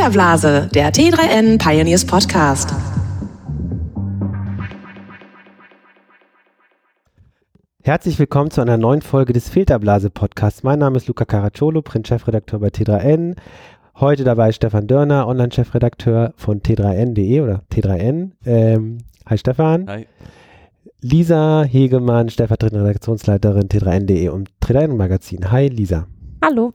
Filterblase, der T3N Pioneers Podcast. Herzlich willkommen zu einer neuen Folge des Filterblase Podcasts. Mein Name ist Luca Caracciolo, Print-Chefredakteur bei T3N. Heute dabei Stefan Dörner, Online-Chefredakteur von T3N.de oder T3N. Ähm, hi Stefan. Hi. Lisa Hegemann, stellvertretende Redaktionsleiterin T3N.de und T3N Magazin. Hi Lisa. Hallo.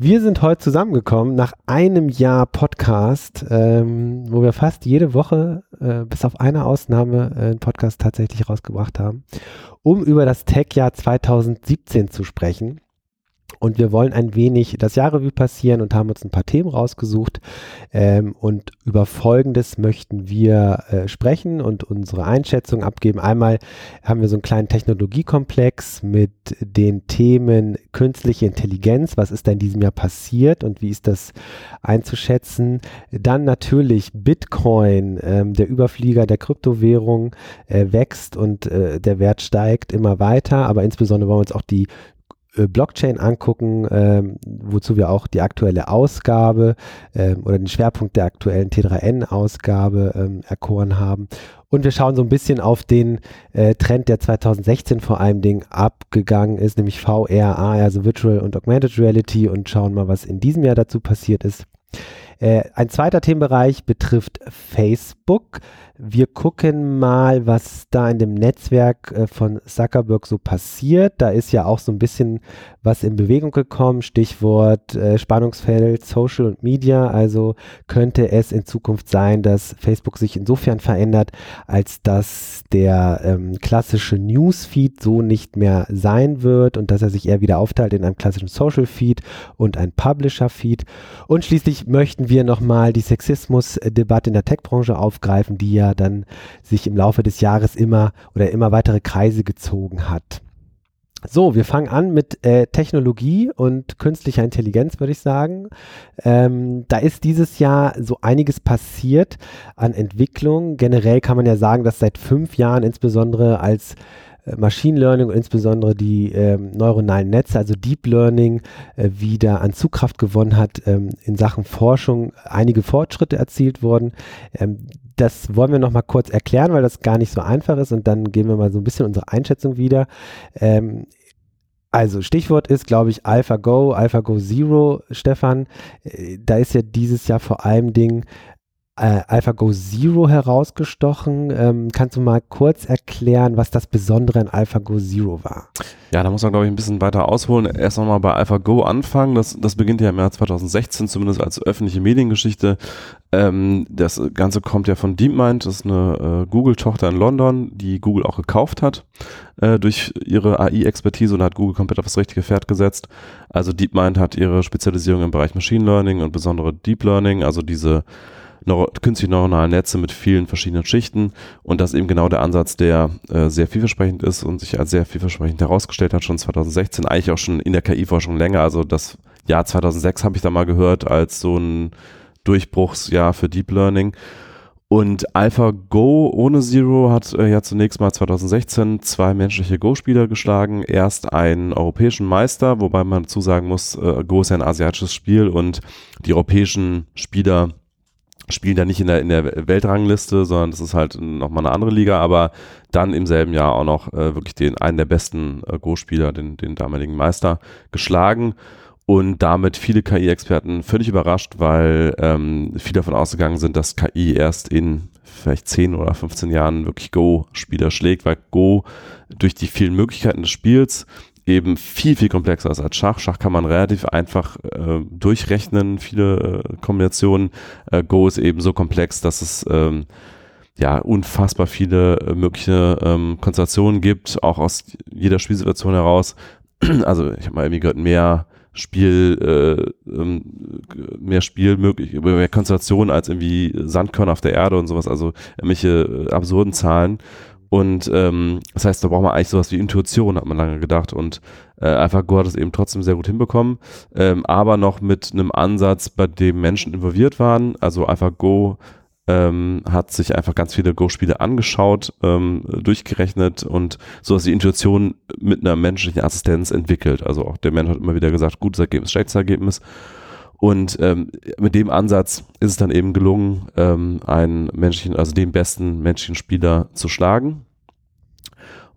Wir sind heute zusammengekommen nach einem Jahr Podcast, ähm, wo wir fast jede Woche, äh, bis auf eine Ausnahme, äh, einen Podcast tatsächlich rausgebracht haben, um über das Tech-Jahr 2017 zu sprechen. Und wir wollen ein wenig das Jahrrevue passieren und haben uns ein paar Themen rausgesucht. Ähm, und über Folgendes möchten wir äh, sprechen und unsere Einschätzung abgeben. Einmal haben wir so einen kleinen Technologiekomplex mit den Themen künstliche Intelligenz. Was ist da in diesem Jahr passiert und wie ist das einzuschätzen? Dann natürlich Bitcoin, ähm, der Überflieger der Kryptowährung, äh, wächst und äh, der Wert steigt immer weiter. Aber insbesondere wollen wir uns auch die Blockchain angucken, ähm, wozu wir auch die aktuelle Ausgabe ähm, oder den Schwerpunkt der aktuellen T3N-Ausgabe ähm, erkoren haben. Und wir schauen so ein bisschen auf den äh, Trend, der 2016 vor allem Ding abgegangen ist, nämlich VR, AR, also Virtual und Augmented Reality und schauen mal, was in diesem Jahr dazu passiert ist. Äh, ein zweiter Themenbereich betrifft Facebook. Wir gucken mal, was da in dem Netzwerk äh, von Zuckerberg so passiert. Da ist ja auch so ein bisschen was in Bewegung gekommen. Stichwort äh, Spannungsfeld Social und Media. Also könnte es in Zukunft sein, dass Facebook sich insofern verändert, als dass der ähm, klassische Newsfeed so nicht mehr sein wird und dass er sich eher wieder aufteilt in einem klassischen Social Feed und ein Publisher Feed. Und schließlich möchten wir nochmal die Sexismusdebatte in der Tech-Branche aufgreifen, die ja dann sich im Laufe des Jahres immer oder immer weitere Kreise gezogen hat. So, wir fangen an mit äh, Technologie und künstlicher Intelligenz, würde ich sagen. Ähm, da ist dieses Jahr so einiges passiert an Entwicklung. Generell kann man ja sagen, dass seit fünf Jahren insbesondere als Machine Learning und insbesondere die ähm, neuronalen Netze, also Deep Learning, äh, wieder an Zugkraft gewonnen hat, ähm, in Sachen Forschung einige Fortschritte erzielt wurden. Ähm, das wollen wir noch mal kurz erklären, weil das gar nicht so einfach ist und dann geben wir mal so ein bisschen unsere Einschätzung wieder. Ähm, also Stichwort ist, glaube ich, AlphaGo, AlphaGo Zero, Stefan. Äh, da ist ja dieses Jahr vor allem Ding äh, AlphaGo Zero herausgestochen. Ähm, kannst du mal kurz erklären, was das Besondere an AlphaGo Zero war? Ja, da muss man, glaube ich, ein bisschen weiter ausholen. Erst nochmal bei AlphaGo anfangen. Das, das beginnt ja im Jahr 2016, zumindest als öffentliche Mediengeschichte. Ähm, das Ganze kommt ja von DeepMind, das ist eine äh, Google-Tochter in London, die Google auch gekauft hat äh, durch ihre AI-Expertise und hat Google komplett auf das richtige Pferd gesetzt. Also DeepMind hat ihre Spezialisierung im Bereich Machine Learning und besondere Deep Learning, also diese Neuro künstliche neuronale Netze mit vielen verschiedenen Schichten und das eben genau der Ansatz, der äh, sehr vielversprechend ist und sich als sehr vielversprechend herausgestellt hat, schon 2016, eigentlich auch schon in der KI-Forschung länger, also das Jahr 2006 habe ich da mal gehört als so ein Durchbruchsjahr für Deep Learning. Und AlphaGo ohne Zero hat äh, ja zunächst mal 2016 zwei menschliche Go-Spieler geschlagen. Erst einen europäischen Meister, wobei man dazu sagen muss, äh, Go ist ja ein asiatisches Spiel und die europäischen Spieler spielen da nicht in der, in der Weltrangliste, sondern das ist halt nochmal eine andere Liga, aber dann im selben Jahr auch noch äh, wirklich den, einen der besten äh, Go-Spieler, den, den damaligen Meister, geschlagen und damit viele KI-Experten völlig überrascht, weil ähm, viele davon ausgegangen sind, dass KI erst in vielleicht 10 oder 15 Jahren wirklich Go-Spieler schlägt, weil Go durch die vielen Möglichkeiten des Spiels eben viel, viel komplexer ist als Schach. Schach kann man relativ einfach äh, durchrechnen, viele äh, Kombinationen. Äh, Go ist eben so komplex, dass es ähm, ja unfassbar viele äh, mögliche ähm, Konstellationen gibt, auch aus jeder Spielsituation heraus. also ich habe mal irgendwie gehört, mehr Spiel, äh, ähm, mehr Spiel möglich, mehr Konstellationen als irgendwie Sandkörner auf der Erde und sowas, also irgendwelche äh, absurden Zahlen. Und ähm, das heißt, da braucht man eigentlich sowas wie Intuition, hat man lange gedacht. Und äh, AlphaGo hat es eben trotzdem sehr gut hinbekommen, ähm, aber noch mit einem Ansatz, bei dem Menschen involviert waren. Also AlphaGo ähm, hat sich einfach ganz viele Go-Spiele angeschaut, ähm, durchgerechnet und so dass die Intuition mit einer menschlichen Assistenz entwickelt. Also auch der Mensch hat immer wieder gesagt, gutes Ergebnis, schlechtes Ergebnis. Und ähm, mit dem Ansatz ist es dann eben gelungen, ähm, einen menschlichen, also den besten menschlichen Spieler zu schlagen.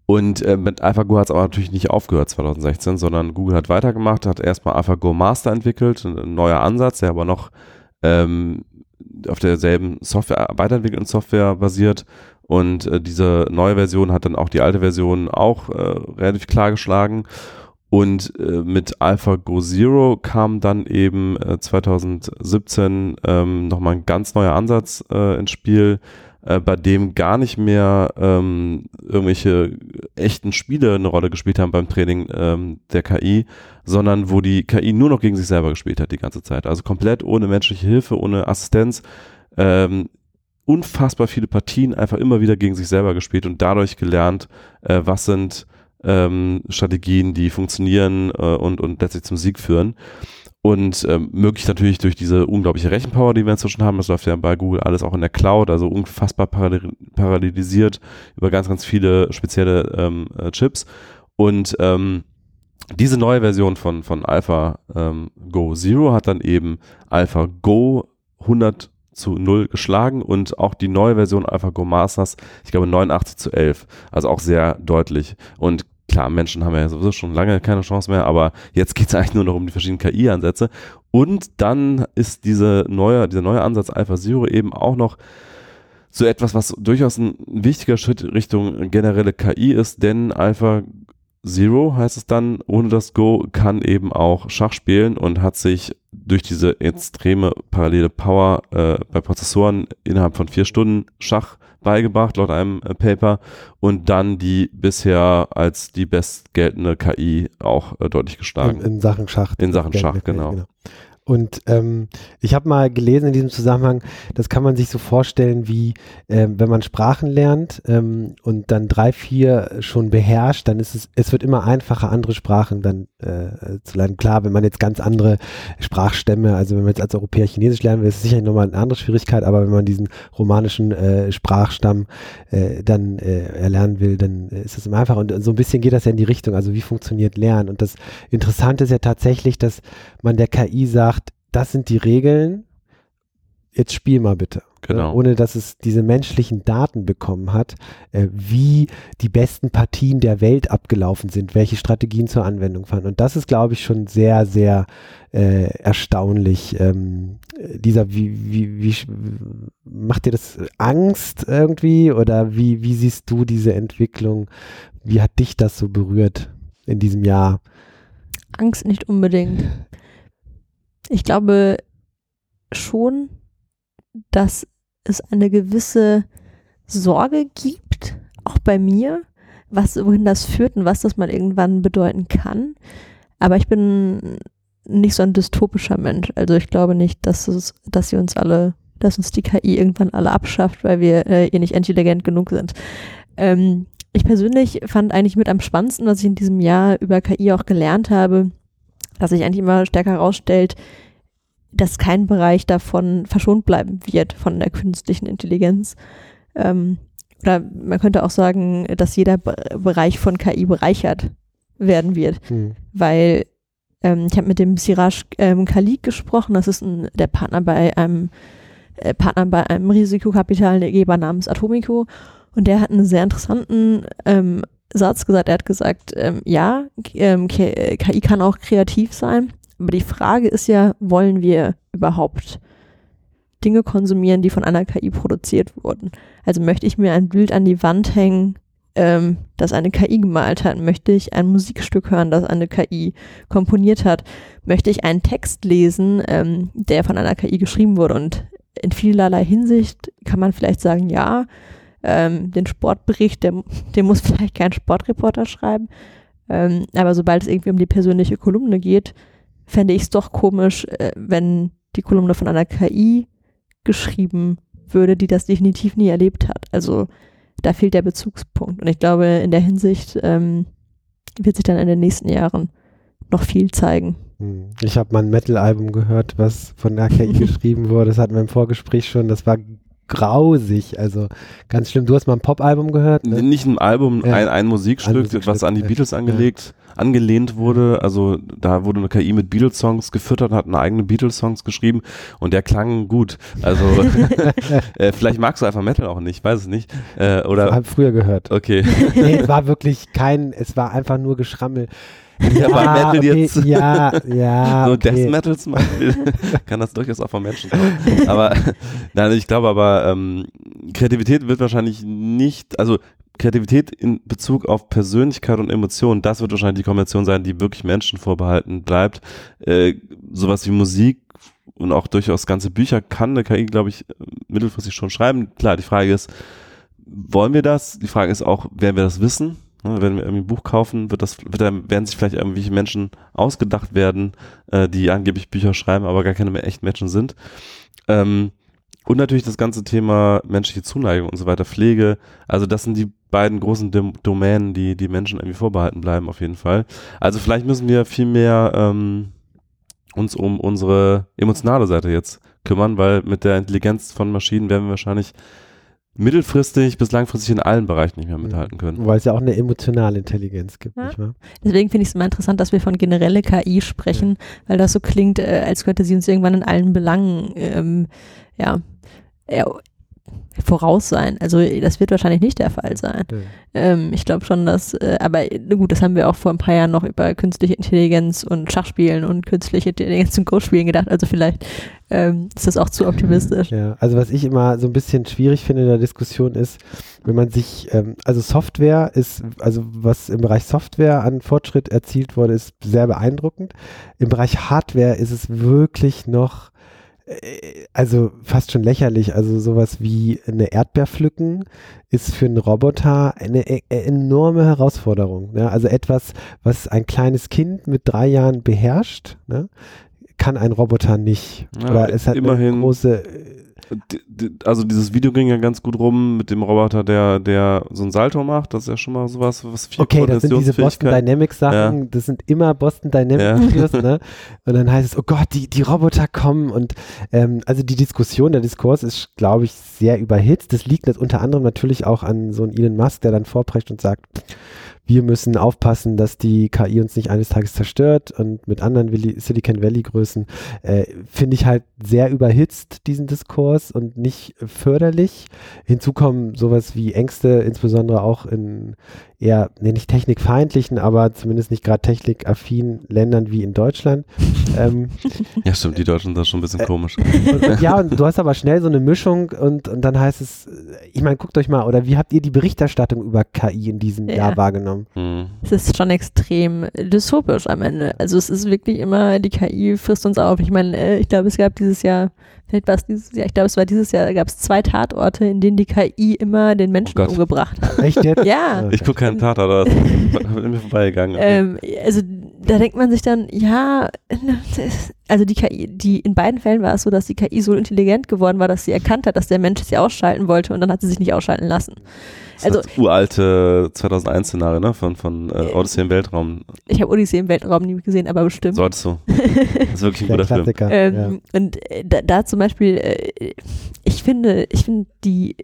Und äh, mit AlphaGo hat es aber natürlich nicht aufgehört 2016, sondern Google hat weitergemacht, hat erstmal AlphaGo Master entwickelt, ein neuer Ansatz, der aber noch ähm, auf derselben Software, weiterentwickelten Software basiert. Und äh, diese neue Version hat dann auch die alte Version auch äh, relativ klar geschlagen. Und äh, mit AlphaGo Zero kam dann eben äh, 2017 ähm, nochmal ein ganz neuer Ansatz äh, ins Spiel, äh, bei dem gar nicht mehr ähm, irgendwelche echten Spiele eine Rolle gespielt haben beim Training ähm, der KI, sondern wo die KI nur noch gegen sich selber gespielt hat die ganze Zeit. Also komplett ohne menschliche Hilfe, ohne Assistenz. Ähm, unfassbar viele Partien einfach immer wieder gegen sich selber gespielt und dadurch gelernt, äh, was sind ähm, Strategien, die funktionieren äh, und, und letztlich zum Sieg führen. Und ähm, möglich natürlich durch diese unglaubliche Rechenpower, die wir inzwischen haben. Das läuft ja bei Google alles auch in der Cloud, also unfassbar parallel, parallelisiert über ganz, ganz viele spezielle ähm, äh, Chips. Und ähm, diese neue Version von, von Alpha ähm, Go Zero hat dann eben Alpha Go 100 zu 0 geschlagen und auch die neue Version Alpha Go Masters, ich glaube 89 zu 11, also auch sehr deutlich. Und klar, Menschen haben ja sowieso schon lange keine Chance mehr, aber jetzt geht es eigentlich nur noch um die verschiedenen KI-Ansätze. Und dann ist diese neue, dieser neue Ansatz Alpha Zero eben auch noch so etwas, was durchaus ein wichtiger Schritt Richtung generelle KI ist, denn Alpha Zero heißt es dann, ohne das Go kann eben auch Schach spielen und hat sich durch diese extreme parallele Power äh, bei Prozessoren innerhalb von vier Stunden Schach beigebracht, laut einem äh, Paper, und dann die bisher als die best geltende KI auch äh, deutlich geschlagen. In, in, Sachen Schach. In Sachen Schach, genau. genau. Und ähm, ich habe mal gelesen in diesem Zusammenhang, das kann man sich so vorstellen, wie äh, wenn man Sprachen lernt ähm, und dann drei, vier schon beherrscht, dann ist es, es wird immer einfacher, andere Sprachen dann äh, zu lernen. Klar, wenn man jetzt ganz andere Sprachstämme, also wenn man jetzt als Europäer Chinesisch lernen will, ist es sicherlich nochmal eine andere Schwierigkeit, aber wenn man diesen romanischen äh, Sprachstamm äh, dann äh, erlernen will, dann ist es immer einfacher. Und so ein bisschen geht das ja in die Richtung, also wie funktioniert Lernen. Und das Interessante ist ja tatsächlich, dass man der KI sagt, das sind die Regeln, jetzt spiel mal bitte. Genau. Ohne dass es diese menschlichen Daten bekommen hat, äh, wie die besten Partien der Welt abgelaufen sind, welche Strategien zur Anwendung fanden. Und das ist, glaube ich, schon sehr, sehr äh, erstaunlich. Ähm, dieser, wie, wie, wie macht dir das Angst irgendwie? Oder wie, wie siehst du diese Entwicklung? Wie hat dich das so berührt in diesem Jahr? Angst nicht unbedingt ich glaube schon, dass es eine gewisse Sorge gibt, auch bei mir, was, wohin das führt und was das mal irgendwann bedeuten kann. Aber ich bin nicht so ein dystopischer Mensch. Also ich glaube nicht, dass es, dass sie uns alle, dass uns die KI irgendwann alle abschafft, weil wir äh, ihr nicht intelligent genug sind. Ähm, ich persönlich fand eigentlich mit am spannendsten, was ich in diesem Jahr über KI auch gelernt habe, dass sich eigentlich immer stärker herausstellt, dass kein Bereich davon verschont bleiben wird von der künstlichen Intelligenz. Ähm, oder man könnte auch sagen, dass jeder Be Bereich von KI bereichert werden wird, hm. weil ähm, ich habe mit dem Siraj ähm, Khalik gesprochen, das ist ein, der Partner bei einem äh, Partner bei einem Risikokapitalgeber namens Atomico und der hat einen sehr interessanten ähm, Satz gesagt. Er hat gesagt, ähm, ja, ähm, KI kann auch kreativ sein, aber die Frage ist ja, wollen wir überhaupt Dinge konsumieren, die von einer KI produziert wurden? Also möchte ich mir ein Bild an die Wand hängen, ähm, das eine KI gemalt hat? Möchte ich ein Musikstück hören, das eine KI komponiert hat? Möchte ich einen Text lesen, ähm, der von einer KI geschrieben wurde? Und in vielerlei Hinsicht kann man vielleicht sagen, ja, ähm, den Sportbericht, der, den muss vielleicht kein Sportreporter schreiben. Ähm, aber sobald es irgendwie um die persönliche Kolumne geht, fände ich es doch komisch, äh, wenn die Kolumne von einer KI geschrieben würde, die das definitiv nie erlebt hat. Also da fehlt der Bezugspunkt. Und ich glaube, in der Hinsicht ähm, wird sich dann in den nächsten Jahren noch viel zeigen. Hm. Ich habe mal ein Metal-Album gehört, was von der KI geschrieben wurde. Das hatten wir im Vorgespräch schon. Das war grausig, also ganz schlimm. Du hast mal ein Pop-Album gehört? Ne? Nicht ein Album, ja. ein, ein Musikstück, ein Musikstück, was an die Beatles angelegt. Ja angelehnt wurde. Also da wurde eine KI mit Beatles-Songs gefüttert, hat eine eigene Beatles-Songs geschrieben und der klang gut. Also äh, vielleicht magst du einfach Metal auch nicht, weiß es nicht. Äh, oder Hab früher gehört. okay. Nee, es war wirklich kein, es war einfach nur Geschrammel. Ja, bei Metal okay, jetzt. Ja, ja. so okay. Death Metal zum Beispiel kann das durchaus auch von Menschen kommen. Aber nein, ich glaube aber, ähm, Kreativität wird wahrscheinlich nicht, also Kreativität in Bezug auf Persönlichkeit und Emotionen, das wird wahrscheinlich die Kombination sein, die wirklich Menschen vorbehalten bleibt. Äh, sowas wie Musik und auch durchaus ganze Bücher kann eine KI, glaube ich, mittelfristig schon schreiben. Klar, die Frage ist, wollen wir das? Die Frage ist auch, werden wir das wissen? Ne, wenn wir irgendwie ein Buch kaufen, wird das, wird werden sich vielleicht irgendwelche Menschen ausgedacht werden, äh, die angeblich Bücher schreiben, aber gar keine mehr echten Menschen sind. Ähm, und natürlich das ganze Thema menschliche Zuneigung und so weiter, Pflege. Also das sind die beiden großen Dom Domänen, die die Menschen irgendwie vorbehalten bleiben auf jeden Fall. Also vielleicht müssen wir viel mehr ähm, uns um unsere emotionale Seite jetzt kümmern, weil mit der Intelligenz von Maschinen werden wir wahrscheinlich mittelfristig bis langfristig in allen Bereichen nicht mehr mithalten können. Weil es ja auch eine emotionale Intelligenz gibt, Ja. nicht wahr? Deswegen finde ich es immer interessant, dass wir von generelle KI sprechen, weil das so klingt, äh, als könnte sie uns irgendwann in allen Belangen ähm, ja, ja, voraus sein. Also das wird wahrscheinlich nicht der Fall sein. Ja. Ähm, ich glaube schon, dass, äh, aber gut, das haben wir auch vor ein paar Jahren noch über künstliche Intelligenz und Schachspielen und künstliche Intelligenz und Go-Spielen gedacht. Also vielleicht ähm, ist das auch zu optimistisch. Ja, also was ich immer so ein bisschen schwierig finde in der Diskussion ist, wenn man sich, ähm, also Software ist, also was im Bereich Software an Fortschritt erzielt wurde, ist sehr beeindruckend. Im Bereich Hardware ist es wirklich noch, also fast schon lächerlich. Also sowas wie eine Erdbeer pflücken ist für einen Roboter eine e enorme Herausforderung. Ne? Also etwas, was ein kleines Kind mit drei Jahren beherrscht, ne? kann ein Roboter nicht. Ja, Oder es hat immerhin- eine große Also dieses Video ging ja ganz gut rum mit dem Roboter, der, der so ein Salto macht. Das ist ja schon mal sowas, was viel Okay, das sind diese Boston Dynamics Sachen, das sind immer Boston Dynamics Videos, ne? Und dann heißt es, oh Gott, die, die Roboter kommen und ähm, also die Diskussion, der Diskurs ist, glaube ich, sehr überhitzt. Das liegt jetzt unter anderem natürlich auch an so einem Elon Musk, der dann vorprescht und sagt, wir müssen aufpassen, dass die KI uns nicht eines Tages zerstört und mit anderen Willi Silicon Valley Größen äh, finde ich halt sehr überhitzt diesen Diskurs und nicht förderlich. Hinzu kommen sowas wie Ängste, insbesondere auch in eher, nee, nicht technikfeindlichen, aber zumindest nicht gerade technikaffinen Ländern wie in Deutschland. ähm, Ja, stimmt, die Deutschen sind da schon ein bisschen komisch. und, und ja, und du hast aber schnell so eine Mischung und, und dann heißt es, ich meine, guckt euch mal, oder wie habt ihr die Berichterstattung über KI in diesem Ja. Jahr wahrgenommen? Hm. Es ist schon extrem dystopisch am Ende. Also es ist wirklich immer, die KI frisst uns auf. Ich meine, äh, ich glaube, es gab dieses Jahr, vielleicht war es dieses Jahr, ich glaube, es war dieses Jahr, gab es zwei Tatorte, in denen die KI immer den Menschen Oh umgebracht hat. Echt jetzt? Ja. Ich gucke keinen Tater, da ist mir vorbeigegangen. Ähm, also da denkt man sich dann, ja, also die KI, die in beiden Fällen war es so, dass die KI so intelligent geworden war, dass sie erkannt hat, dass der Mensch sie ausschalten wollte und dann hat sie sich nicht ausschalten lassen. das also- ist das uralte 2001-Szenario, ne? Von, von äh, Odyssey im Weltraum. Ich habe Odyssee im Weltraum nie gesehen, aber bestimmt. Solltest du. Das ist wirklich ein guter Film. Ähm, ja. Und äh, da, da zum Beispiel, äh, ich finde, ich finde die,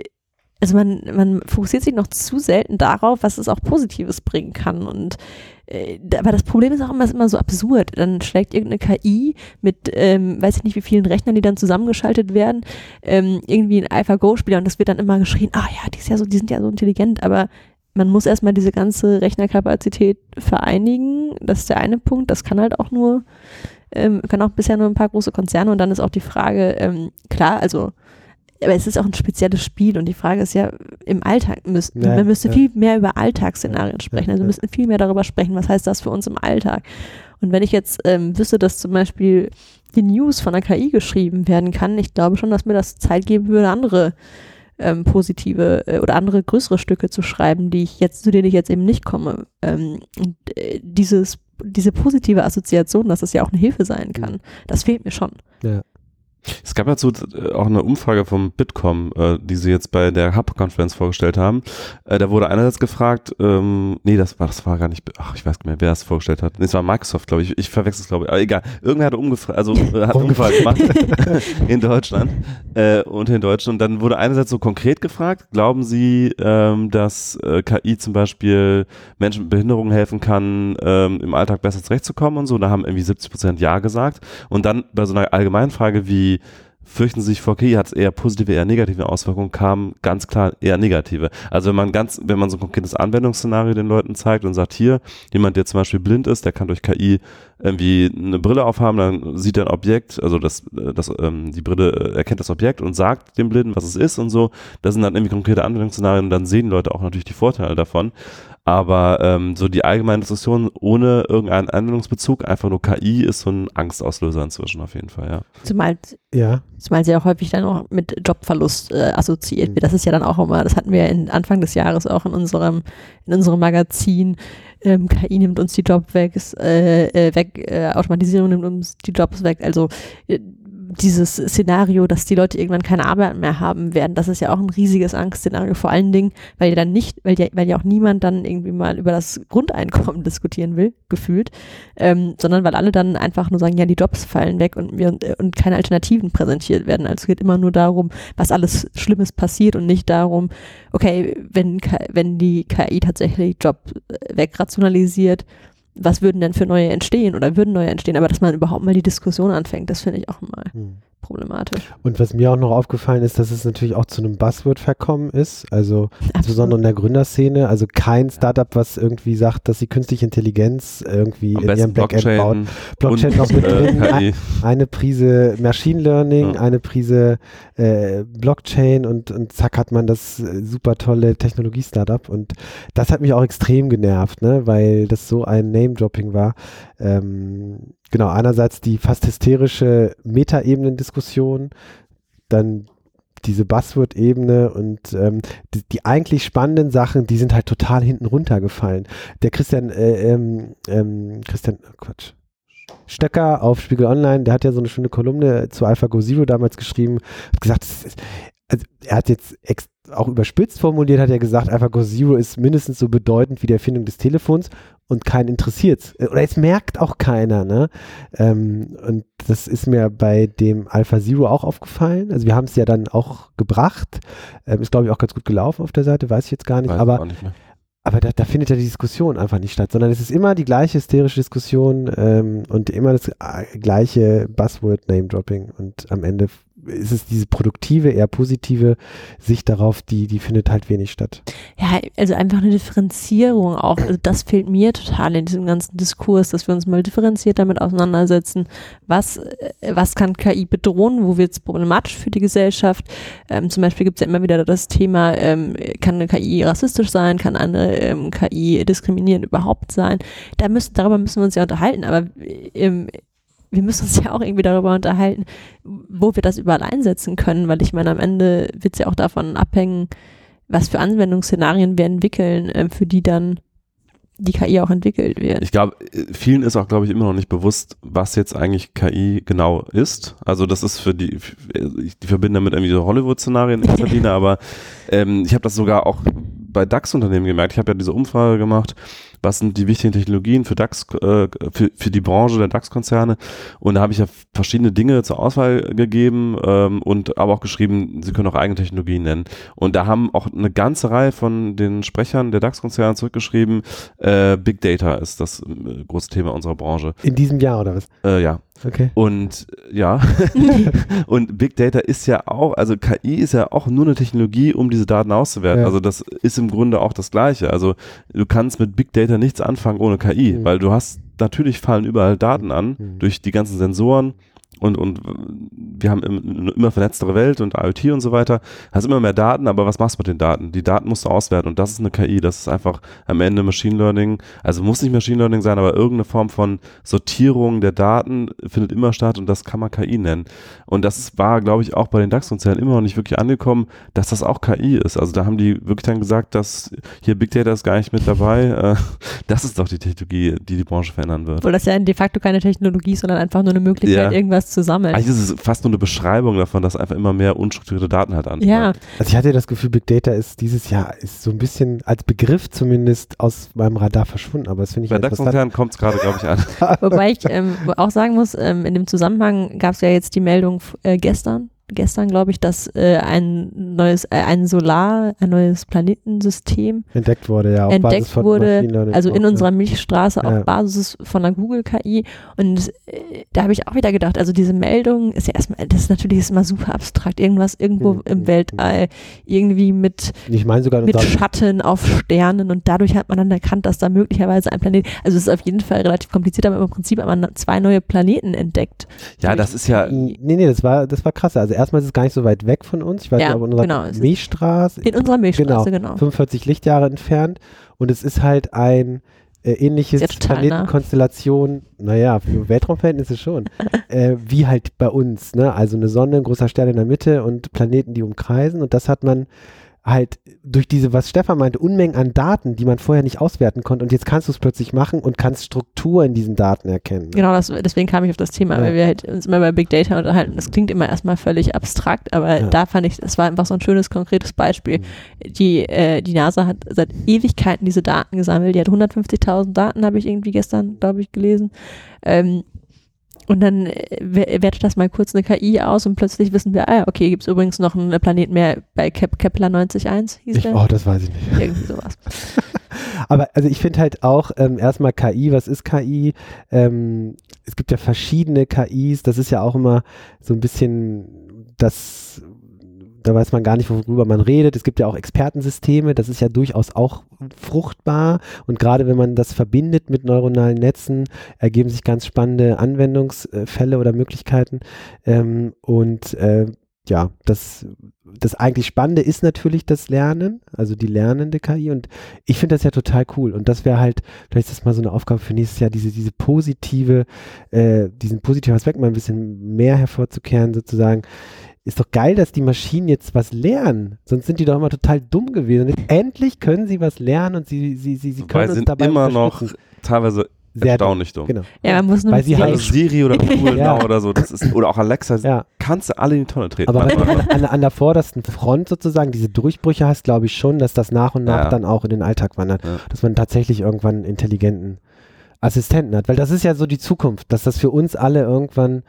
also man, man fokussiert sich noch zu selten darauf, was es auch Positives bringen kann. Und äh, aber das Problem ist auch immer, ist immer so absurd. Dann schlägt irgendeine KI mit, ähm, weiß ich nicht, wie vielen Rechnern, die dann zusammengeschaltet werden, ähm, irgendwie ein AlphaGo-Spieler und das wird dann immer geschrien, ah ja, die, ist ja so, die sind ja so intelligent, aber man muss erstmal diese ganze Rechnerkapazität vereinigen. Das ist der eine Punkt. Das kann halt auch nur ähm, können auch bisher nur ein paar große Konzerne und dann ist auch die Frage, ähm, klar, also aber es ist auch ein spezielles Spiel und die Frage ist ja, im Alltag müssten, Ja, man müsste ja. viel mehr über Alltagsszenarien sprechen. Also ja. wir müssten viel mehr darüber sprechen, was heißt das für uns im Alltag. Und wenn ich jetzt ähm, wüsste, dass zum Beispiel die News von der KI geschrieben werden kann, ich glaube schon, dass mir das Zeit geben würde, andere ähm, positive äh, oder andere größere Stücke zu schreiben, die ich jetzt, zu denen ich jetzt eben nicht komme. Ähm, und äh, dieses, diese positive Assoziation, dass es ja auch eine Hilfe sein kann, das fehlt mir schon. Es gab dazu äh, auch eine Umfrage vom Bitkom, äh, die sie jetzt bei der Hub-Konferenz vorgestellt haben. Äh, da wurde einerseits gefragt, ähm, nee, das war, das war gar nicht, ach, ich weiß nicht mehr, wer das vorgestellt hat. Nee, es war Microsoft, glaube ich. Ich verwechsel es, glaube ich. Aber egal. Irgendwer hat umgefragt, also äh, hat Umfrage gemacht in Deutschland äh, und in Deutschland. Und dann wurde einerseits so konkret gefragt, glauben Sie, ähm, dass äh, KI zum Beispiel Menschen mit Behinderungen helfen kann, ähm, im Alltag besser zurechtzukommen und so. Und da haben irgendwie 70 Prozent Ja gesagt. Und dann bei so einer allgemeinen Frage wie, fürchten sich vor KI, hat es eher positive, eher negative Auswirkungen, kamen ganz klar eher negative. Also wenn man ganz, wenn man so ein konkretes Anwendungsszenario den Leuten zeigt und sagt, hier, jemand, der zum Beispiel blind ist, der kann durch KI irgendwie eine Brille aufhaben, dann sieht er ein Objekt, also das, das, ähm, die Brille äh, erkennt das Objekt und sagt dem Blinden, was es ist und so. Das sind dann irgendwie konkrete Anwendungsszenarien und dann sehen Leute auch natürlich die Vorteile davon. Aber ähm, so die allgemeine Diskussion ohne irgendeinen Anwendungsbezug, einfach nur KI, ist so ein Angstauslöser inzwischen auf jeden Fall, ja. Zumal, Ja. zumal sie auch häufig dann auch mit Jobverlust äh, assoziiert wird. Das ist ja dann auch immer, das hatten wir in Anfang des Jahres auch in unserem, in unserem Magazin. Ähm, KI nimmt uns die Jobs weg, äh, äh, weg äh, Automatisierung nimmt uns die Jobs weg. Also äh, dieses Szenario, dass die Leute irgendwann keine Arbeit mehr haben werden, das ist ja auch ein riesiges Angstszenario, vor allen Dingen, weil ja dann nicht, weil ja, weil ja auch niemand dann irgendwie mal über das Grundeinkommen diskutieren will, gefühlt, ähm, sondern weil alle dann einfach nur sagen, ja, die Jobs fallen weg und wir und keine Alternativen präsentiert werden. Also es geht immer nur darum, was alles Schlimmes passiert und nicht darum, okay, wenn, wenn die KI tatsächlich Job äh, wegrationalisiert, was würden denn für neue entstehen oder würden neue entstehen, aber dass man überhaupt mal die Diskussion anfängt, das finde ich auch mal Hm. Problematisch. Und was mir auch noch aufgefallen ist, dass es natürlich auch zu einem Buzzword verkommen ist, also insbesondere in der Gründerszene, also kein Startup, was irgendwie sagt, dass sie künstliche Intelligenz irgendwie Am in ihrem Backend baut. Blockchain, Blockchain und, noch mit äh, drin, KI. eine Prise Machine Learning, Ja. eine Prise äh, Blockchain und, und zack hat man das äh, super tolle Technologie-Startup und das hat mich auch extrem genervt, ne, weil das so ein Name-Dropping war. Ähm, genau, einerseits die fast hysterische Metaebenen-Diskussion, dann diese Buzzword-Ebene und ähm, die, die eigentlich spannenden Sachen, die sind halt total hinten runtergefallen. Der Christian, äh, ähm, ähm, Christian, oh Quatsch, Stöcker auf Spiegel Online, der hat ja so eine schöne Kolumne zu AlphaGo Zero damals geschrieben, hat gesagt, es also er hat jetzt auch überspitzt formuliert, hat er gesagt, AlphaGo Zero ist mindestens so bedeutend wie die Erfindung des Telefons und keinen interessiert Oder es merkt auch keiner, ne? Ähm, und das ist mir bei dem Alpha Zero auch aufgefallen. Also wir haben es ja dann auch gebracht. Ähm, ist, glaube ich, auch ganz gut gelaufen auf der Seite, weiß ich jetzt gar nicht. Weiß aber nicht aber da, da findet ja die Diskussion einfach nicht statt, sondern es ist immer die gleiche hysterische Diskussion ähm, und immer das äh, gleiche Buzzword-Name-Dropping und am Ende ist es diese produktive, eher positive Sicht darauf, die, die findet halt wenig statt. Ja, also einfach eine Differenzierung auch. Also das fehlt mir total in diesem ganzen Diskurs, dass wir uns mal differenziert damit auseinandersetzen, was, äh, was kann KI bedrohen, wo wird es problematisch für die Gesellschaft. Ähm, zum Beispiel gibt es ja immer wieder das Thema, ähm, kann eine KI rassistisch sein, kann eine ähm, KI diskriminierend überhaupt sein. Da müssen, darüber müssen wir uns ja unterhalten, aber ähm, wir müssen uns ja auch irgendwie darüber unterhalten, wo wir das überall einsetzen können, weil ich meine, am Ende wird es ja auch davon abhängen, was für Anwendungsszenarien wir entwickeln, ähm, für die dann die KI auch entwickelt wird. Ich glaube, vielen ist auch, glaube ich, immer noch nicht bewusst, was jetzt eigentlich KI genau ist. Also das ist für die, ich die verbinde damit irgendwie so Hollywood-Szenarien in erster Linie, aber ähm, ich habe das sogar auch bei DAX-Unternehmen gemerkt. Ich habe ja diese Umfrage gemacht, was sind die wichtigen Technologien für DAX, äh, für, für die Branche der DAX-Konzerne. Und da habe ich ja verschiedene Dinge zur Auswahl gegeben ähm, und aber auch geschrieben, sie können auch eigene Technologien nennen. Und da haben auch eine ganze Reihe von den Sprechern der DAX-Konzerne zurückgeschrieben, äh, Big Data ist das äh, große Thema unserer Branche. In diesem Jahr oder was? Äh, ja. Okay. Und ja, und Big Data ist ja auch, also KI ist ja auch nur eine Technologie, um diese Daten auszuwerten. Ja. Also das ist im Grunde auch das Gleiche. Also du kannst mit Big Data nichts anfangen ohne KI, Mhm. weil du hast, natürlich fallen überall Daten an Mhm. durch die ganzen Sensoren und, und wir haben eine immer vernetztere Welt und IoT und so weiter. Hast immer mehr Daten, aber was machst du mit den Daten? Die Daten musst du auswerten und das ist eine KI. Das ist einfach am Ende Machine Learning. Also muss nicht Machine Learning sein, aber irgendeine Form von Sortierung der Daten findet immer statt und das kann man KI nennen. Und das war, glaube ich, auch bei den DAX-Konzernen immer noch nicht wirklich angekommen, dass das auch KI ist. Also da haben die wirklich dann gesagt, dass hier Big Data ist gar nicht mit dabei. Äh, Das ist doch die Technologie, die die Branche verändern wird. Obwohl das ja de facto keine Technologie ist, sondern einfach nur eine Möglichkeit, Ja. irgendwas das zu sammeln. Eigentlich ist es fast nur eine Beschreibung davon, dass einfach immer mehr unstrukturierte Daten halt anfallen. Ja, Also ich hatte das Gefühl, Big Data ist dieses Jahr ist so ein bisschen als Begriff zumindest aus meinem Radar verschwunden, aber das finde ich Bei DAX interessant. Konzern kommt es gerade, glaube ich, an. wobei ich ähm, auch sagen muss, ähm, in dem Zusammenhang gab es ja jetzt die Meldung äh, gestern, gestern glaube ich, dass äh, ein neues, äh, ein Solar, ein neues Planetensystem entdeckt wurde, ja, auf entdeckt Basis von wurde, Learning also in unserer Milchstraße Ja. auf Basis von der Google-KI. Und äh, da habe ich auch wieder gedacht, also diese Meldung ist ja erstmal, das ist natürlich ist immer super abstrakt. Irgendwas irgendwo Hm, hm, im Weltall, irgendwie mit, ja. Ich meine sogar mit Schatten auf Sternen und dadurch hat man dann erkannt, dass da möglicherweise ein Planet, also es ist auf jeden Fall relativ kompliziert, aber im Prinzip hat man zwei neue Planeten entdeckt. Ja, das ist ja, nee, nee, das war, das war krass. Also erstmal ist es gar nicht so weit weg von uns. Ich weiß Ja, nicht, ob in unserer genau, Milchstraße, In unserer Milchstraße, genau. 45 Lichtjahre entfernt und es ist halt ein äh, ähnliches ja nah. Planetenkonstellation, naja, für Weltraumverhältnisse schon, äh, wie halt bei uns, ne? Also eine Sonne, ein großer Stern in der Mitte und Planeten, die umkreisen und das hat man halt durch diese, was Stefan meinte, Unmengen an Daten, die man vorher nicht auswerten konnte und jetzt kannst du es plötzlich machen und kannst Struktur in diesen Daten erkennen. Genau, das, deswegen kam ich auf das Thema, Ja. weil wir halt uns immer bei Big Data unterhalten. Das klingt immer erstmal völlig abstrakt, aber Ja. da fand ich, es war einfach so ein schönes, konkretes Beispiel. Mhm. Die, äh, die NASA hat seit Ewigkeiten diese Daten gesammelt. Die hat 150.000 Daten, habe ich irgendwie gestern, glaube ich, gelesen. Ähm, und dann äh, wer- wertet das mal kurz eine KI aus und plötzlich wissen wir, ah okay, gibt es übrigens noch einen Planet mehr bei Kep Kepler 901, hieß Ich, der? oh, das weiß ich nicht. Irgendwie sowas. Aber also ich finde halt auch ähm, erstmal KI, was ist KI? Ähm, es gibt ja verschiedene KIs, das ist ja auch immer so ein bisschen das, da weiß man gar nicht, worüber man redet. Es gibt ja auch Expertensysteme, das ist ja durchaus auch fruchtbar und gerade wenn man das verbindet mit neuronalen Netzen, ergeben sich ganz spannende Anwendungsfälle oder Möglichkeiten. Ähm, und äh, ja, das, das eigentlich Spannende ist natürlich das Lernen, also die lernende KI und ich finde das ja total cool und das wäre halt, vielleicht ist das mal so eine Aufgabe für nächstes Jahr, diese, diese positive, äh, diesen positiven Aspekt mal ein bisschen mehr hervorzukehren, sozusagen. Ist doch geil, dass die Maschinen jetzt was lernen. Sonst sind die doch immer total dumm gewesen. Und jetzt endlich können sie was lernen und sie, sie, sie, sie können weil uns sind dabei immer noch teilweise Sehr erstaunlich dumm. Genau. Ja, man muss nur Weil sie halt- Also Siri oder Google Ja. Now oder so, das ist, oder auch Alexa, Ja. kannst du alle in die Tonne treten. Aber wenn an, an der vordersten Front sozusagen diese Durchbrüche hast, glaube ich schon, dass das nach und nach Ja. dann auch in den Alltag wandert. Ja. Dass man tatsächlich irgendwann einen intelligenten Assistenten hat. Weil das ist ja so die Zukunft, dass das für uns alle irgendwann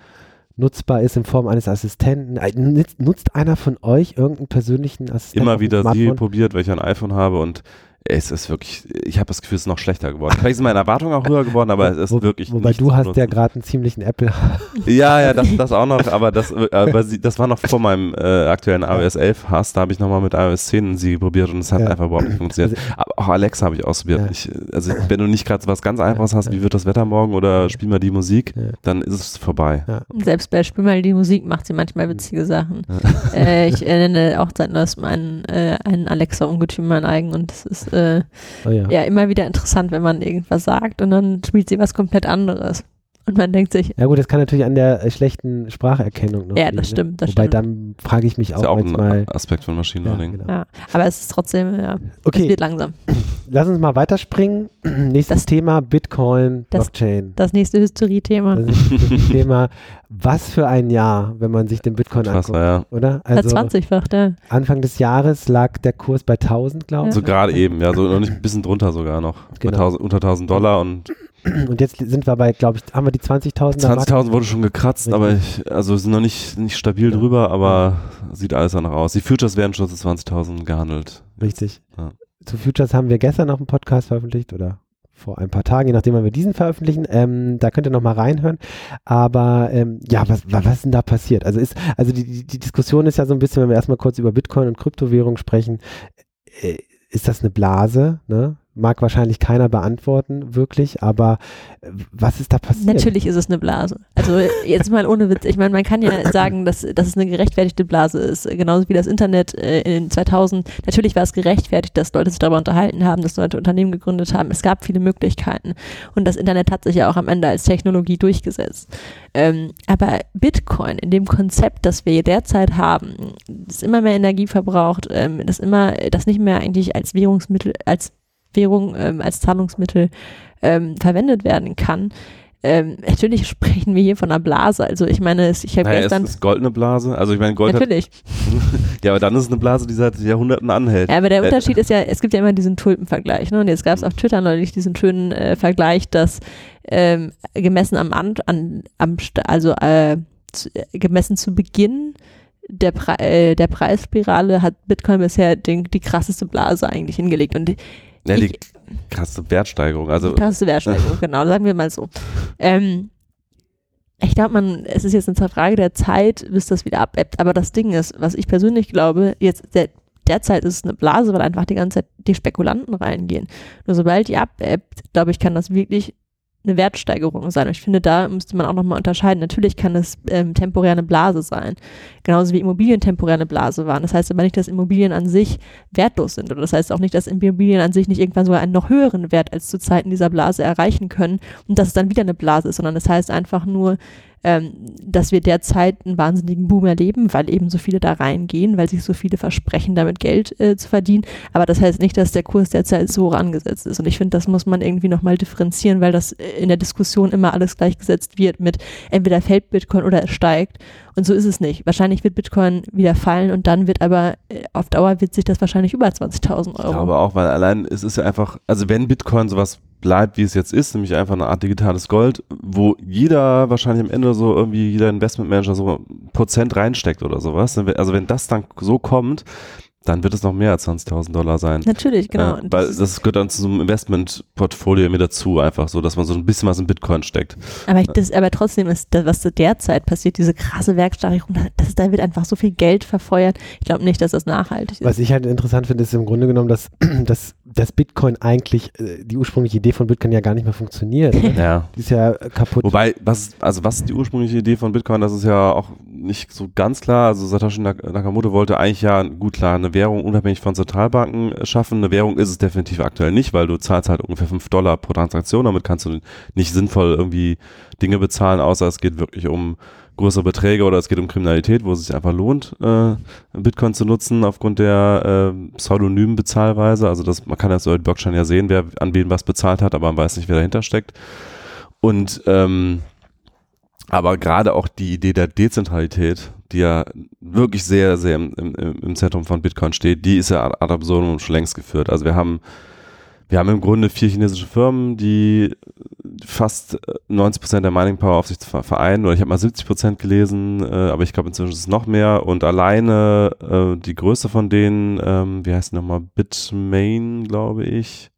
nutzbar ist in Form eines Assistenten. Äh, Nutzt, einer von euch irgendeinen persönlichen Assistenten? immer wieder Siri Smartphone? probiert, weil ich ein iPhone habe und es ist wirklich, ich habe das Gefühl, es ist noch schlechter geworden. Vielleicht sind meine Erwartungen auch höher geworden, aber es ist Wo- wirklich Wobei nicht du hast ja gerade einen ziemlichen Apple. Ja, ja, das, das auch noch, aber das, äh, aber sie, das war noch vor meinem äh, aktuellen iOS 11 Hass, da habe ich nochmal mit iOS 10 sie probiert und es hat Ja. einfach überhaupt nicht funktioniert. aber auch Alexa habe ich ausprobiert. Ja. Ich, also wenn du nicht gerade was ganz Einfaches hast, wie wird das Wetter morgen oder spiel mal die Musik, Ja. dann ist es vorbei. Ja. Selbst bei Spiel mal die Musik macht sie manchmal witzige Sachen. äh, ich nenne auch seit neuestem einen, äh, einen Alexa-Ungetüm mein eigen und es ist äh, Oh ja. ja immer wieder interessant, wenn man irgendwas sagt und dann spielt sie was komplett anderes. Und man denkt sich, Ja gut, das kann natürlich an der äh, schlechten Spracherkennung noch ja, liegen, das ne? stimmt, das Wobei stimmt. dann frage ich mich Ist auch, ja auch manchmal. ein Aspekt von Machine Ja, Learning. genau. Ja, aber es ist trotzdem, ja, es Okay, wird langsam. lass uns mal weiterspringen. Nächstes Das- Thema, Bitcoin, das- Blockchain. Das nächste Hysterie-Thema. Das ist das Thema, was für ein Jahr, wenn man sich den Bitcoin Krass, anguckt, ja. oder? Also, Also 20-fach, ja. Anfang des Jahres lag der Kurs bei 1000, glaube ich. So gerade eben, ja, so noch nicht ein bisschen drunter sogar noch. Bei Genau. 1000, unter 1000 Dollar und Und jetzt sind wir bei, glaube ich, haben wir die 20.000 er Marke? 20.000 wurde schon gekratzt, aber ich, also sind noch nicht, nicht stabil Ja. drüber, aber sieht alles danach aus. Die Futures werden schon zu 20.000 gehandelt. Richtig. Ja. Zu Futures haben wir gestern noch einen Podcast veröffentlicht oder vor ein paar Tagen, je nachdem, wann wir diesen veröffentlichen. Ähm, da könnt ihr noch mal reinhören. Aber ähm, ja, was, was ist denn da passiert? Also ist, also die, die, die Diskussion ist ja so ein bisschen, wenn wir erstmal kurz über Bitcoin und Kryptowährung sprechen, äh, ist das eine Blase? Ne? Mag wahrscheinlich keiner beantworten, wirklich, aber äh, was ist da passiert? Natürlich ist es eine Blase. Also jetzt mal ohne Witz. Ich meine, man kann ja sagen, dass, dass es eine gerechtfertigte Blase ist. Genauso wie das Internet äh, in den 2000. Natürlich war es gerechtfertigt, dass Leute sich darüber unterhalten haben, dass Leute Unternehmen gegründet haben. Es gab viele Möglichkeiten. Und das Internet hat sich ja auch am Ende als Technologie durchgesetzt. Ähm, aber Bitcoin in dem Konzept, das wir derzeit haben, das immer mehr Energie verbraucht, ähm, das immer, das nicht mehr eigentlich als Währungsmittel, als Währung, ähm, als Zahlungsmittel ähm, verwendet werden kann, ähm, natürlich sprechen wir hier von einer Blase. Also ich meine, es- ich habe Naja, gestern. ist, ist Gold eine Blase? Also ich meine, Gold hat, Natürlich. ja, aber dann ist es eine Blase, die seit Jahrhunderten anhält. Ja, aber der Äh, Unterschied ist ja, es gibt ja immer diesen Tulpenvergleich. Ne? Und jetzt gab es auf Twitter neulich diesen schönen äh, Vergleich, dass ähm, gemessen am, an, an am also äh, zu, äh, gemessen zu Beginn der, Pre äh, der Preisspirale hat Bitcoin bisher den, die krasseste Blase eigentlich hingelegt. Und die, Ja, die ich- krasse Wertsteigerung. Also die krasseste Wertsteigerung, genau, sagen wir mal so. Ähm, ich glaube, man, es ist jetzt eine Frage der Zeit, bis das wieder abebbt. Aber das Ding ist, was ich persönlich glaube, jetzt der, derzeit ist es eine Blase, weil einfach die ganze Zeit die Spekulanten reingehen. Nur sobald die abebbt, glaube ich, kann das wirklich eine Wertsteigerung sein. Ich finde, da müsste man auch nochmal unterscheiden. Natürlich kann es ähm, temporär eine Blase sein. Genauso wie Immobilien temporär eine Blase waren. Das heißt aber nicht, dass Immobilien an sich wertlos sind. Oder das heißt auch nicht, dass Immobilien an sich nicht irgendwann sogar einen noch höheren Wert als zu Zeiten dieser Blase erreichen können und dass es dann wieder eine Blase ist, sondern das heißt einfach nur, ähm, dass wir derzeit einen wahnsinnigen Boom erleben, weil eben so viele da reingehen, weil sich so viele versprechen, damit Geld äh, zu verdienen. Aber das heißt nicht, dass der Kurs derzeit so hoch angesetzt ist. Und ich finde, das muss man irgendwie nochmal differenzieren, weil das äh, in der Diskussion immer alles gleichgesetzt wird mit entweder fällt Bitcoin oder es steigt. Und so ist es nicht. Wahrscheinlich wird Bitcoin wieder fallen und dann wird aber äh, auf Dauer wird sich das wahrscheinlich über 20.000 Ich Euro. glaube auch, weil allein es ist ja einfach, also wenn Bitcoin sowas bleibt, wie es jetzt ist, nämlich einfach eine Art digitales Gold, wo jeder wahrscheinlich am Ende so irgendwie jeder Investmentmanager so ein Prozent reinsteckt oder sowas. Also wenn das dann so kommt, dann wird es noch mehr als 20.000 Dollar sein. Natürlich, genau. Und weil das gehört dann zu so einem Investmentportfolio mit dazu, einfach so, dass man so ein bisschen was in Bitcoin steckt. Aber, ich, das, aber trotzdem ist das, was zu derzeit passiert, diese krasse Werksteigerung, da- das, da wird einfach so viel Geld verfeuert. Ich glaube nicht, dass das nachhaltig ist. Was ich halt interessant finde, ist im Grunde genommen, dass, dass, dass Bitcoin eigentlich, äh, die ursprüngliche Idee von Bitcoin ja gar nicht mehr funktioniert. oder? Ja. Die ist ja kaputt. Wobei, was, also was ist die ursprüngliche Idee von Bitcoin, das ist ja auch nicht so ganz klar. Also Satoshi Nak- Nakamoto wollte eigentlich ja, gut klar, eine Währung unabhängig von Zentralbanken äh, schaffen. Eine Währung ist es definitiv aktuell nicht, weil du zahlst halt ungefähr 5 Dollar pro Transaktion. Damit kannst du nicht sinnvoll irgendwie Dinge bezahlen, außer es geht wirklich um größere Beträge oder es geht um Kriminalität, wo es sich einfach lohnt, äh, Bitcoin zu nutzen aufgrund der äh, pseudonymen Bezahlweise. Also das, man kann so in Blockchain ja sehen, wer an wen was bezahlt hat, aber man weiß nicht, wer dahinter steckt. Und ähm, aber gerade auch die Idee der Dezentralität, die ja wirklich sehr, sehr im, im, im Zentrum von Bitcoin steht, die ist ja ad absurdum schon längst geführt. Also wir haben, wir haben im Grunde vier chinesische Firmen, die fast 90 Prozent der Mining Power auf sich ver- vereinen. Oder ich habe mal 70 Prozent gelesen, äh, aber ich glaube inzwischen ist es noch mehr. Und alleine äh, die größte von denen, ähm, wie heißt die nochmal, Bitmain, glaube ich.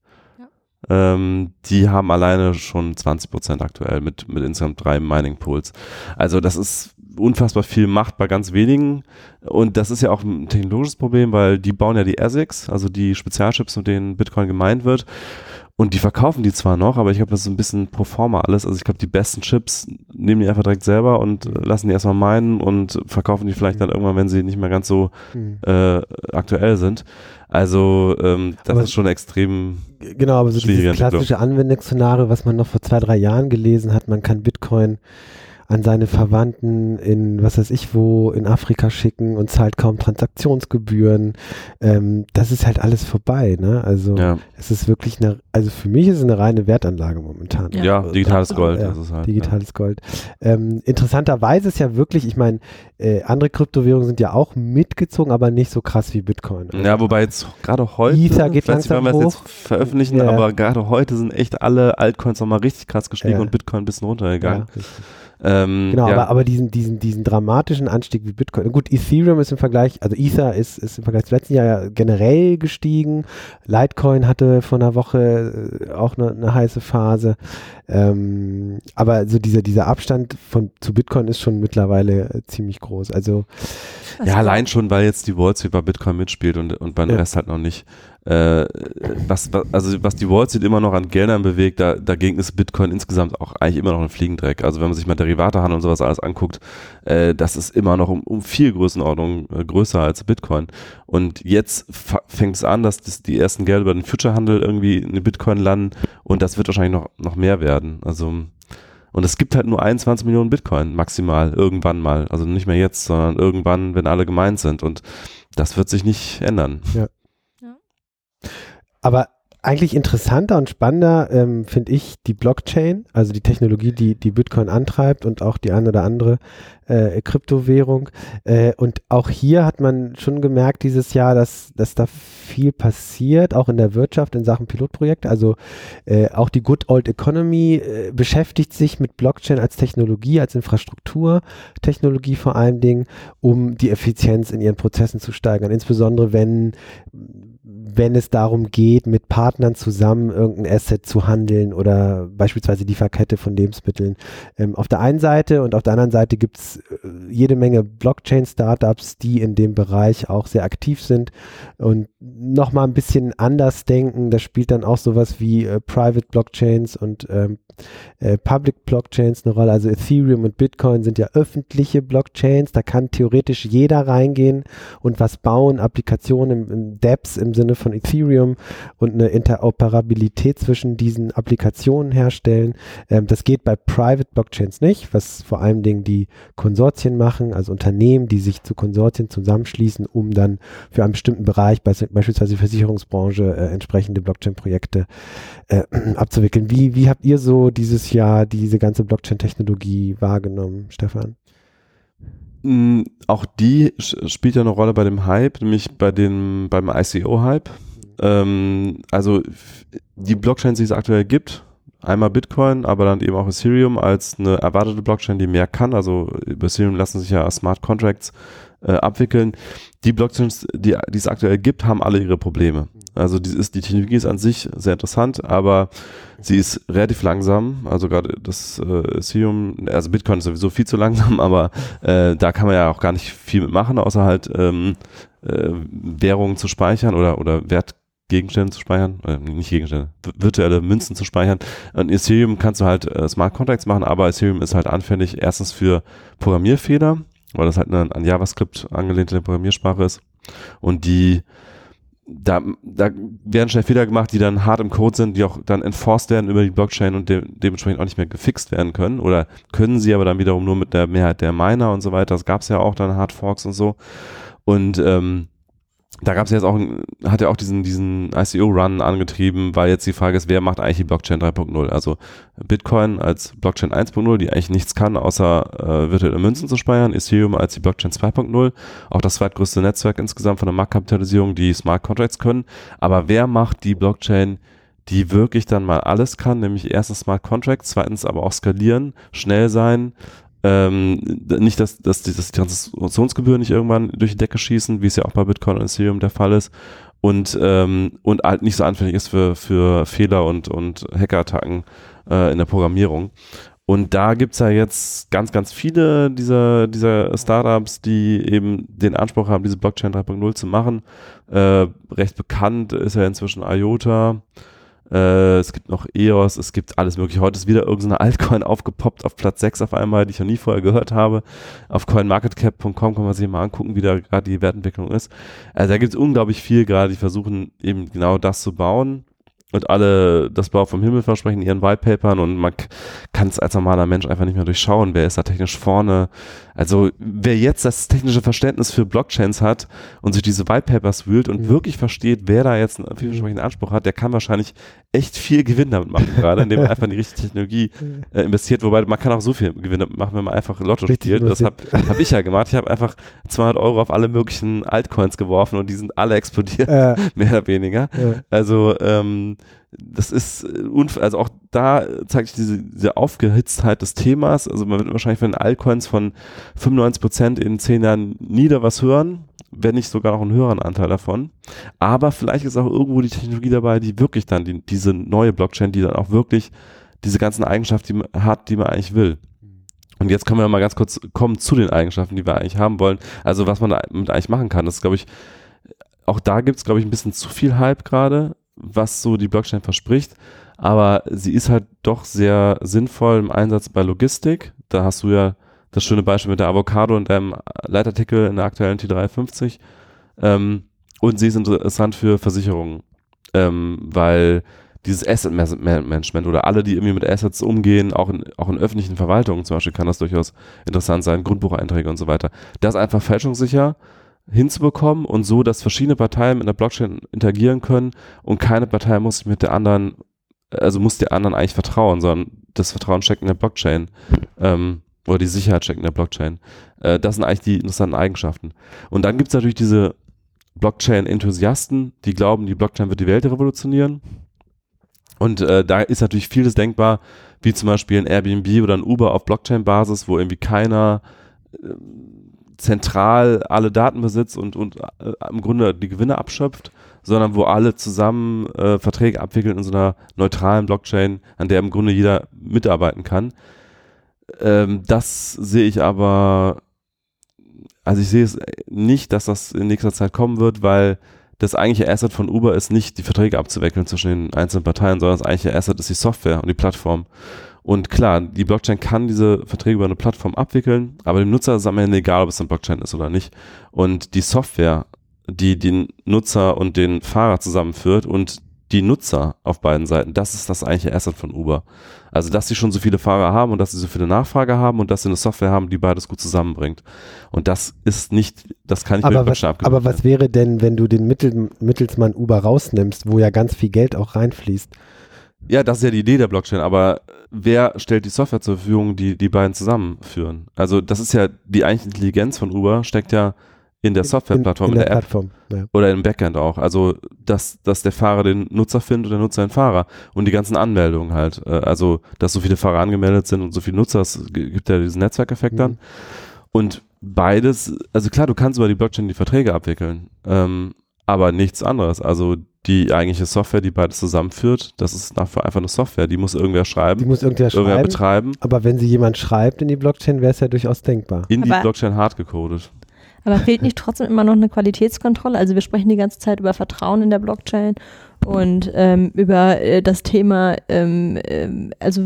Ähm, die haben alleine schon 20 Prozent aktuell mit, mit insgesamt drei Mining Pools. Also das ist unfassbar viel Macht bei ganz wenigen. Und das ist ja auch ein technologisches Problem, weil die bauen ja die ASICs, also die Spezialchips, mit denen Bitcoin gemeint wird. Und die verkaufen die zwar noch, aber ich glaube, das ist ein bisschen pro forma alles. Also ich glaube, die besten Chips nehmen die einfach direkt selber und lassen die erstmal meinen und verkaufen die vielleicht dann irgendwann, wenn sie nicht mehr ganz so Hm. äh, aktuell sind. Also ähm, das Aber- ist schon extrem Genau, aber so dieses klassische Anwendungsszenario, was man noch vor zwei, drei Jahren gelesen hat, man kann Bitcoin an seine Verwandten in, was weiß ich wo, in Afrika schicken und zahlt kaum Transaktionsgebühren. Ähm, das ist halt alles vorbei, ne? Also Ja, es ist wirklich eine, also für mich ist es eine reine Wertanlage momentan. Ja. ja, digitales Gold. Ja, halt, Digitales Gold. Ähm, interessanterweise ist ja wirklich, ich meine, äh, andere Kryptowährungen sind ja auch mitgezogen, aber nicht so krass wie Bitcoin. Ja. ja, wobei jetzt gerade heute, Ether geht ich weiß nicht, wann wir es jetzt veröffentlichen, Ja. aber gerade heute sind echt alle Altcoins nochmal richtig krass gestiegen Ja. und Bitcoin ein bisschen runtergegangen. Ähm, Genau, ja. aber, aber diesen, diesen, diesen dramatischen Anstieg wie Bitcoin. Gut, Ethereum ist im Vergleich, also Ether ist, ist im Vergleich zum letzten Jahr ja generell gestiegen. Litecoin hatte vor einer Woche äh, auch eine, eine heiße Phase. Ähm, aber so dieser, dieser Abstand von, zu Bitcoin ist schon mittlerweile äh, ziemlich groß. Also, ja, allein schon, weil jetzt die Wall Street bei Bitcoin mitspielt und, und beim Ja. Rest halt noch nicht. Äh, was, was, also was die Wall Street immer noch an Geldern bewegt, da, dagegen ist Bitcoin insgesamt auch eigentlich immer noch ein Fliegendreck. Also wenn man sich mal Derivatehandel und sowas alles anguckt, äh, das ist immer noch um, um viel Größenordnung äh, größer als Bitcoin. Und jetzt fängt es an, dass das, die ersten Gelder über den Future-Handel irgendwie in den Bitcoin landen und das wird wahrscheinlich noch, noch mehr werden. Also und es gibt halt nur 21 Millionen Bitcoin maximal, irgendwann mal. Also nicht mehr jetzt, sondern irgendwann, wenn alle gemeint sind. Und das wird sich nicht ändern. Aber eigentlich interessanter und spannender ähm, finde ich die Blockchain, also die Technologie, die, die Bitcoin antreibt und auch die eine oder andere äh, Kryptowährung. Äh, und auch hier hat man schon gemerkt dieses Jahr, dass, dass da viel passiert, auch in der Wirtschaft in Sachen Pilotprojekte. Also äh, auch die Good Old Economy äh, beschäftigt sich mit Blockchain als Technologie, als Infrastrukturtechnologie vor allen Dingen, um die Effizienz in ihren Prozessen zu steigern. Insbesondere wenn wenn es darum geht, mit Partnern zusammen irgendein Asset zu handeln oder beispielsweise die Verkette von Lebensmitteln. Ähm, auf der einen Seite und auf der anderen Seite gibt es äh, jede Menge Blockchain-Startups, die in dem Bereich auch sehr aktiv sind und nochmal ein bisschen anders denken. Das spielt dann auch sowas wie äh, Private Blockchains und ähm, äh, Public Blockchains eine Rolle. Also Ethereum und Bitcoin sind ja öffentliche Blockchains. Da kann theoretisch jeder reingehen und was bauen, Applikationen im, im DEPS im Sinne von Ethereum und eine Interoperabilität zwischen diesen Applikationen herstellen. Ähm, das geht bei Private Blockchains nicht, was vor allen Dingen die Konsortien machen, also Unternehmen, die sich zu Konsortien zusammenschließen, um dann für einen bestimmten Bereich, beispielsweise Versicherungsbranche, äh, entsprechende Blockchain-Projekte äh, abzuwickeln. Wie, wie habt ihr so dieses Jahr diese ganze Blockchain-Technologie wahrgenommen, Stefan? Mm, auch die spielt ja eine Rolle bei dem Hype, nämlich bei dem, beim ICO-Hype. Ähm, also die Blockchains, die es aktuell gibt, einmal Bitcoin, aber dann eben auch Ethereum als eine erwartete Blockchain, die mehr kann. Also über Ethereum lassen sich ja Smart Contracts äh, abwickeln. Die Blockchains, die, die es aktuell gibt, haben alle ihre Probleme. Also die, ist, die Technologie ist an sich sehr interessant, aber sie ist relativ langsam. Also gerade das äh, Ethereum, also Bitcoin ist sowieso viel zu langsam, aber äh, da kann man ja auch gar nicht viel mitmachen, außer halt ähm, äh, Währungen zu speichern oder, oder Wertgegenstände zu speichern, äh, nicht Gegenstände, virtuelle Münzen zu speichern. Und Ethereum kannst du halt äh, Smart Contracts machen, aber Ethereum ist halt anfällig erstens für Programmierfehler, weil das halt eine an JavaScript angelehnte Programmiersprache ist. Und die da, da werden schnell Fehler gemacht, die dann hart im Code sind, die auch dann enforced werden über die Blockchain und de dementsprechend auch nicht mehr gefixt werden können. Oder können sie aber dann wiederum nur mit der Mehrheit der Miner und so weiter. Das gab es ja auch dann Hard Forks und so. Und ähm, da gab es jetzt auch, hat er auch diesen, diesen ICO-Run angetrieben, weil jetzt die Frage ist, wer macht eigentlich die Blockchain 3.0? Also Bitcoin als Blockchain 1.0, die eigentlich nichts kann, außer äh, virtuelle Münzen zu speichern, Ethereum als die Blockchain 2.0, auch das zweitgrößte Netzwerk insgesamt von der Marktkapitalisierung, die Smart Contracts können. Aber wer macht die Blockchain, die wirklich dann mal alles kann, nämlich erstens Smart Contracts, zweitens aber auch skalieren, schnell sein, ähm, nicht, dass, dass, die, dass die Transaktionsgebühren nicht irgendwann durch die Decke schießen, wie es ja auch bei Bitcoin und Ethereum der Fall ist. Und, ähm, und halt nicht so anfällig ist für, für Fehler und, und Hackerattacken äh, in der Programmierung. Und da gibt's ja jetzt ganz, ganz viele dieser, dieser Startups, die eben den Anspruch haben, diese Blockchain 3.0 zu machen. Äh, recht bekannt ist ja inzwischen IOTA. Äh, es gibt noch EOS, es gibt alles mögliche. Heute ist wieder irgendeine Altcoin aufgepoppt auf Platz 6 auf einmal, die ich noch nie vorher gehört habe. Auf coinmarketcap.com kann man sich mal angucken, wie da gerade die Wertentwicklung ist. Also da gibt es unglaublich viel gerade, die versuchen eben genau das zu bauen und alle das Bau vom Himmel versprechen ihren Whitepapern und man kann es als normaler Mensch einfach nicht mehr durchschauen, wer ist da technisch vorne. Also wer jetzt das technische Verständnis für Blockchains hat und sich diese Whitepapers wühlt und mhm. wirklich versteht, wer da jetzt einen vielversprechenden Anspruch hat, der kann wahrscheinlich echt viel Gewinn damit machen, gerade indem man einfach in die richtige Technologie äh, investiert, wobei man kann auch so viel Gewinn damit machen, wenn man einfach Lotto Richtig spielt. Das habe hab ich ja gemacht. Ich habe einfach 200 Euro auf alle möglichen Altcoins geworfen und die sind alle explodiert, äh. mehr oder weniger. Ja. Also ähm, das ist, äh, also auch da zeigt sich diese, diese Aufgehitztheit des Themas. Also man wird wahrscheinlich von Altcoins von 95 Prozent in zehn Jahren nie da was hören, wenn nicht sogar noch einen höheren Anteil davon. Aber vielleicht ist auch irgendwo die Technologie dabei, die wirklich dann die, diese neue Blockchain, die dann auch wirklich diese ganzen Eigenschaften die hat, die man eigentlich will. Und jetzt können wir mal ganz kurz kommen zu den Eigenschaften, die wir eigentlich haben wollen. Also was man damit eigentlich machen kann, das glaube ich, auch da gibt es, glaube ich, ein bisschen zu viel Hype gerade was so die Blockchain verspricht, aber sie ist halt doch sehr sinnvoll im Einsatz bei Logistik. Da hast du ja das schöne Beispiel mit der Avocado in deinem Leitartikel in der aktuellen T350. Ähm, und sie ist interessant für Versicherungen, ähm, weil dieses Asset Management oder alle, die irgendwie mit Assets umgehen, auch in, auch in öffentlichen Verwaltungen zum Beispiel, kann das durchaus interessant sein, Grundbucheinträge und so weiter. Das ist einfach fälschungssicher hinzubekommen und so, dass verschiedene Parteien in der Blockchain interagieren können und keine Partei muss sich mit der anderen, also muss der anderen eigentlich vertrauen, sondern das Vertrauen steckt in der Blockchain ähm, oder die Sicherheit steckt in der Blockchain. Äh, das sind eigentlich die interessanten Eigenschaften. Und dann gibt es natürlich diese Blockchain-Enthusiasten, die glauben, die Blockchain wird die Welt revolutionieren. Und äh, da ist natürlich vieles denkbar, wie zum Beispiel ein Airbnb oder ein Uber auf Blockchain-Basis, wo irgendwie keiner äh, zentral alle Daten besitzt und, und äh, im Grunde die Gewinne abschöpft, sondern wo alle zusammen äh, Verträge abwickeln in so einer neutralen Blockchain, an der im Grunde jeder mitarbeiten kann. Ähm, das sehe ich aber, also ich sehe es nicht, dass das in nächster Zeit kommen wird, weil das eigentliche Asset von Uber ist nicht, die Verträge abzuwickeln zwischen den einzelnen Parteien, sondern das eigentliche Asset ist die Software und die Plattform. Und klar, die Blockchain kann diese Verträge über eine Plattform abwickeln, aber dem Nutzer ist es am Ende egal, ob es eine Blockchain ist oder nicht. Und die Software, die den Nutzer und den Fahrer zusammenführt und die Nutzer auf beiden Seiten, das ist das eigentliche Asset von Uber. Also, dass sie schon so viele Fahrer haben und dass sie so viele Nachfrage haben und dass sie eine Software haben, die beides gut zusammenbringt. Und das ist nicht, das kann ich aber mit was, Blockchain aber was wäre denn, wenn du den Mittel, Mittelsmann Uber rausnimmst, wo ja ganz viel Geld auch reinfließt? Ja, das ist ja die Idee der Blockchain, aber wer stellt die Software zur Verfügung, die die beiden zusammenführen? Also das ist ja die eigentliche Intelligenz von Uber, steckt ja in der Softwareplattform, in, in, in der, App Plattform. Ja. oder im Backend auch. Also dass, dass der Fahrer den Nutzer findet und der Nutzer den Fahrer und die ganzen Anmeldungen halt. Äh, Also dass so viele Fahrer angemeldet sind und so viele Nutzer, es gibt ja diesen Netzwerkeffekt Mhm. dann. Und beides, also klar, du kannst über die Blockchain die Verträge abwickeln, ähm, aber nichts anderes. Also die eigentliche Software, die beides zusammenführt, das ist dafür einfach eine Software, die muss irgendwer Die schreiben, muss irgendwer irgendwer schreiben, betreiben, aber wenn sie jemand schreibt in die Blockchain, wäre es ja durchaus denkbar. in die Aber- Blockchain hart gecodet. Aber fehlt nicht trotzdem immer noch eine Qualitätskontrolle? Also wir sprechen die ganze Zeit über Vertrauen in der Blockchain und ähm, über äh, das Thema, ähm, ähm, also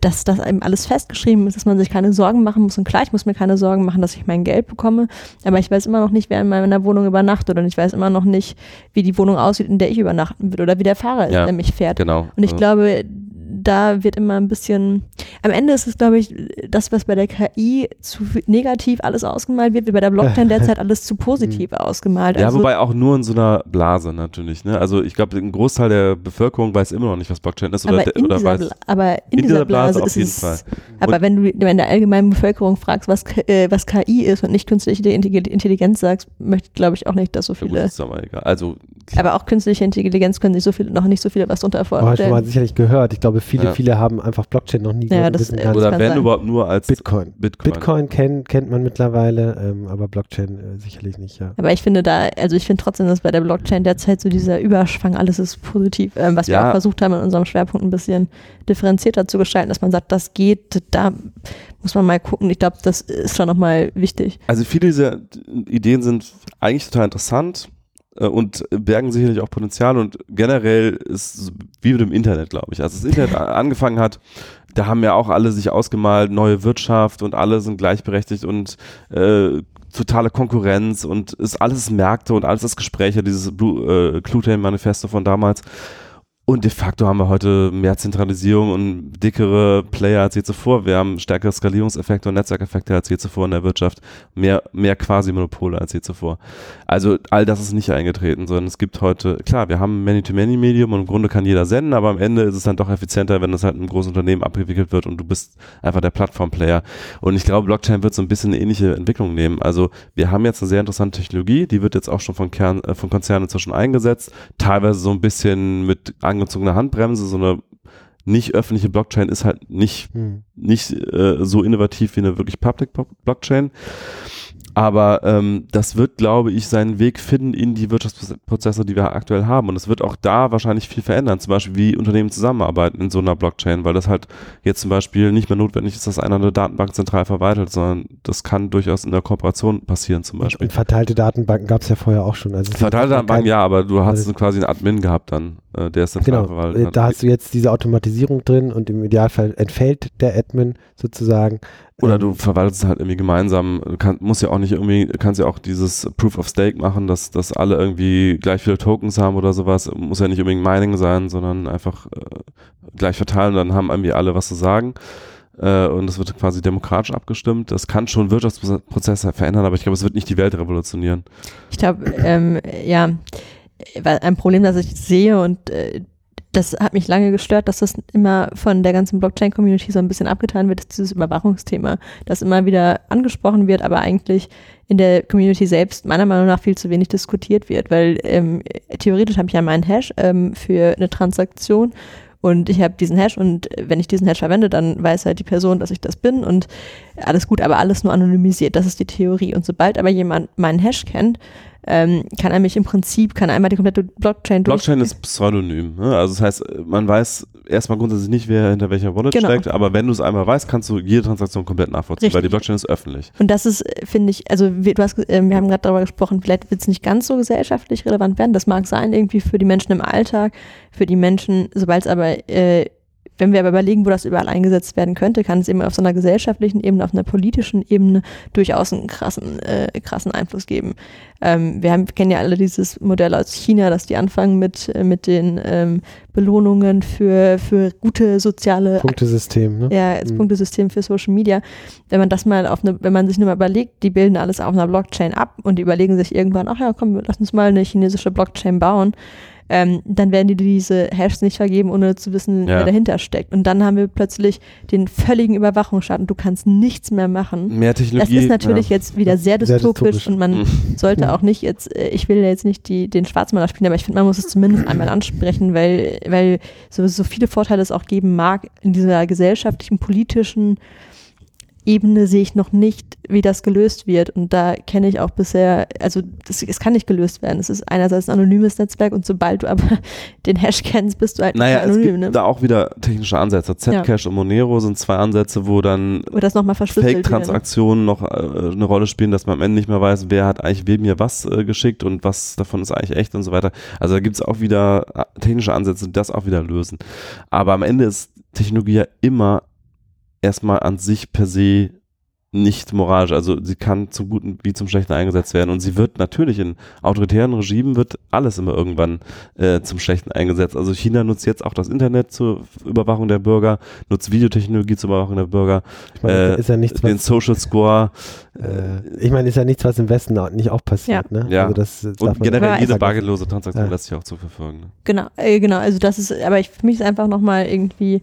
dass das eben alles festgeschrieben ist, dass man sich keine Sorgen machen muss. Und klar, ich muss mir keine Sorgen machen, dass ich mein Geld bekomme, aber ich weiß immer noch nicht, wer in meiner Wohnung übernachtet und ich weiß immer noch nicht, wie die Wohnung aussieht, in der ich übernachten will oder wie der Fahrer ist, Ja, der mich fährt. Genau. Und ich Also- glaube, da wird immer ein bisschen, am Ende ist es, glaube ich, das, was bei der KI zu negativ alles ausgemalt wird, wie bei der Blockchain derzeit alles zu positiv ausgemalt. Ja, also, wobei auch nur in so einer Blase natürlich. Ne? Also ich glaube, ein Großteil der Bevölkerung weiß immer noch nicht, was Blockchain ist oder, aber, in oder dieser, weiß. Bla aber in, in dieser dieser Blase Blase, auf ist jeden es, Fall. aber wenn du wenn der allgemeinen Bevölkerung fragst, was, äh, was KI ist und nicht künstliche Intelli- Intelligenz sagst, möchte glaube ich auch nicht, dass so Ja, gut, viele, ist aber egal. Also aber auch künstliche Intelligenz können sich so viele, noch nicht so viele was drunter Aber schon mal vorstellen. sicherlich gehört. Ich glaube, viele, Ja. viele haben einfach Blockchain noch nie Ja, das- wissen äh, nicht. oder wenn sein. überhaupt nur als Bitcoin. Bitcoin. Bitcoin kennt, kennt man mittlerweile, ähm, aber Blockchain äh, sicherlich nicht, ja. Aber ich finde da, also ich finde trotzdem, dass bei der Blockchain derzeit so dieser Überschwang, alles ist positiv, ähm, was wir Ja. auch versucht haben, in unserem Schwerpunkt ein bisschen differenzierter zu gestalten, dass man sagt, das geht, da muss man mal gucken. Ich glaube, das ist schon nochmal wichtig. Also viele dieser Ideen sind eigentlich total interessant und bergen sicherlich auch Potenzial und generell ist es wie mit dem Internet, glaube ich. Als das Internet angefangen hat, da haben ja auch alle sich ausgemalt, neue Wirtschaft und alle sind gleichberechtigt und äh, totale Konkurrenz und ist alles Märkte und alles ist Gespräche, dieses Blue, äh, Cluetain-Manifesto von damals. Und de facto haben wir heute mehr Zentralisierung und dickere Player als je zuvor. Wir haben stärkere Skalierungseffekte und Netzwerkeffekte als je zuvor in der Wirtschaft. Mehr, mehr quasi Monopole als je zuvor. Also all das ist nicht eingetreten, sondern es gibt heute, klar, wir haben ein Many-to-Many-Medium und im Grunde kann jeder senden, aber am Ende ist es dann doch effizienter, wenn das halt in einem großen Unternehmen abgewickelt wird und du bist einfach der Plattform-Player. Und ich glaube, Blockchain wird so ein bisschen eine ähnliche Entwicklung nehmen. Also wir haben jetzt eine sehr interessante Technologie, die wird jetzt auch schon von, Kern, äh, von Konzernen inzwischen eingesetzt, teilweise so ein bisschen mit angezogener Handbremse, so eine nicht öffentliche Blockchain ist halt nicht Hm. nicht äh, so innovativ wie eine wirklich Public Blo- Blockchain. Aber ähm, das wird, glaube ich, seinen Weg finden in die Wirtschaftsprozesse, die wir aktuell haben. Und es wird auch da wahrscheinlich viel verändern. Zum Beispiel, wie Unternehmen zusammenarbeiten in so einer Blockchain, weil das halt jetzt zum Beispiel nicht mehr notwendig ist, dass einer eine Datenbank zentral verwaltet, sondern das kann durchaus in der Kooperation passieren, zum Beispiel. Und verteilte Datenbanken gab es ja vorher auch schon. Also Verteilte kein- Datenbank, ja, aber du hast quasi einen Admin gehabt dann, der ist zentral Genau, verwaltet. äh, da hast du jetzt diese Automatisierung drin und im Idealfall entfällt der Admin sozusagen. Oder Ähm, du verwaltest es halt irgendwie gemeinsam. Du kann, musst ja auch nicht irgendwie, kannst ja auch dieses Proof of Stake machen, dass, dass alle irgendwie gleich viele Tokens haben oder sowas. Muss ja nicht unbedingt Mining sein, sondern einfach äh, gleich verteilen, dann haben irgendwie alle was zu sagen. äh, und es wird quasi demokratisch abgestimmt. Das kann schon Wirtschaftsprozesse verändern, aber ich glaube, es wird nicht die Welt revolutionieren. Ich glaube, ähm, ja, ein Problem, das ich sehe und äh, das hat mich lange gestört, dass das immer von der ganzen Blockchain-Community so ein bisschen abgetan wird, dieses Überwachungsthema, das immer wieder angesprochen wird, aber eigentlich in der Community selbst meiner Meinung nach viel zu wenig diskutiert wird, weil ähm, theoretisch habe ich ja meinen Hash ähm, für eine Transaktion und ich habe diesen Hash und wenn ich diesen Hash verwende, dann weiß halt die Person, dass ich das bin und alles gut, aber alles nur anonymisiert. Das ist die Theorie. Und sobald aber jemand meinen Hash kennt, ähm, kann er mich im Prinzip, kann einmal die komplette Blockchain durch. Blockchain ist Pseudonym. Ne? Also das heißt, man weiß erstmal grundsätzlich nicht, wer hinter welcher Wallet genau. steckt, aber wenn du es einmal weißt, kannst du jede Transaktion komplett nachvollziehen, Richtig. weil die Blockchain ist öffentlich. Und das ist, finde ich, also wir, du hast, äh, wir haben gerade darüber gesprochen, vielleicht wird es nicht ganz so gesellschaftlich relevant werden. Das mag sein, irgendwie für die Menschen im Alltag, für die Menschen, sobald es aber äh, wenn wir aber überlegen, wo das überall eingesetzt werden könnte, kann es eben auf so einer gesellschaftlichen Ebene, auf einer politischen Ebene durchaus einen krassen, äh, krassen Einfluss geben. Ähm, wir haben, kennen ja alle dieses Modell aus China, dass die anfangen mit, äh, mit den ähm, Belohnungen für, für gute soziale Punktesystem, ne? Ja, als mhm. Punktesystem für Social Media. Wenn man das mal auf eine, wenn man sich nur mal überlegt, die bilden alles auf einer Blockchain ab und die überlegen sich irgendwann, ach ja, komm, lass uns mal eine chinesische Blockchain bauen ähm, dann werden die diese Hashs nicht vergeben, ohne zu wissen, ja. wer dahinter steckt. Und dann haben wir plötzlich den völligen Überwachungsstaat und du kannst nichts mehr machen. Mehr Technologie. Das ist natürlich ja. jetzt wieder sehr dystopisch, sehr dystopisch. und man mhm. sollte auch nicht jetzt, äh, ich will jetzt nicht die, den Schwarzmaler spielen, aber ich finde, man muss es zumindest einmal ansprechen, weil, weil so, so viele Vorteile es auch geben mag in dieser gesellschaftlichen, politischen Ebene sehe ich noch nicht, wie das gelöst wird. Und da kenne ich auch bisher, also das, es kann nicht gelöst werden. Es ist einerseits ein anonymes Netzwerk und sobald du aber den Hash kennst, bist du halt naja, anonym. Es gibt ne? da auch wieder technische Ansätze. Zcash ja. und Monero sind zwei Ansätze, wo dann Fake-Transaktionen noch äh, eine Rolle spielen, dass man am Ende nicht mehr weiß, wer hat eigentlich wem mir was äh, geschickt und was davon ist eigentlich echt und so weiter. Also da gibt es auch wieder äh, technische Ansätze, die das auch wieder lösen. Aber am Ende ist Technologie ja immer erstmal an sich per se nicht moralisch. Also sie kann zum Guten wie zum Schlechten eingesetzt werden. Und sie wird natürlich in autoritären Regimen wird alles immer irgendwann äh, zum Schlechten eingesetzt. Also China nutzt jetzt auch das Internet zur Überwachung der Bürger, nutzt Videotechnologie zur Überwachung der Bürger, ich meine, äh, ist ja nichts, den Social Score. Äh, ich meine, ist ja nichts, was im Westen nicht auch passiert. Ja. Ne? ja. Also das, das Und generell jede bargeldlose Transaktion ja. lässt sich auch zu verfolgen. Ne? Genau, äh, genau. Also das ist, aber ich, für mich ist einfach nochmal irgendwie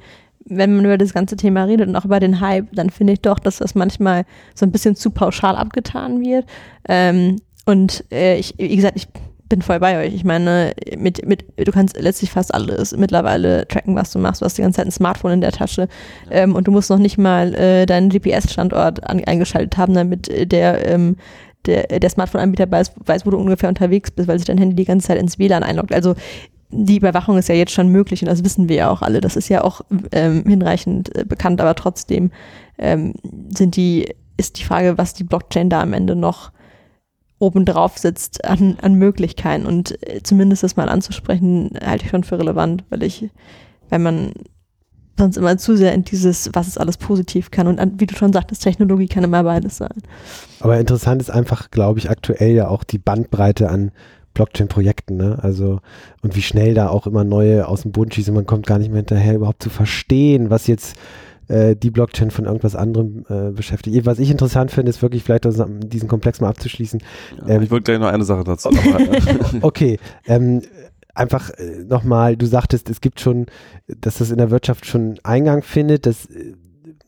wenn man über das ganze Thema redet und auch über den Hype, dann finde ich doch, dass das manchmal so ein bisschen zu pauschal abgetan wird. Ähm, und äh, ich, wie gesagt, ich bin voll bei euch. Ich meine, mit, mit, du kannst letztlich fast alles mittlerweile tracken, was du machst. Du hast die ganze Zeit ein Smartphone in der Tasche ähm, und du musst noch nicht mal äh, deinen GPS-Standort eingeschaltet haben, damit der, ähm, der, der Smartphone-Anbieter weiß, weiß, wo du ungefähr unterwegs bist, weil sich dein Handy die ganze Zeit ins WLAN einloggt. Also die Überwachung ist ja jetzt schon möglich und das wissen wir ja auch alle. Das ist ja auch ähm, hinreichend äh, bekannt, aber trotzdem ähm, sind die, ist die Frage, was die Blockchain da am Ende noch obendrauf sitzt an, an Möglichkeiten und äh, zumindest das mal anzusprechen, halte ich schon für relevant, weil ich, wenn man sonst immer zu sehr in dieses, was es alles positiv kann und wie du schon sagtest, Technologie kann immer beides sein. Aber interessant ist einfach, glaube ich, aktuell ja auch die Bandbreite an Blockchain-Projekten, ne? Also, und wie schnell da auch immer neue aus dem Boden schießen, man kommt gar nicht mehr hinterher, überhaupt zu verstehen, was jetzt äh, die Blockchain von irgendwas anderem äh, beschäftigt. Was ich interessant finde, ist wirklich vielleicht also, diesen Komplex mal abzuschließen. Ja, ähm, ich wollte gleich noch eine Sache dazu. okay, ähm, einfach äh, nochmal, du sagtest, es gibt schon, dass das in der Wirtschaft schon Eingang findet, dass äh,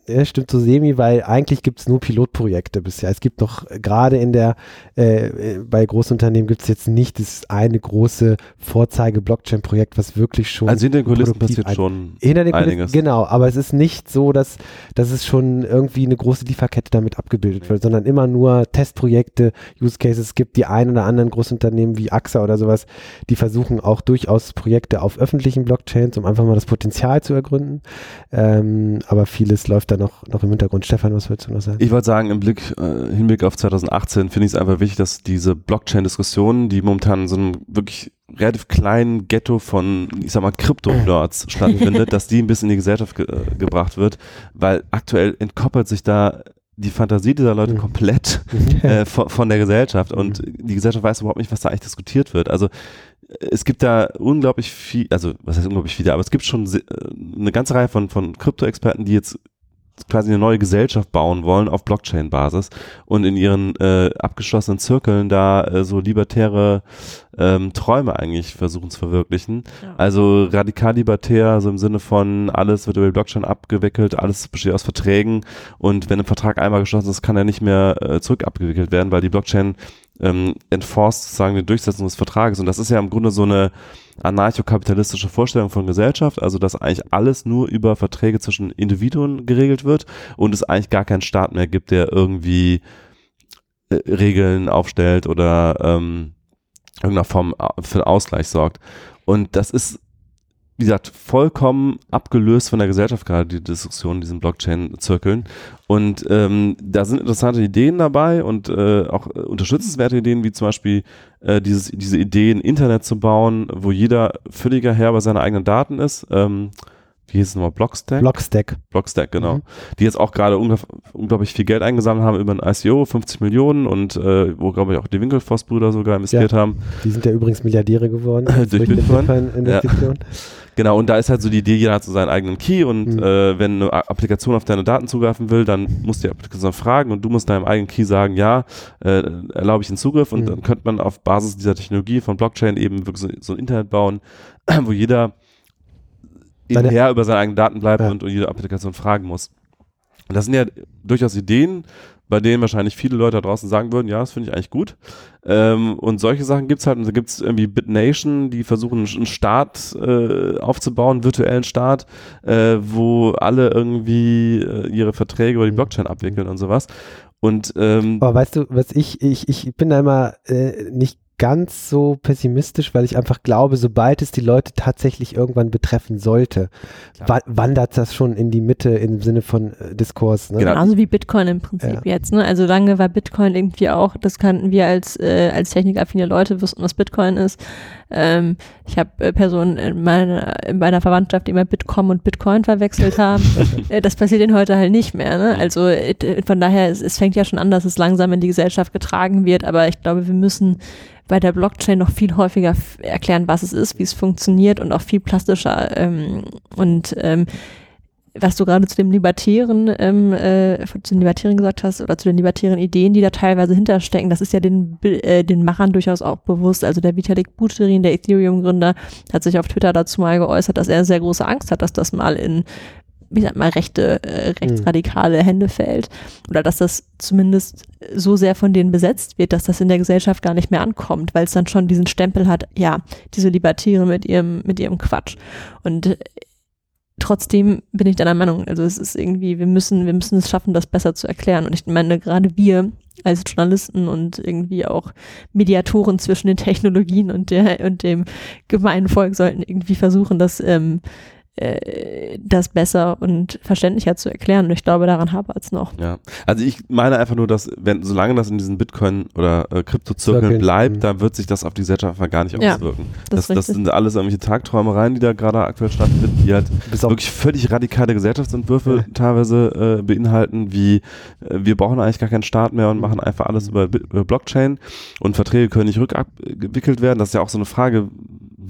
ja, stimmt so semi, weil eigentlich gibt es nur Pilotprojekte bisher. Es gibt noch äh, gerade in der, äh, bei Großunternehmen gibt es jetzt nicht das eine große Vorzeige-Blockchain-Projekt, was wirklich schon. Also hinter den Kulissen passiert ein, schon hinter den einiges. Kulissen, genau, aber es ist nicht so, dass, dass es schon irgendwie eine große Lieferkette damit abgebildet okay. wird, sondern immer nur Testprojekte, Use Cases. Es gibt die ein oder anderen Großunternehmen wie AXA oder sowas, die versuchen auch durchaus Projekte auf öffentlichen Blockchains, um einfach mal das Potenzial zu ergründen. Ähm, aber vieles läuft dann noch, noch im Hintergrund. Stefan, was würdest du noch sagen? Ich wollte sagen, im Blick, äh, Hinblick auf 2018 finde ich es einfach wichtig, dass diese Blockchain-Diskussion, die momentan in so einem wirklich relativ kleinen Ghetto von, ich sag mal, Krypto-Nerds stattfindet, dass die ein bisschen in die Gesellschaft ge äh, gebracht wird, weil aktuell entkoppelt sich da die Fantasie dieser Leute mhm. komplett äh, von, von, der Gesellschaft und mhm. die Gesellschaft weiß überhaupt nicht, was da eigentlich diskutiert wird. Also es gibt da unglaublich viel, also was heißt unglaublich viele, aber es gibt schon äh, eine ganze Reihe von, von Krypto-Experten, die jetzt quasi eine neue Gesellschaft bauen wollen auf Blockchain-Basis und in ihren äh, abgeschlossenen Zirkeln da äh, so libertäre ähm, Träume eigentlich versuchen zu verwirklichen. Ja. Also radikal libertär, so im Sinne von alles wird über die Blockchain abgewickelt, alles besteht aus Verträgen und wenn ein Vertrag einmal geschlossen ist, kann er nicht mehr äh, zurück abgewickelt werden, weil die Blockchain ähm, enforced sozusagen die Durchsetzung des Vertrages und das ist ja im Grunde so eine anarchokapitalistische Vorstellung von Gesellschaft, also dass eigentlich alles nur über Verträge zwischen Individuen geregelt wird und es eigentlich gar keinen Staat mehr gibt, der irgendwie äh, Regeln aufstellt oder ähm, irgendeiner Form für Ausgleich sorgt. Und das ist, wie gesagt, vollkommen abgelöst von der Gesellschaft gerade, die Diskussion in diesen Blockchain-Zirkeln. Und ähm, da sind interessante Ideen dabei und äh, auch unterstützenswerte Ideen, wie zum Beispiel äh, dieses, diese Idee, ein Internet zu bauen, wo jeder völliger Herr bei seinen eigenen Daten ist. Ähm, wie hieß es nochmal, Blockstack? Blockstack. Blockstack, genau. Mhm. Die jetzt auch gerade ungl unglaublich viel Geld eingesammelt haben über ein ICO, 50 Millionen und äh, wo, glaube ich, auch die Winkelfoss-Brüder sogar investiert haben. Die sind ja übrigens Milliardäre geworden Durch eine Bitcoin. Bitcoin-Investition. Genau, und da ist halt so die Idee, jeder hat so seinen eigenen Key und Mhm. äh, wenn eine Applikation auf deine Daten zugreifen will, dann muss die Applikation fragen und du musst deinem eigenen Key sagen, ja, äh, erlaube ich den Zugriff und Mhm. dann könnte man auf Basis dieser Technologie von Blockchain eben wirklich so, so ein Internet bauen, wo jeder eben Herr über seine eigenen Daten bleibt Ja. und, und jede Applikation fragen muss. Und das sind ja durchaus Ideen, bei denen wahrscheinlich viele Leute da draußen sagen würden, ja, das finde ich eigentlich gut. Ähm, und solche Sachen gibt's halt, und da gibt's irgendwie BitNation, die versuchen, einen Staat äh, aufzubauen, einen virtuellen Staat, äh, wo alle irgendwie äh, ihre Verträge über die Mhm. Blockchain abwickeln und sowas. Und ähm, Aber weißt du, was ich, ich, ich bin da immer äh, nicht ganz so pessimistisch, weil ich einfach glaube, sobald es die Leute tatsächlich irgendwann betreffen sollte, wa wandert das schon in die Mitte im Sinne von äh, Diskurs. Ne? Genau. Genauso wie Bitcoin im Prinzip jetzt. Ne? Also lange war Bitcoin irgendwie auch, das kannten wir als, äh, als technikaffine Leute, wussten, was Bitcoin ist. Ähm, ich habe äh, Personen in meiner, in meiner Verwandtschaft, die immer Bitcoin und Bitcoin verwechselt haben. äh, das passiert denen heute halt nicht mehr. Ne? Also äh, von daher, es, es fängt ja schon an, dass es langsam in die Gesellschaft getragen wird, aber ich glaube, wir müssen bei der Blockchain noch viel häufiger erklären, was es ist, wie es funktioniert und auch viel plastischer ähm, und ähm, was du gerade zu dem Libertären, ähm, äh, zu den Libertären gesagt hast oder zu den libertären Ideen, die da teilweise hinterstecken, das ist ja den, äh, den Machern durchaus auch bewusst. Also der Vitalik Buterin, der Ethereum-Gründer, hat sich auf Twitter dazu mal geäußert, dass er sehr große Angst hat, dass das mal in wie sagt mal, rechte, äh, rechtsradikale Hände fällt. Oder dass das zumindest so sehr von denen besetzt wird, dass das in der Gesellschaft gar nicht mehr ankommt, weil es dann schon diesen Stempel hat, ja, diese Libertäre mit ihrem, mit ihrem Quatsch. Und trotzdem bin ich deiner Meinung, also es ist irgendwie, wir müssen, wir müssen es schaffen, das besser zu erklären. Und ich meine, gerade wir als Journalisten und irgendwie auch Mediatoren zwischen den Technologien und der und dem gemeinen Volk sollten irgendwie versuchen, das ähm, äh, das besser und verständlicher zu erklären. Und ich glaube, daran hapert es noch. Ja, also ich meine einfach nur, dass wenn solange das in diesen Bitcoin oder äh, Kryptozirkeln Zirkeln, bleibt, mhm. dann wird sich das auf die Gesellschaft einfach gar nicht Ja, auswirken. das Das, das, sind alles irgendwelche Tagträumereien, die da gerade aktuell stattfinden, die halt Bis wirklich völlig radikale Gesellschaftsentwürfe Ja. teilweise äh, beinhalten, wie äh, wir brauchen eigentlich gar keinen Staat mehr und Mhm. machen einfach alles über, Bi- über Blockchain und Verträge können nicht rückabgewickelt werden. Das ist ja auch so eine Frage,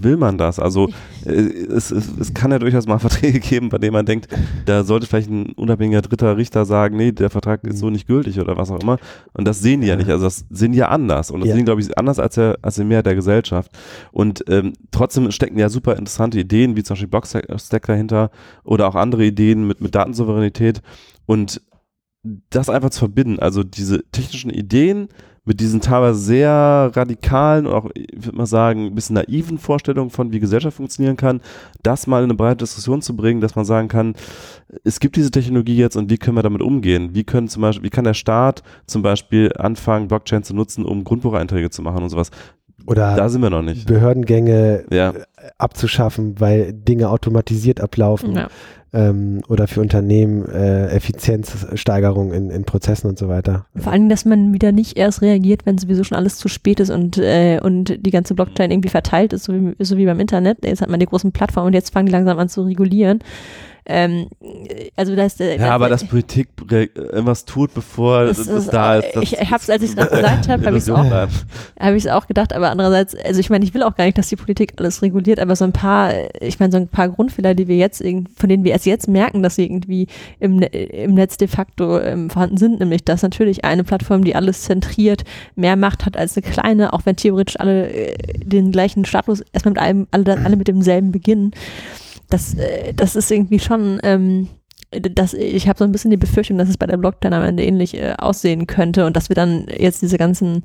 will man das? Also äh, es, es, es kann ja durchaus mal Verträge geben, bei denen man denkt, da sollte vielleicht ein unabhängiger dritter Richter sagen, nee, der Vertrag ist so nicht gültig oder was auch immer. Und das sehen die ja nicht. Also das sehen die ja anders. Und das Ja. sehen, glaube ich, anders als, der, als die Mehrheit der Gesellschaft. Und ähm, trotzdem stecken ja super interessante Ideen, wie zum Beispiel Blockstack dahinter oder auch andere Ideen mit, mit Datensouveränität. Und das einfach zu verbinden, also diese technischen Ideen mit diesen teilweise sehr radikalen und auch, ich würde mal sagen, ein bisschen naiven Vorstellungen von, wie Gesellschaft funktionieren kann, das mal in eine breite Diskussion zu bringen, dass man sagen kann, es gibt diese Technologie jetzt und wie können wir damit umgehen? Wie können zum Beispiel, wie kann der Staat zum Beispiel anfangen, Blockchain zu nutzen, um Grundbucheinträge zu machen und sowas? Oder Da sind wir noch nicht. Behördengänge Ja, abzuschaffen, weil Dinge automatisiert ablaufen Ja. ähm, oder für Unternehmen äh, Effizienzsteigerung in, in Prozessen und so weiter. Vor allem, dass man wieder nicht erst reagiert, wenn sowieso schon alles zu spät ist und, äh, und die ganze Blockchain irgendwie verteilt ist, so wie, so wie beim Internet. Jetzt hat man die großen Plattformen und jetzt fangen die langsam an zu regulieren. Ähm, also das, ja, das, aber dass Politik irgendwas tut, bevor es da ist. ich habe es, als ich es gerade gesagt habe, habe ich es auch, hab auch gedacht, aber andererseits, also ich meine, ich will auch gar nicht, dass die Politik alles reguliert, aber so ein paar, ich meine, so ein paar Grundfehler, die wir jetzt, von denen wir erst jetzt merken, dass sie irgendwie im, im Netz de facto ähm, vorhanden sind, nämlich dass natürlich eine Plattform, die alles zentriert, mehr Macht hat als eine kleine, auch wenn theoretisch alle äh, den gleichen Status erstmal mit allem, alle, alle mit demselben beginnen. Das, äh, das ist irgendwie schon, ähm, das, ich habe so ein bisschen die Befürchtung, dass es bei der Blockchain am Ende ähnlich äh, aussehen könnte und dass wir dann jetzt diese ganzen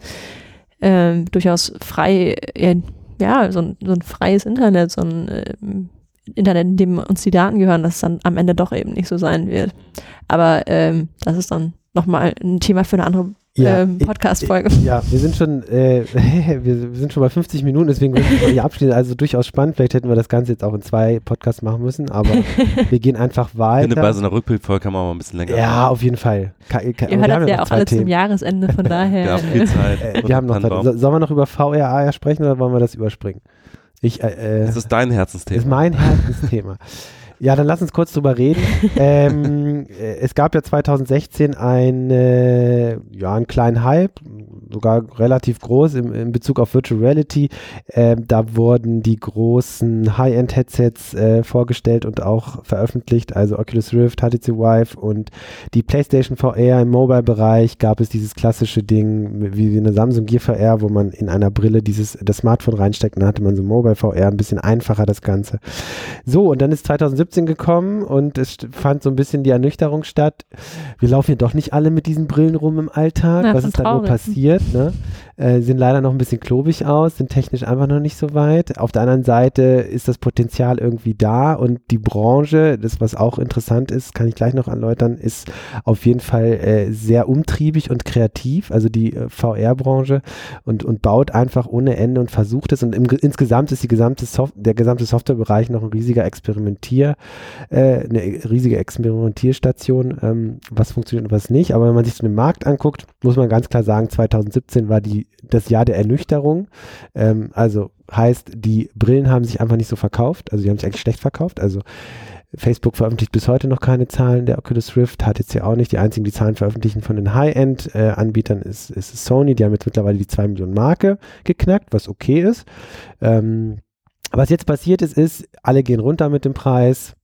äh, durchaus frei, äh, ja, so ein, so ein freies Internet, so ein äh, Internet, in dem uns die Daten gehören, dass es dann am Ende doch eben nicht so sein wird. Aber ähm, das ist dann nochmal ein Thema für eine andere ja, ähm, Podcast-Folge. Ja, wir sind schon, äh, wir, sind schon bei 50 Minuten, deswegen würde ich hier abschließen. Also durchaus spannend. Vielleicht hätten wir das Ganze jetzt auch in zwei Podcasts machen müssen, aber wir gehen einfach weiter. Ich finde, bei so einer Rückbildfolge kann man mal ein bisschen länger. Ja, machen. auf jeden Fall. Ka ka Ihr hört das ja auch alle Themen. zum Jahresende, von daher. ja, viel Zeit. Äh, wir haben noch Zeit. Sollen wir noch über VRA sprechen oder wollen wir das überspringen? Ich, äh, äh das ist dein Herzensthema. Das ist mein Herzensthema. Ja, dann lass uns kurz drüber reden. ähm, äh, es gab ja 2016 ein, äh, ja, einen kleinen Hype, sogar relativ groß im, in Bezug auf Virtual Reality. Ähm, da wurden die großen High-End-Headsets äh, vorgestellt und auch veröffentlicht, also Oculus Rift, HTC Vive und die PlayStation VR im Mobile-Bereich gab es dieses klassische Ding wie eine Samsung Gear VR, wo man in einer Brille dieses das Smartphone reinsteckt und dann hatte man so Mobile VR, ein bisschen einfacher das Ganze. So, und dann ist 2017 gekommen und es fand so ein bisschen die Ernüchterung statt. Wir laufen ja doch nicht alle mit diesen Brillen rum im Alltag. Na, Was ist da nur passiert? Ne? Äh, sehen leider noch ein bisschen klobig aus, sind technisch einfach noch nicht so weit. Auf der anderen Seite ist das Potenzial irgendwie da und die Branche, das was auch interessant ist, kann ich gleich noch erläutern, ist auf jeden Fall äh, sehr umtriebig und kreativ, also die äh, VR-Branche und, und baut einfach ohne Ende und versucht es und im, insgesamt ist die gesamte Soft der gesamte Softwarebereich noch ein riesiger Experimentier, äh, eine riesige Experimentierstation, ähm, was funktioniert und was nicht. Aber wenn man sich so den Markt anguckt, muss man ganz klar sagen, 2017 war die das Jahr der Ernüchterung. Ähm, also heißt, die Brillen haben sich einfach nicht so verkauft, also die haben sich eigentlich schlecht verkauft. Also Facebook veröffentlicht bis heute noch keine Zahlen der Oculus Rift, HTC auch nicht. Die einzigen, die Zahlen veröffentlichen von den High-End-Anbietern äh, ist, ist Sony. Die haben jetzt mittlerweile die 2 Millionen Marke geknackt, was okay ist. Ähm, was jetzt passiert ist, ist, alle gehen runter mit dem Preis.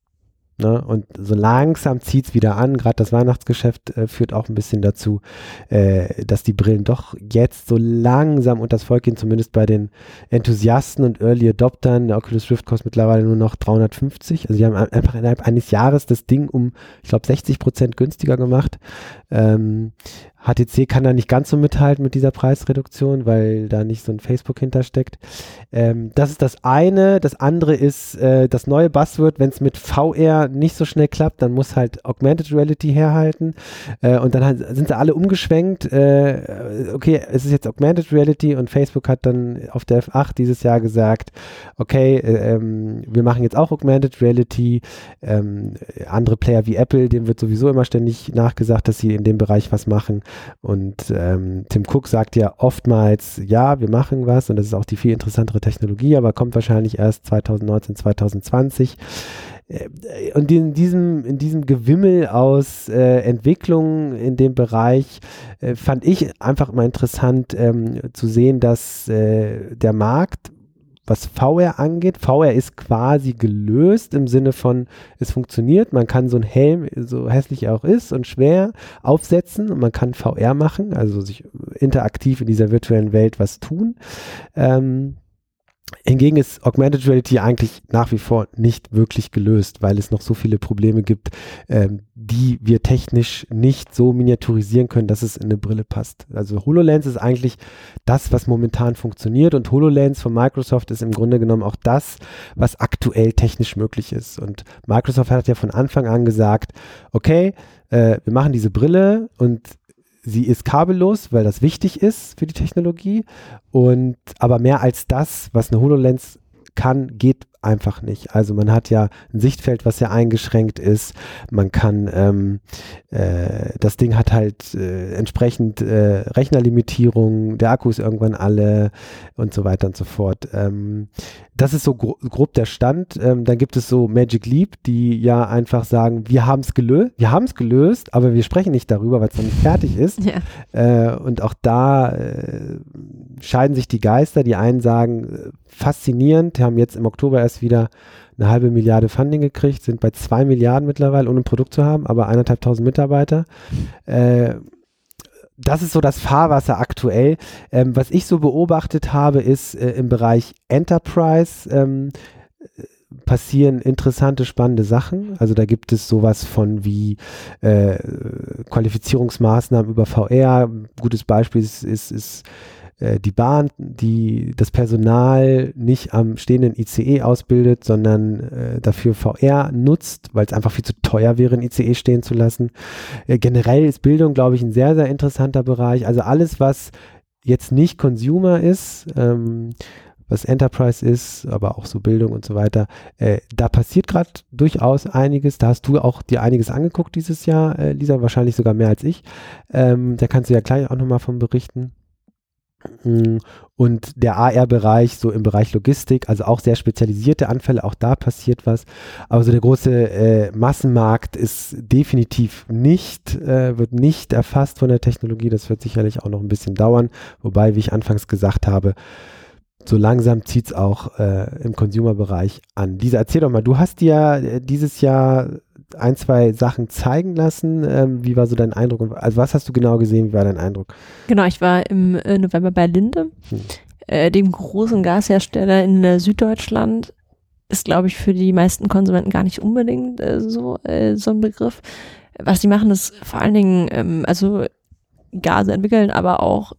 Ne? Und so langsam zieht es wieder an. Gerade das Weihnachtsgeschäft äh, führt auch ein bisschen dazu, äh, dass die Brillen doch jetzt so langsam und das Volk gehen, zumindest bei den Enthusiasten und Early Adoptern. Der Oculus Rift kostet mittlerweile nur noch 350. Also die haben einfach innerhalb eines Jahres das Ding um, ich glaube, 60 Prozent günstiger gemacht. Ähm, HTC kann da nicht ganz so mithalten mit dieser Preisreduktion, weil da nicht so ein Facebook hintersteckt. Ähm, das ist das eine. Das andere ist äh, das neue Buzzword. Wenn es mit VR nicht so schnell klappt, dann muss halt Augmented Reality herhalten. Äh, und dann sind sie alle umgeschwenkt. Äh, okay, es ist jetzt Augmented Reality und Facebook hat dann auf der F8 dieses Jahr gesagt, okay, äh, ähm, wir machen jetzt auch Augmented Reality. Ähm, andere Player wie Apple, dem wird sowieso immer ständig nachgesagt, dass sie in dem Bereich was machen. Und ähm, Tim Cook sagt ja oftmals, ja, wir machen was und das ist auch die viel interessantere Technologie, aber kommt wahrscheinlich erst 2019, 2020. Äh, und in diesem, in diesem Gewimmel aus äh, Entwicklungen in dem Bereich äh, fand ich einfach mal interessant ähm, zu sehen, dass äh, der Markt was VR angeht. VR ist quasi gelöst im Sinne von, es funktioniert. Man kann so ein Helm, so hässlich er auch ist und schwer, aufsetzen und man kann VR machen, also sich interaktiv in dieser virtuellen Welt was tun. Ähm, Hingegen ist Augmented Reality eigentlich nach wie vor nicht wirklich gelöst, weil es noch so viele Probleme gibt, ähm, die wir technisch nicht so miniaturisieren können, dass es in eine Brille passt. Also HoloLens ist eigentlich das, was momentan funktioniert und HoloLens von Microsoft ist im Grunde genommen auch das, was aktuell technisch möglich ist. Und Microsoft hat ja von Anfang an gesagt, okay, äh, wir machen diese Brille und sie ist kabellos, weil das wichtig ist für die Technologie. Und aber mehr als das, was eine HoloLens kann, geht einfach nicht. Also man hat ja ein Sichtfeld, was ja eingeschränkt ist. Man kann, ähm, äh, das Ding hat halt äh, entsprechend äh, Rechnerlimitierung, der Akku ist irgendwann alle und so weiter und so fort. Ähm, das ist so gro grob der Stand. Ähm, dann gibt es so Magic Leap, die ja einfach sagen, wir haben es gelöst, wir haben es gelöst, aber wir sprechen nicht darüber, weil es noch nicht fertig ist. Ja. Äh, und auch da äh, scheiden sich die Geister. Die einen sagen, äh, faszinierend, haben jetzt im Oktober erst wieder eine halbe Milliarde Funding gekriegt, sind bei zwei Milliarden mittlerweile, ohne ein Produkt zu haben, aber eineinhalb tausend Mitarbeiter. Äh, das ist so das Fahrwasser aktuell. Ähm, was ich so beobachtet habe, ist äh, im Bereich Enterprise ähm, äh, passieren interessante, spannende Sachen. Also da gibt es sowas von wie äh, Qualifizierungsmaßnahmen über VR. Ein gutes Beispiel ist, ist, ist die Bahn, die das Personal nicht am stehenden ICE ausbildet, sondern äh, dafür VR nutzt, weil es einfach viel zu teuer wäre, ein ICE stehen zu lassen. Äh, generell ist Bildung, glaube ich, ein sehr, sehr interessanter Bereich. Also alles, was jetzt nicht Consumer ist, ähm, was Enterprise ist, aber auch so Bildung und so weiter. Äh, da passiert gerade durchaus einiges. Da hast du auch dir einiges angeguckt dieses Jahr, äh, Lisa, wahrscheinlich sogar mehr als ich. Ähm, da kannst du ja gleich auch nochmal von berichten. Mm, und der AR-Bereich, so im Bereich Logistik, also auch sehr spezialisierte Anfälle, auch da passiert was. Aber so der große äh, Massenmarkt ist definitiv nicht, äh, wird nicht erfasst von der Technologie. Das wird sicherlich auch noch ein bisschen dauern. Wobei, wie ich anfangs gesagt habe, so langsam zieht es auch äh, im Consumer-Bereich an. Lisa, erzähl doch mal, du hast dir äh, dieses Jahr ein, zwei Sachen zeigen lassen. Ähm, wie war so dein Eindruck? Also was hast du genau gesehen? Wie war dein Eindruck? Genau, ich war im äh, November bei Linde, Hm. äh, dem großen Gashersteller in äh, Süddeutschland. Ist, glaube ich, für die meisten Konsumenten gar nicht unbedingt äh, so, äh, so ein Begriff. Was die machen, ist vor allen Dingen, ähm, also Gase entwickeln, aber auch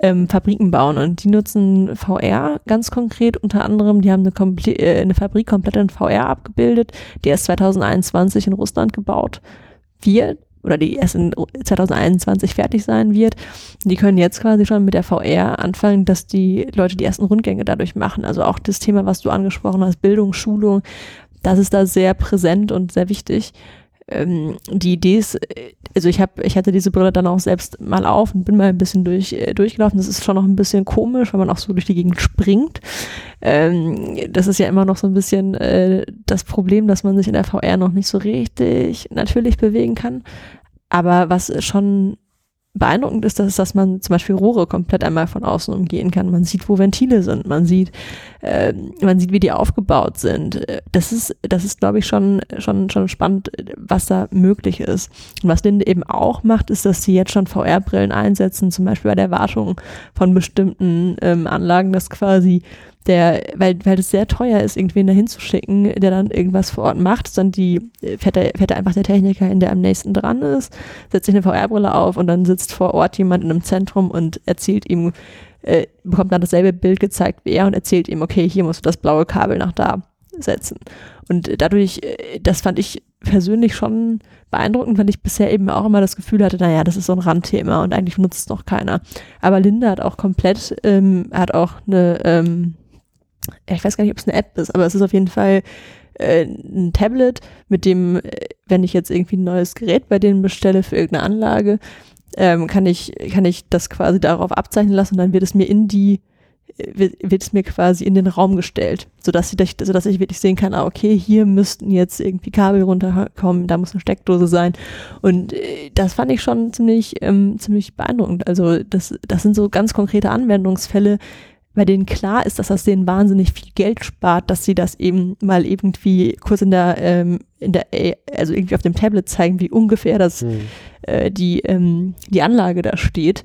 ähm, Fabriken bauen und die nutzen VR ganz konkret unter anderem. Die haben eine, komple äh, eine Fabrik komplett in VR abgebildet, die erst 2021 in Russland gebaut wird oder die erst in 2021 fertig sein wird. Die können jetzt quasi schon mit der VR anfangen, dass die Leute die ersten Rundgänge dadurch machen. Also auch das Thema, was du angesprochen hast, Bildung, Schulung, das ist da sehr präsent und sehr wichtig ähm, die Idee ist, äh, also ich habe, ich hatte diese Brille dann auch selbst mal auf und bin mal ein bisschen durch, äh, durchgelaufen. Das ist schon noch ein bisschen komisch, wenn man auch so durch die Gegend springt. Ähm, das ist ja immer noch so ein bisschen äh, das Problem, dass man sich in der VR noch nicht so richtig natürlich bewegen kann. Aber was schon beeindruckend ist, dass, dass man zum Beispiel Rohre komplett einmal von außen umgehen kann. Man sieht, wo Ventile sind, man sieht, äh, man sieht, wie die aufgebaut sind. Äh, Das ist, das ist, glaube ich, schon, schon, schon spannend, was da möglich ist. Und was Linde eben auch macht, ist, dass sie jetzt schon VR-Brillen einsetzen, zum Beispiel bei der Wartung von bestimmten ähm, Anlagen, dass quasi der, weil, weil es sehr teuer ist, irgendwen dahin zu schicken, der dann irgendwas vor Ort macht, dann die, fährt da, fährt da einfach der Techniker hin, der am nächsten dran ist, setzt sich eine VR-Brille auf und dann sitzt vor Ort jemand in einem Zentrum und erzählt ihm, äh, bekommt dann dasselbe Bild gezeigt wie er und erzählt ihm, okay, hier musst du das blaue Kabel nach da setzen. Und dadurch, äh, das fand ich persönlich schon beeindruckend, weil ich bisher eben auch immer das Gefühl hatte, naja, das ist so ein Randthema und eigentlich nutzt es noch keiner. Aber Linda hat auch komplett, ähm, hat auch eine, ähm, ich weiß gar nicht, ob es eine App ist, aber es ist auf jeden Fall äh, ein Tablet, mit dem, äh, wenn ich jetzt irgendwie ein neues Gerät bei denen bestelle für irgendeine Anlage, ähm, kann ich, kann ich das quasi darauf abzeichnen lassen und dann wird es mir in die, äh, wird, wird es mir quasi in den Raum gestellt, sodass ich, sodass ich wirklich sehen kann, ah, okay, hier müssten jetzt irgendwie Kabel runterkommen, da muss eine Steckdose sein. Und äh, das fand ich schon ziemlich, ähm, ziemlich beeindruckend. Also das, das sind so ganz konkrete Anwendungsfälle, bei denen klar ist, dass das denen wahnsinnig viel Geld spart, dass sie das eben mal irgendwie kurz in der, ähm, in der, also irgendwie auf dem Tablet zeigen, wie ungefähr das, Hm. äh, die, ähm, die Anlage da steht.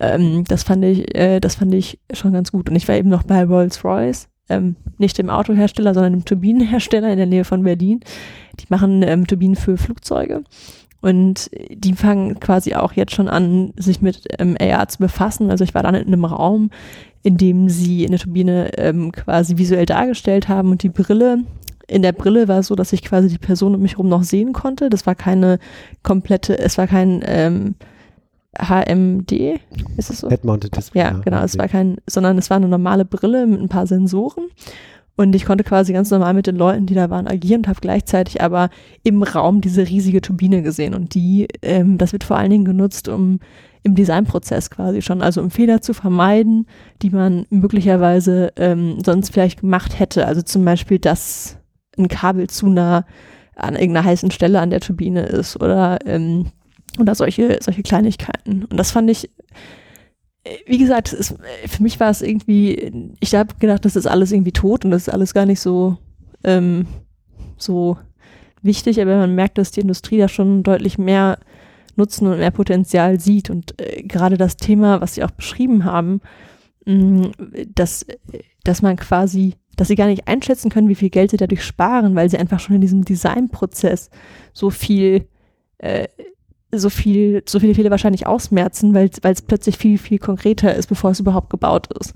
Ähm, das fand ich, äh, das fand ich schon ganz gut. Und ich war eben noch bei Rolls-Royce, ähm, nicht dem Autohersteller, sondern dem Turbinenhersteller in der Nähe von Berlin. Die machen ähm, Turbinen für Flugzeuge. Und die fangen quasi auch jetzt schon an, sich mit ähm, AR zu befassen. Also ich war dann in einem Raum, in dem sie eine Turbine ähm, quasi visuell dargestellt haben und die Brille. In der Brille war es so, dass ich quasi die Person um mich herum noch sehen konnte. Das war keine komplette, es war kein ähm, HMD, ist es so? Head-Mounted Display. Ja, genau. Es war kein, sondern es war eine normale Brille mit ein paar Sensoren. Und ich konnte quasi ganz normal mit den Leuten, die da waren, agieren und habe gleichzeitig aber im Raum diese riesige Turbine gesehen. Und die, ähm, das wird vor allen Dingen genutzt, um im Designprozess quasi schon, also um Fehler zu vermeiden, die man möglicherweise ähm, sonst vielleicht gemacht hätte. Also zum Beispiel, dass ein Kabel zu nah an irgendeiner heißen Stelle an der Turbine ist oder, ähm, oder solche, solche Kleinigkeiten. Und das fand ich wie gesagt, es, für mich war es irgendwie, ich habe gedacht, das ist alles irgendwie tot und das ist alles gar nicht so, ähm, so wichtig, aber man merkt, dass die Industrie da schon deutlich mehr Nutzen und mehr Potenzial sieht und äh, gerade das Thema, was Sie auch beschrieben haben, mh, dass, dass man quasi, dass sie gar nicht einschätzen können, wie viel Geld sie dadurch sparen, weil sie einfach schon in diesem Designprozess so viel äh, so viel, so viele Fehler wahrscheinlich ausmerzen, weil es plötzlich viel, viel konkreter ist, bevor es überhaupt gebaut ist.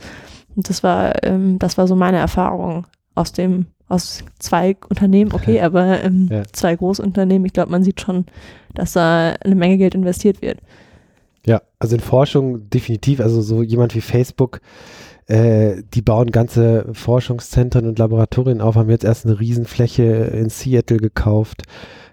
Und das war, ähm, das war so meine Erfahrung aus dem, aus zwei Unternehmen, okay, aber ähm, ja. zwei Großunternehmen. Ich glaube, man sieht schon, dass da eine Menge Geld investiert wird. Ja, also in Forschung definitiv, also so jemand wie Facebook, äh, die bauen ganze Forschungszentren und Laboratorien auf, haben jetzt erst eine Riesenfläche in Seattle gekauft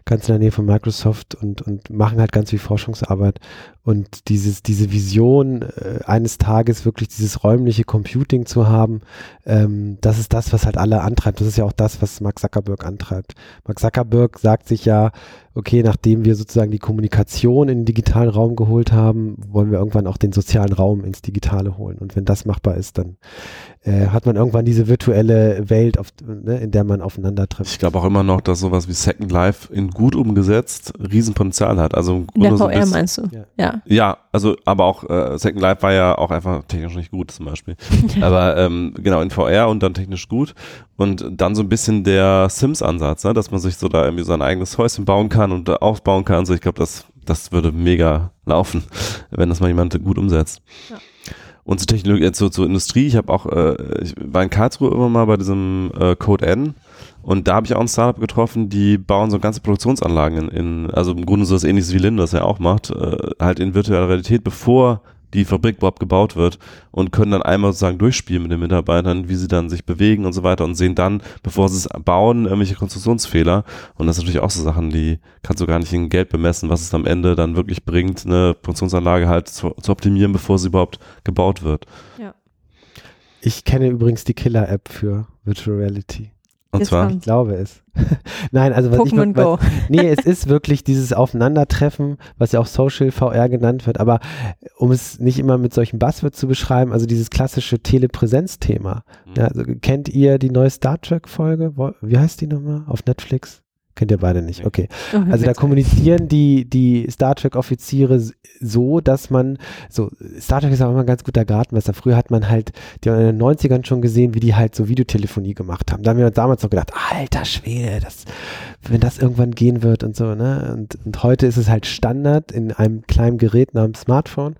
ganz in der Nähe von Microsoft und, und machen halt ganz viel Forschungsarbeit. Und dieses, diese Vision, äh, eines Tages wirklich dieses räumliche Computing zu haben, ähm, das ist das, was halt alle antreibt. Das ist ja auch das, was Mark Zuckerberg antreibt. Mark Zuckerberg sagt sich ja, okay, nachdem wir sozusagen die Kommunikation in den digitalen Raum geholt haben, wollen wir irgendwann auch den sozialen Raum ins Digitale holen. Und wenn das machbar ist, dann äh, hat man irgendwann diese virtuelle Welt, auf, ne, in der man aufeinander trifft. Ich glaube auch immer noch, dass sowas wie Second Life in gut umgesetzt Riesenpotenzial hat. Also in der VR so meinst du? Ja. ja. ja. also aber auch äh, Second Life war ja auch einfach technisch nicht gut zum Beispiel. aber ähm, genau in VR und dann technisch gut und dann so ein bisschen der Sims-Ansatz, ne, dass man sich so da irgendwie sein eigenes Häuschen bauen kann und aufbauen kann. So, ich glaube, das das würde mega laufen, wenn das mal jemand gut umsetzt. Ja. Und zur Technologie, jetzt so zur Industrie, ich habe auch, äh, ich war in Karlsruhe immer mal bei diesem äh, Code N und da habe ich auch ein Startup getroffen, die bauen so ganze Produktionsanlagen in, in also im Grunde so was ähnliches wie Lin, das er auch macht, äh, halt in virtueller Realität, bevor die Fabrik überhaupt gebaut wird und können dann einmal sozusagen durchspielen mit den Mitarbeitern, wie sie dann sich bewegen und so weiter und sehen dann, bevor sie es bauen, irgendwelche Konstruktionsfehler. Und das sind natürlich auch so Sachen, die kannst du gar nicht in Geld bemessen, was es am Ende dann wirklich bringt, eine Produktionsanlage halt zu, zu optimieren, bevor sie überhaupt gebaut wird. Ja. Ich kenne übrigens die Killer-App für Virtual Reality. Und Jetzt zwar? Ich glaube es. Nein, also was Pokémon ich, Go. Was, nee, es ist wirklich dieses Aufeinandertreffen, was ja auch Social VR genannt wird, aber um es nicht immer mit solchen Buzzwords zu beschreiben, also dieses klassische Telepräsenzthema. Mhm. Ja, also kennt ihr die neue Star Trek Folge? Wie heißt die nochmal? Auf Netflix? Kennt ihr beide nicht, okay. Oh, also da kommunizieren die, die Star Trek-Offiziere so, dass man, so, Star Trek ist auch immer ein ganz guter Gradmesser. Früher hat man halt, die haben in den 90ern schon gesehen, wie die halt so Videotelefonie gemacht haben. Da haben wir damals noch gedacht, alter Schwede, das, wenn das irgendwann gehen wird und so, ne? Und, und heute ist es halt Standard in einem kleinen Gerät namens Smartphone.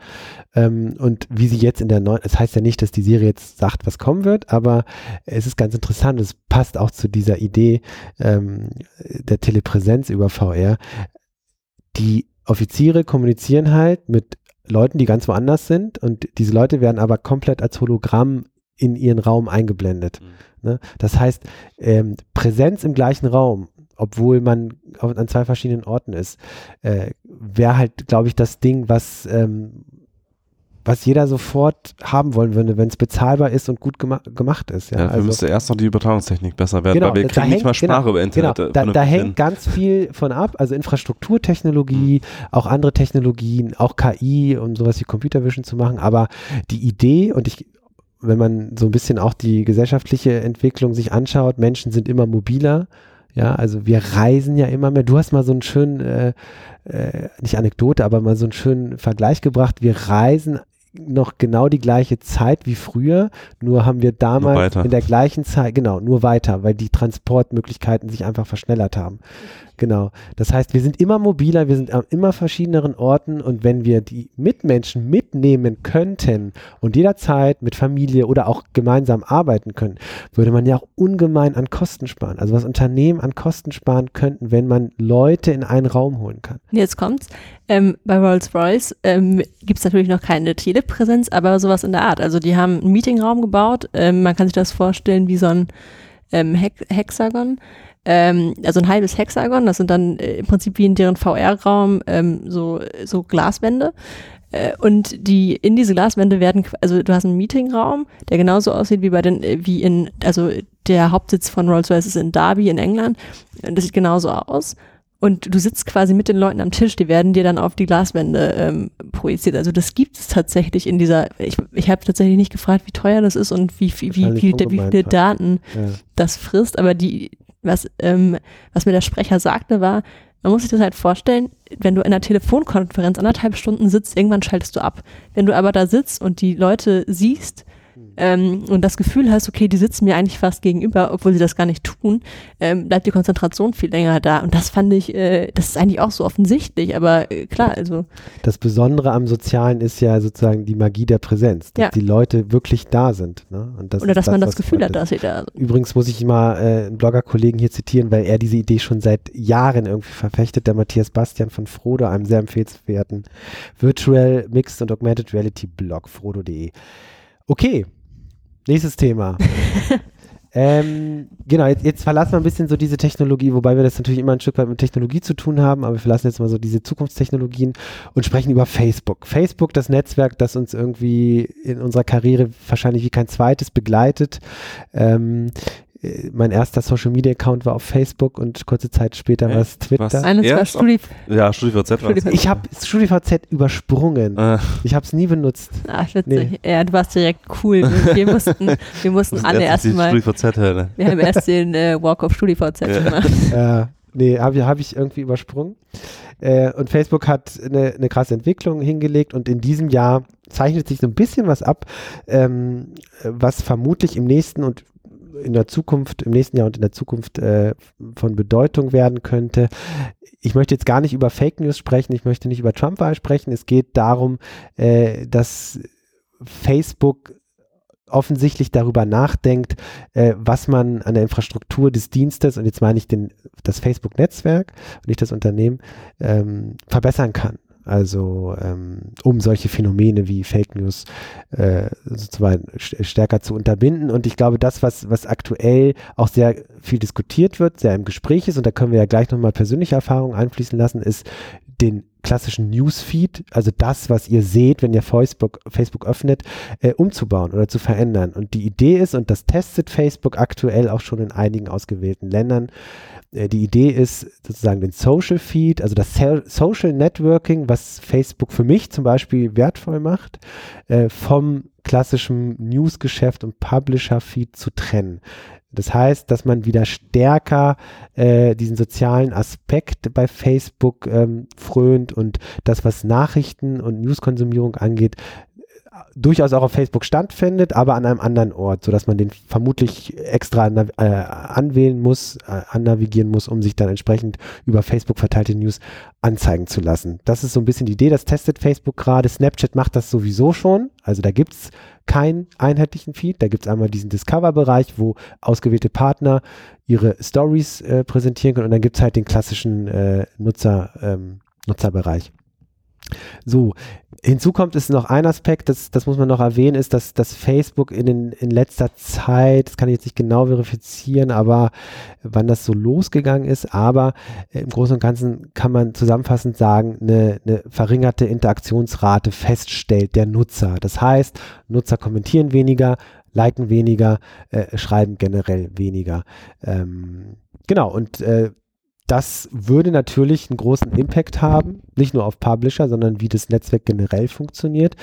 Ähm, und wie sie jetzt in der neuen, es das heißt ja nicht, dass die Serie jetzt sagt, was kommen wird, aber es ist ganz interessant, es passt auch zu dieser Idee ähm, der Telepräsenz über VR. Die Offiziere kommunizieren halt mit Leuten, die ganz woanders sind und diese Leute werden aber komplett als Hologramm in ihren Raum eingeblendet. Mhm. Ne? Das heißt, ähm, Präsenz im gleichen Raum, obwohl man an zwei verschiedenen Orten ist, äh, wäre halt, glaube ich, das Ding, was ähm, was jeder sofort haben wollen würde, wenn es bezahlbar ist und gut gema gemacht ist. Ja, ja also, müsste erst noch die Übertragungstechnik besser werden, genau, weil wir kriegen hängt, nicht mal Sprache genau, über Internet. Genau, da, da hängt ganz viel von ab, also Infrastrukturtechnologie, mhm. auch andere Technologien, auch KI und sowas wie Computer Vision zu machen, aber die Idee und ich wenn man so ein bisschen auch die gesellschaftliche Entwicklung sich anschaut, Menschen sind immer mobiler, ja, also wir reisen ja immer mehr. Du hast mal so einen schönen, äh, äh, nicht Anekdote, aber mal so einen schönen Vergleich gebracht. Wir reisen noch genau die gleiche Zeit wie früher, nur haben wir damals in der gleichen Zeit, genau, nur weiter, weil die Transportmöglichkeiten sich einfach verschnellert haben. Genau. Das heißt, wir sind immer mobiler, wir sind an immer verschiedenen Orten und wenn wir die Mitmenschen mitnehmen könnten und jederzeit mit Familie oder auch gemeinsam arbeiten können, würde man ja auch ungemein an Kosten sparen. Also was Unternehmen an Kosten sparen könnten, wenn man Leute in einen Raum holen kann. Jetzt kommt's. Ähm, bei Rolls-Royce ähm, gibt es natürlich noch keine Telepräsenz, aber sowas in der Art. Also die haben einen Meetingraum gebaut. Ähm, man kann sich das vorstellen wie so ein ähm, Hex Hexagon. Ähm, also ein halbes Hexagon, das sind dann äh, im Prinzip wie in deren VR-Raum ähm, so, so Glaswände. Äh, und die in diese Glaswände werden, also du hast einen Meetingraum, der genauso aussieht wie bei den, äh, wie in, also der Hauptsitz von Rolls-Royce ist in Derby in England. Das sieht genauso aus. Und du sitzt quasi mit den Leuten am Tisch, die werden dir dann auf die Glaswände ähm, projiziert. Also das gibt es tatsächlich in dieser, ich, ich habe tatsächlich nicht gefragt, wie teuer das ist und wie, wie, wie, wie, wie viele Daten ja. das frisst, aber die, was, ähm, was mir der Sprecher sagte, war, man muss sich das halt vorstellen, wenn du in einer Telefonkonferenz anderthalb Stunden sitzt, irgendwann schaltest du ab. Wenn du aber da sitzt und die Leute siehst, ähm, und das Gefühl hast, okay, die sitzen mir eigentlich fast gegenüber, obwohl sie das gar nicht tun, ähm, bleibt die Konzentration viel länger da. Und das fand ich, äh, das ist eigentlich auch so offensichtlich, aber äh, klar, also. Das Besondere am Sozialen ist ja sozusagen die Magie der Präsenz, dass ja. die Leute wirklich da sind. Ne? Das Oder dass das, man das Gefühl hat, dass sie da sind. Übrigens muss ich mal äh, einen Blogger-Kollegen hier zitieren, weil er diese Idee schon seit Jahren irgendwie verfechtet, der Matthias Bastian von Frodo, einem sehr empfehlenswerten Virtual Mixed und Augmented Reality Blog, frodo.de. Okay, Nächstes Thema. ähm, genau, jetzt, jetzt, verlassen wir ein bisschen so diese Technologie, wobei wir das natürlich immer ein Stück weit mit Technologie zu tun haben, aber wir verlassen jetzt mal so diese Zukunftstechnologien und sprechen über Facebook. Facebook, das Netzwerk, das uns irgendwie in unserer Karriere wahrscheinlich wie kein zweites begleitet. Ähm, äh, mein erster Social Media Account war auf Facebook und kurze Zeit später war es Twitter. Eines war Studi ja, StudiVZ war Ich habe StudiVZ übersprungen. Ah. Ich habe es nie benutzt. Ach, witzig. Nee. Ja, du warst direkt cool. Wir mussten, wir mussten alle erstmal. Wir haben erst den äh, Walk of StudiVZ ja. gemacht. Ja. Nee, habe hab ich irgendwie übersprungen. Äh, und Facebook hat eine, eine krasse Entwicklung hingelegt und in diesem Jahr zeichnet sich so ein bisschen was ab, ähm, was vermutlich im nächsten und in der Zukunft, im nächsten Jahr und in der Zukunft äh, von Bedeutung werden könnte. Ich möchte jetzt gar nicht über Fake News sprechen, ich möchte nicht über Trump-Wahl sprechen. Es geht darum, äh, dass Facebook offensichtlich darüber nachdenkt, äh, was man an der Infrastruktur des Dienstes, und jetzt meine ich den, das Facebook-Netzwerk und nicht das Unternehmen, ähm, verbessern kann. Also ähm, um solche Phänomene wie Fake News äh, sozusagen stärker zu unterbinden. Und ich glaube, das, was, was aktuell auch sehr viel diskutiert wird, sehr im Gespräch ist, und da können wir ja gleich nochmal persönliche Erfahrungen einfließen lassen, ist den klassischen Newsfeed, also das, was ihr seht, wenn ihr Facebook, Facebook öffnet, äh, umzubauen oder zu verändern. Und die Idee ist, und das testet Facebook aktuell auch schon in einigen ausgewählten Ländern, die Idee ist sozusagen den Social Feed, also das Social Networking, was Facebook für mich zum Beispiel wertvoll macht, äh, vom klassischen Newsgeschäft und Publisher-Feed zu trennen. Das heißt, dass man wieder stärker äh, diesen sozialen Aspekt bei Facebook ähm, frönt und das, was Nachrichten und Newskonsumierung angeht, durchaus auch auf Facebook stattfindet, aber an einem anderen Ort, sodass man den vermutlich extra äh, anwählen muss, äh, annavigieren muss, um sich dann entsprechend über Facebook verteilte News anzeigen zu lassen. Das ist so ein bisschen die Idee, das testet Facebook gerade. Snapchat macht das sowieso schon, also da gibt es keinen einheitlichen Feed. Da gibt es einmal diesen Discover-Bereich, wo ausgewählte Partner ihre Stories äh, präsentieren können und dann gibt es halt den klassischen äh, Nutzer, ähm, Nutzerbereich. So, hinzu kommt es noch ein Aspekt, das, das muss man noch erwähnen, ist, dass, dass Facebook in, den, in letzter Zeit, das kann ich jetzt nicht genau verifizieren, aber wann das so losgegangen ist, aber im Großen und Ganzen kann man zusammenfassend sagen, eine, eine verringerte Interaktionsrate feststellt der Nutzer. Das heißt, Nutzer kommentieren weniger, liken weniger, äh, schreiben generell weniger. Ähm, genau, und äh, das würde natürlich einen großen Impact haben, nicht nur auf Publisher, sondern wie das Netzwerk generell funktioniert.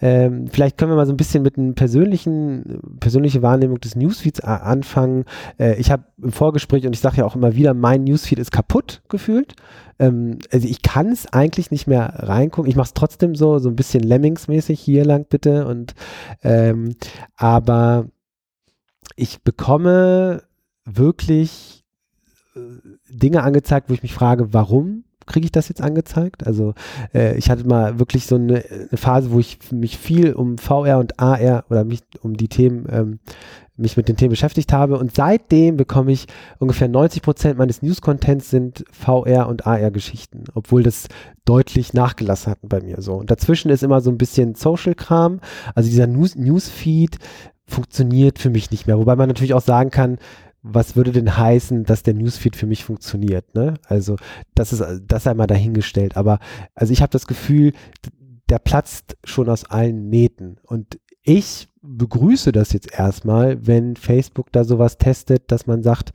Ähm, vielleicht können wir mal so ein bisschen mit einer persönlichen, persönliche Wahrnehmung des Newsfeeds anfangen. Äh, ich habe im Vorgespräch und ich sage ja auch immer wieder, mein Newsfeed ist kaputt gefühlt. Ähm, also ich kann es eigentlich nicht mehr reingucken. Ich mache es trotzdem so, so ein bisschen Lemmingsmäßig hier lang bitte und ähm, aber ich bekomme wirklich Dinge angezeigt, wo ich mich frage, warum kriege ich das jetzt angezeigt? Also äh, ich hatte mal wirklich so eine, eine, Phase, wo ich mich viel um VR und AR oder mich um die Themen, ähm, mich mit den Themen beschäftigt habe und seitdem bekomme ich ungefähr 90 Prozent meines News-Contents sind VR und AR-Geschichten, obwohl das deutlich nachgelassen hat bei mir so. Und dazwischen ist immer so ein bisschen Social-Kram, also dieser News Newsfeed funktioniert für mich nicht mehr, wobei man natürlich auch sagen kann, was würde denn heißen, dass der Newsfeed für mich funktioniert? Ne? Also das ist das einmal dahingestellt. Aber also ich habe das Gefühl, der platzt schon aus allen Nähten. Und ich begrüße das jetzt erstmal, wenn Facebook da sowas testet, dass man sagt,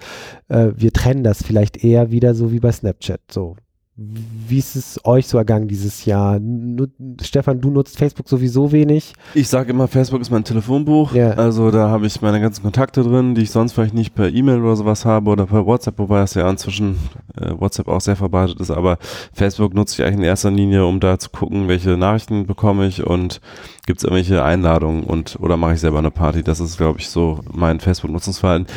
äh, wir trennen das vielleicht eher wieder so wie bei Snapchat. So, wie ist es euch so ergangen dieses Jahr? Nu Stefan, du nutzt Facebook sowieso wenig. Ich sage immer, Facebook ist mein Telefonbuch. Ja. Also da habe ich meine ganzen Kontakte drin, die ich sonst vielleicht nicht per E-Mail oder sowas habe oder per WhatsApp, wobei es ja inzwischen äh, WhatsApp auch sehr verbreitet ist. Aber Facebook nutze ich eigentlich in erster Linie, um da zu gucken, welche Nachrichten bekomme ich und gibt es irgendwelche Einladungen und oder mache ich selber eine Party. Das ist, glaube ich, so mein Facebook-Nutzungsverhalten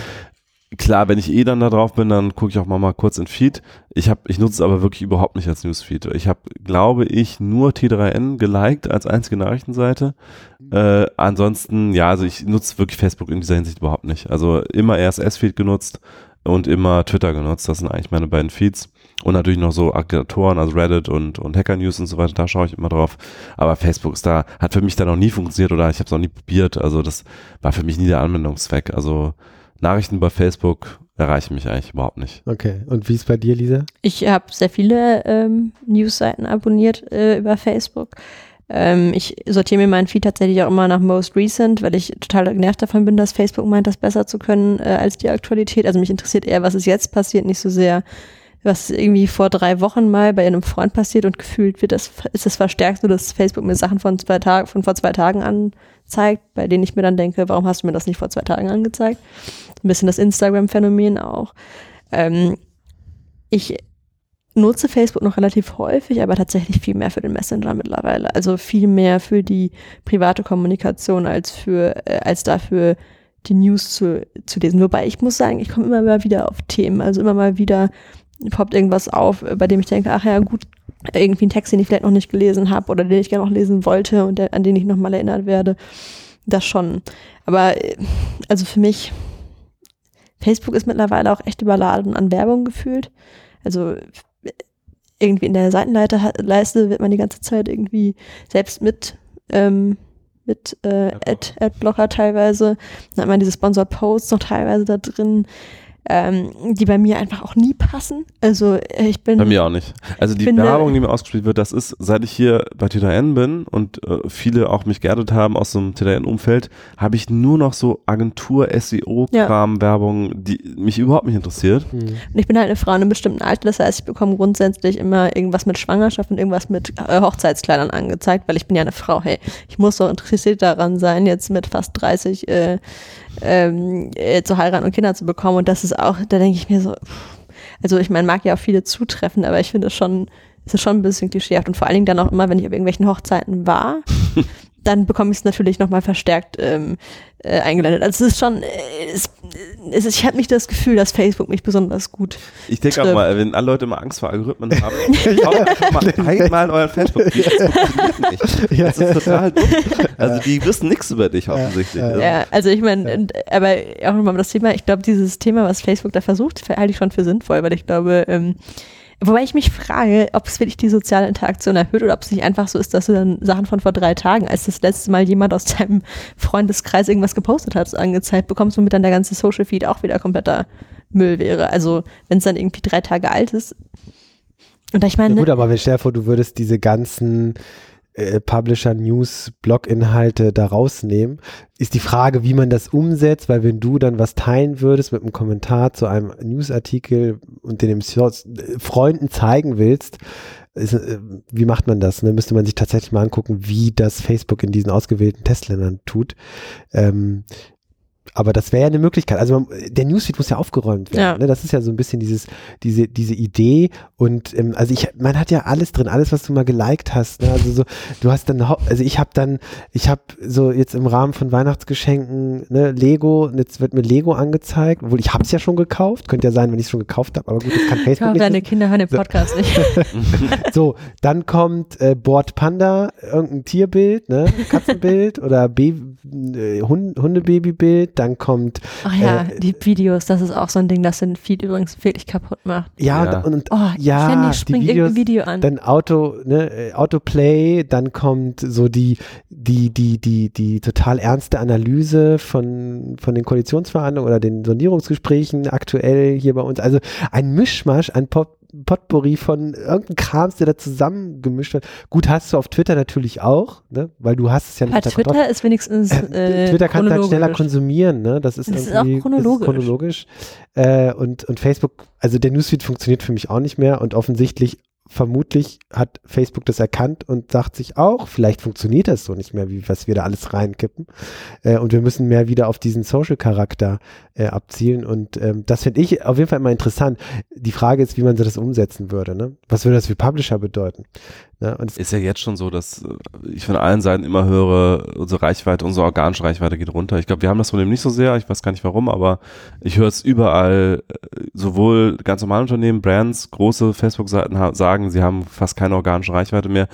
klar, wenn ich eh dann da drauf bin, dann gucke ich auch mal, mal kurz in Feed. Ich habe, ich nutze es aber wirklich überhaupt nicht als Newsfeed. Ich habe, glaube ich, nur T3N geliked als einzige Nachrichtenseite. Äh, ansonsten, ja, also ich nutze wirklich Facebook in dieser Hinsicht überhaupt nicht. Also immer RSS-Feed genutzt und immer Twitter genutzt. Das sind eigentlich meine beiden Feeds. Und natürlich noch so Aggregatoren, also Reddit und, und Hacker News und so weiter, da schaue ich immer drauf. Aber Facebook ist da, hat für mich da noch nie funktioniert oder ich habe es noch nie probiert. Also das war für mich nie der Anwendungszweck. Also Nachrichten bei Facebook erreichen mich eigentlich überhaupt nicht. Okay, und wie ist bei dir, Lisa? Ich habe sehr viele ähm, Newsseiten abonniert äh, über Facebook. Ähm, ich sortiere mir meinen Feed tatsächlich auch immer nach Most Recent, weil ich total genervt davon bin, dass Facebook meint, das besser zu können äh, als die Aktualität. Also mich interessiert eher, was ist jetzt passiert, nicht so sehr, was irgendwie vor drei Wochen mal bei einem Freund passiert und gefühlt wird das, ist es verstärkt, so dass Facebook mir Sachen von zwei Tagen, von vor zwei Tagen anzeigt, bei denen ich mir dann denke, warum hast du mir das nicht vor zwei Tagen angezeigt? Ein bisschen das Instagram-Phänomen auch. Ähm, ich nutze Facebook noch relativ häufig, aber tatsächlich viel mehr für den Messenger mittlerweile. Also viel mehr für die private Kommunikation als für, äh, als dafür die News zu, zu lesen. Wobei ich muss sagen, ich komme immer mal wieder auf Themen. Also immer mal wieder poppt irgendwas auf, bei dem ich denke, ach ja, gut, irgendwie ein Text, den ich vielleicht noch nicht gelesen habe oder den ich gerne noch lesen wollte und der, an den ich nochmal erinnert werde. Das schon. Aber also für mich, Facebook ist mittlerweile auch echt überladen an Werbung gefühlt. Also irgendwie in der Seitenleiste wird man die ganze Zeit irgendwie selbst mit ähm, mit äh, Ad, Adblocker teilweise. Dann hat man diese Sponsored Posts noch teilweise da drin ähm, die bei mir einfach auch nie passen. Also äh, ich bin. Bei mir auch nicht. Also die Werbung, die mir ausgespielt wird, das ist, seit ich hier bei TTN bin und äh, viele auch mich geerdet haben aus dem TTN-Umfeld, habe ich nur noch so Agentur-SEO-Kram-Werbung, die mich überhaupt nicht interessiert. Mhm. Und ich bin halt eine Frau in einem bestimmten Alter, das heißt, ich bekomme grundsätzlich immer irgendwas mit Schwangerschaft und irgendwas mit äh, Hochzeitskleidern angezeigt, weil ich bin ja eine Frau. Hey, ich muss doch interessiert daran sein, jetzt mit fast 30 äh, ähm, äh, zu heiraten und Kinder zu bekommen. Und das ist auch, da denke ich mir so, also ich meine, mag ja auch viele zutreffen, aber ich finde es schon, es ist schon ein bisschen klischeehaft. Und vor allen Dingen dann auch immer, wenn ich auf irgendwelchen Hochzeiten war, dann bekomme ich es natürlich nochmal verstärkt ähm, äh, eingeblendet. Also es ist schon, äh, es, es ist, ich habe nicht das Gefühl, dass Facebook mich besonders gut Ich denke auch mal, wenn alle Leute immer Angst vor Algorithmen haben, schaut mal, halt mal in euren Facebook. Das funktioniert nicht. Das ist total dumm. Also die wissen nichts über dich offensichtlich. Ja, ja also ich meine, aber auch nochmal das Thema, ich glaube, dieses Thema, was Facebook da versucht, halte ich schon für sinnvoll, weil ich glaube, ähm, Wobei ich mich frage, ob es wirklich die soziale Interaktion erhöht oder ob es nicht einfach so ist, dass du dann Sachen von vor drei Tagen, als das letzte Mal jemand aus deinem Freundeskreis irgendwas gepostet hat, angezeigt bekommst, womit dann der ganze Social Feed auch wieder kompletter Müll wäre. Also wenn es dann irgendwie drei Tage alt ist. Und ich meine. Ja gut, aber stell dir vor, du würdest diese ganzen äh, Publisher News Blog-Inhalte da rausnehmen, ist die Frage, wie man das umsetzt, weil wenn du dann was teilen würdest mit einem Kommentar zu einem Newsartikel und den dem äh, Freunden zeigen willst, ist, äh, wie macht man das? Ne? Müsste man sich tatsächlich mal angucken, wie das Facebook in diesen ausgewählten Testländern tut. Ähm, aber das wäre ja eine Möglichkeit. Also man, der Newsfeed muss ja aufgeräumt werden. Ja. Ne? Das ist ja so ein bisschen dieses, diese, diese Idee. Und ähm, also ich, man hat ja alles drin, alles, was du mal geliked hast. Ne? Also so, du hast dann, also ich habe dann, ich habe so jetzt im Rahmen von Weihnachtsgeschenken ne, Lego, jetzt wird mir Lego angezeigt, obwohl ich habe es ja schon gekauft. Könnte ja sein, wenn ich es schon gekauft habe. Aber gut, das kann Facebook nicht. Deine Kinder hören den Podcast so. nicht. so, dann kommt äh, Board Panda, irgendein Tierbild, ne, Katzenbild oder Baby, äh, Hund, Hundebabybild dann kommt Ach ja, Äh, die Videos, das ist auch so ein Ding, das den Feed übrigens wirklich kaputt macht. ja, Ja. und, und Oh, ja, ständig die springt Videos, irgendein Video an. dann Auto, ne, äh, Autoplay, dann kommt so die, die, die, die, die total ernste Analyse von, von den Koalitionsverhandlungen oder den Sondierungsgesprächen aktuell hier bei uns. Also ein Mischmasch, ein Pot Potpourri von irgendeinem Krams, der da zusammengemischt wird. Gut, hast du auf Twitter natürlich auch, ne? weil du hast es ja nicht Kontrolle. Twitter ist wenigstens äh, Twitter kannst du halt schneller konsumieren, ne? Das ist Das ist auch chronologisch. Ist chronologisch. Äh, und, und Facebook, also der Newsfeed funktioniert für mich auch nicht mehr und offensichtlich, vermutlich hat Facebook das erkannt und sagt sich auch, vielleicht funktioniert das so nicht mehr, wie was wir da alles reinkippen. Äh, und wir müssen mehr wieder auf diesen Social-Charakter äh, abzielen. Und ähm, das finde ich auf jeden Fall immer interessant. Die Frage ist, wie man das umsetzen würde. Ne? Was würde das für Publisher bedeuten? Ne? Und Ist ja jetzt schon so, dass äh, ich von allen Seiten immer höre, unsere Reichweite, unsere organische Reichweite geht runter. Ich glaube, wir haben das Problem nicht so sehr, ich weiß gar nicht warum, aber ich höre es überall, äh, sowohl ganz normale Unternehmen, Brands, große Facebook-Seiten sagen, sie haben fast keine organische Reichweite mehr.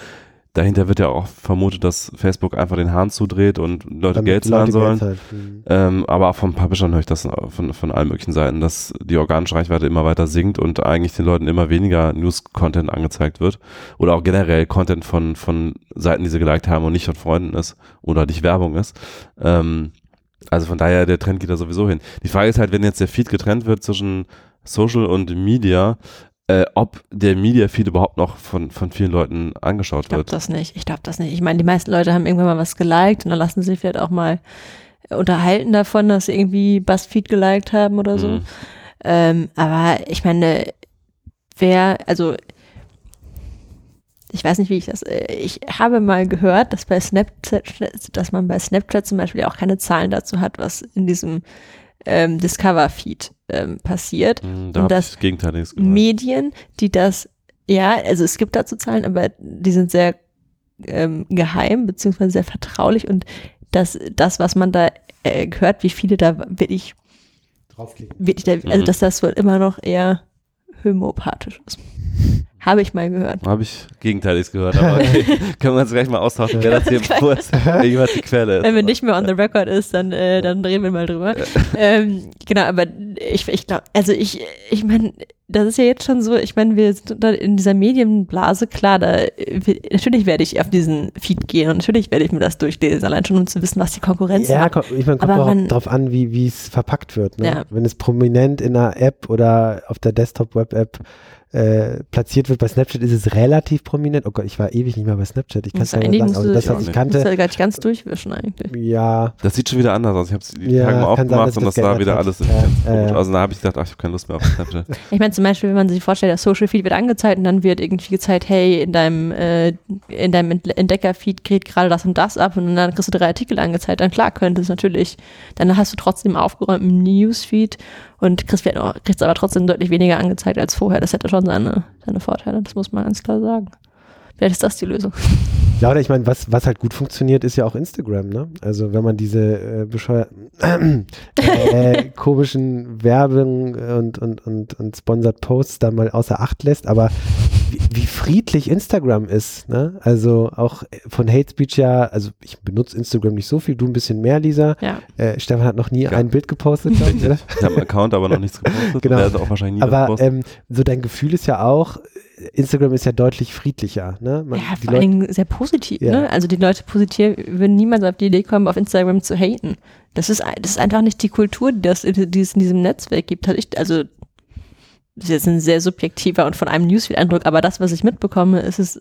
Dahinter wird ja auch vermutet, dass Facebook einfach den Hahn zudreht und Leute damit Geld zahlen Leute sollen. Geld. Mhm. Ähm, aber auch vom Publishern höre ich das von, von allen möglichen Seiten, dass die organische Reichweite immer weiter sinkt und eigentlich den Leuten immer weniger News-Content angezeigt wird. Oder auch generell Content von, von Seiten, die sie geliked haben und nicht von Freunden ist oder nicht Werbung ist. Ähm, also von daher, der Trend geht da sowieso hin. Die Frage ist halt, wenn jetzt der Feed getrennt wird zwischen Social und Media, äh, ob der Media-Feed überhaupt noch von, von vielen Leuten angeschaut Ich glaube wird. das nicht. Ich glaube das nicht. Ich meine, die meisten Leute haben irgendwann mal was geliked und dann lassen sie sich vielleicht auch mal unterhalten davon, dass sie irgendwie Buzzfeed geliked haben oder so. Mhm. Ähm, aber ich meine, wer, also ich weiß nicht, wie ich das, äh, ich habe mal gehört, dass bei Snapchat, dass man bei Snapchat zum Beispiel auch keine Zahlen dazu hat, was in diesem ähm, Discover-Feed ähm, passiert. Mhm, Da Und das ich Gegenteiliges gehört. Medien, die das, ja, also es gibt dazu Zahlen, aber die sind sehr ähm, geheim, beziehungsweise sehr vertraulich und das, das, was man da äh, hört, wie viele da wirklich, Draufklicken. wirklich da, also Mhm. dass das wohl immer noch eher homöopathisch ist. Habe ich mal gehört. Habe ich Gegenteiliges gehört, aber okay. können wir uns gleich mal austauschen, wer das hier wo ist, wer jeweils die Quelle ist. Wenn wir nicht mehr on the record ist, dann, äh, dann reden wir mal drüber. ähm, genau, aber ich, ich glaube, also ich, ich meine, das ist ja jetzt schon so, ich meine, wir sind da in dieser Medienblase, klar, da, natürlich werde ich auf diesen Feed gehen und natürlich werde ich mir das durchlesen, allein schon um zu wissen, was die Konkurrenz Ja, macht. ko- ich meine, kommt Aber auch man- drauf an, wie wie es verpackt wird. Ne? Ja. Wenn es prominent in einer App oder auf der Desktop-Web-App äh, platziert wird, bei Snapchat ist es relativ prominent. Oh Gott, ich war ewig nicht mehr bei Snapchat. Ich kann es ja musst sagen. Also das, was ich nicht. Kannte, ja gar ganz durchwischen eigentlich. ja, Das sieht schon wieder anders aus. Ich habe es die Ja, Tage mal sein, aufgemacht dass und das das sah wieder hat. alles Ja, ja. Also da habe ich gedacht, ach, ich habe keine Lust mehr auf Snapchat. Ich meine zum Beispiel, wenn man sich vorstellt, der Social Feed wird angezeigt und dann wird irgendwie gezeigt, hey, in deinem, äh, in deinem Ent- Entdecker-Feed geht gerade das und das ab und dann kriegst du drei Artikel angezeigt, dann klar könnte es natürlich, dann hast du trotzdem aufgeräumten Newsfeed und kriegst, kriegst aber trotzdem deutlich weniger angezeigt als vorher. Das hätte schon seine, seine Vorteile, das muss man ganz klar sagen. Vielleicht ist das die Lösung. Ja, oder ich meine, was, was halt gut funktioniert, ist ja auch Instagram. Ne? Also wenn man diese äh, bescheuerten, äh, komischen Werbung und, und, und, und Sponsored Posts da mal außer Acht lässt, aber wie, wie friedlich Instagram ist. Ne? Also auch von Hate Speech ja, also ich benutze Instagram nicht so viel, du ein bisschen mehr, Lisa. Ja. Äh, Stefan hat noch nie Ja. ein Bild gepostet, glaub ich, oder? Ich habe einen Account, aber noch nichts gepostet. Genau. Der hat auch wahrscheinlich nie Aber ähm, so dein Gefühl ist ja auch, Instagram ist ja deutlich friedlicher. Ne? Man, ja, die vor allen Dingen sehr positiv. Ja. Ne? Also die Leute positiv würden niemals auf die Idee kommen, auf Instagram zu haten. Das ist, das ist einfach nicht die Kultur, die, das, die es in diesem Netzwerk gibt. Also, also das ist jetzt ein sehr subjektiver und von einem Newsfeed-Eindruck, aber das, was ich mitbekomme, ist es,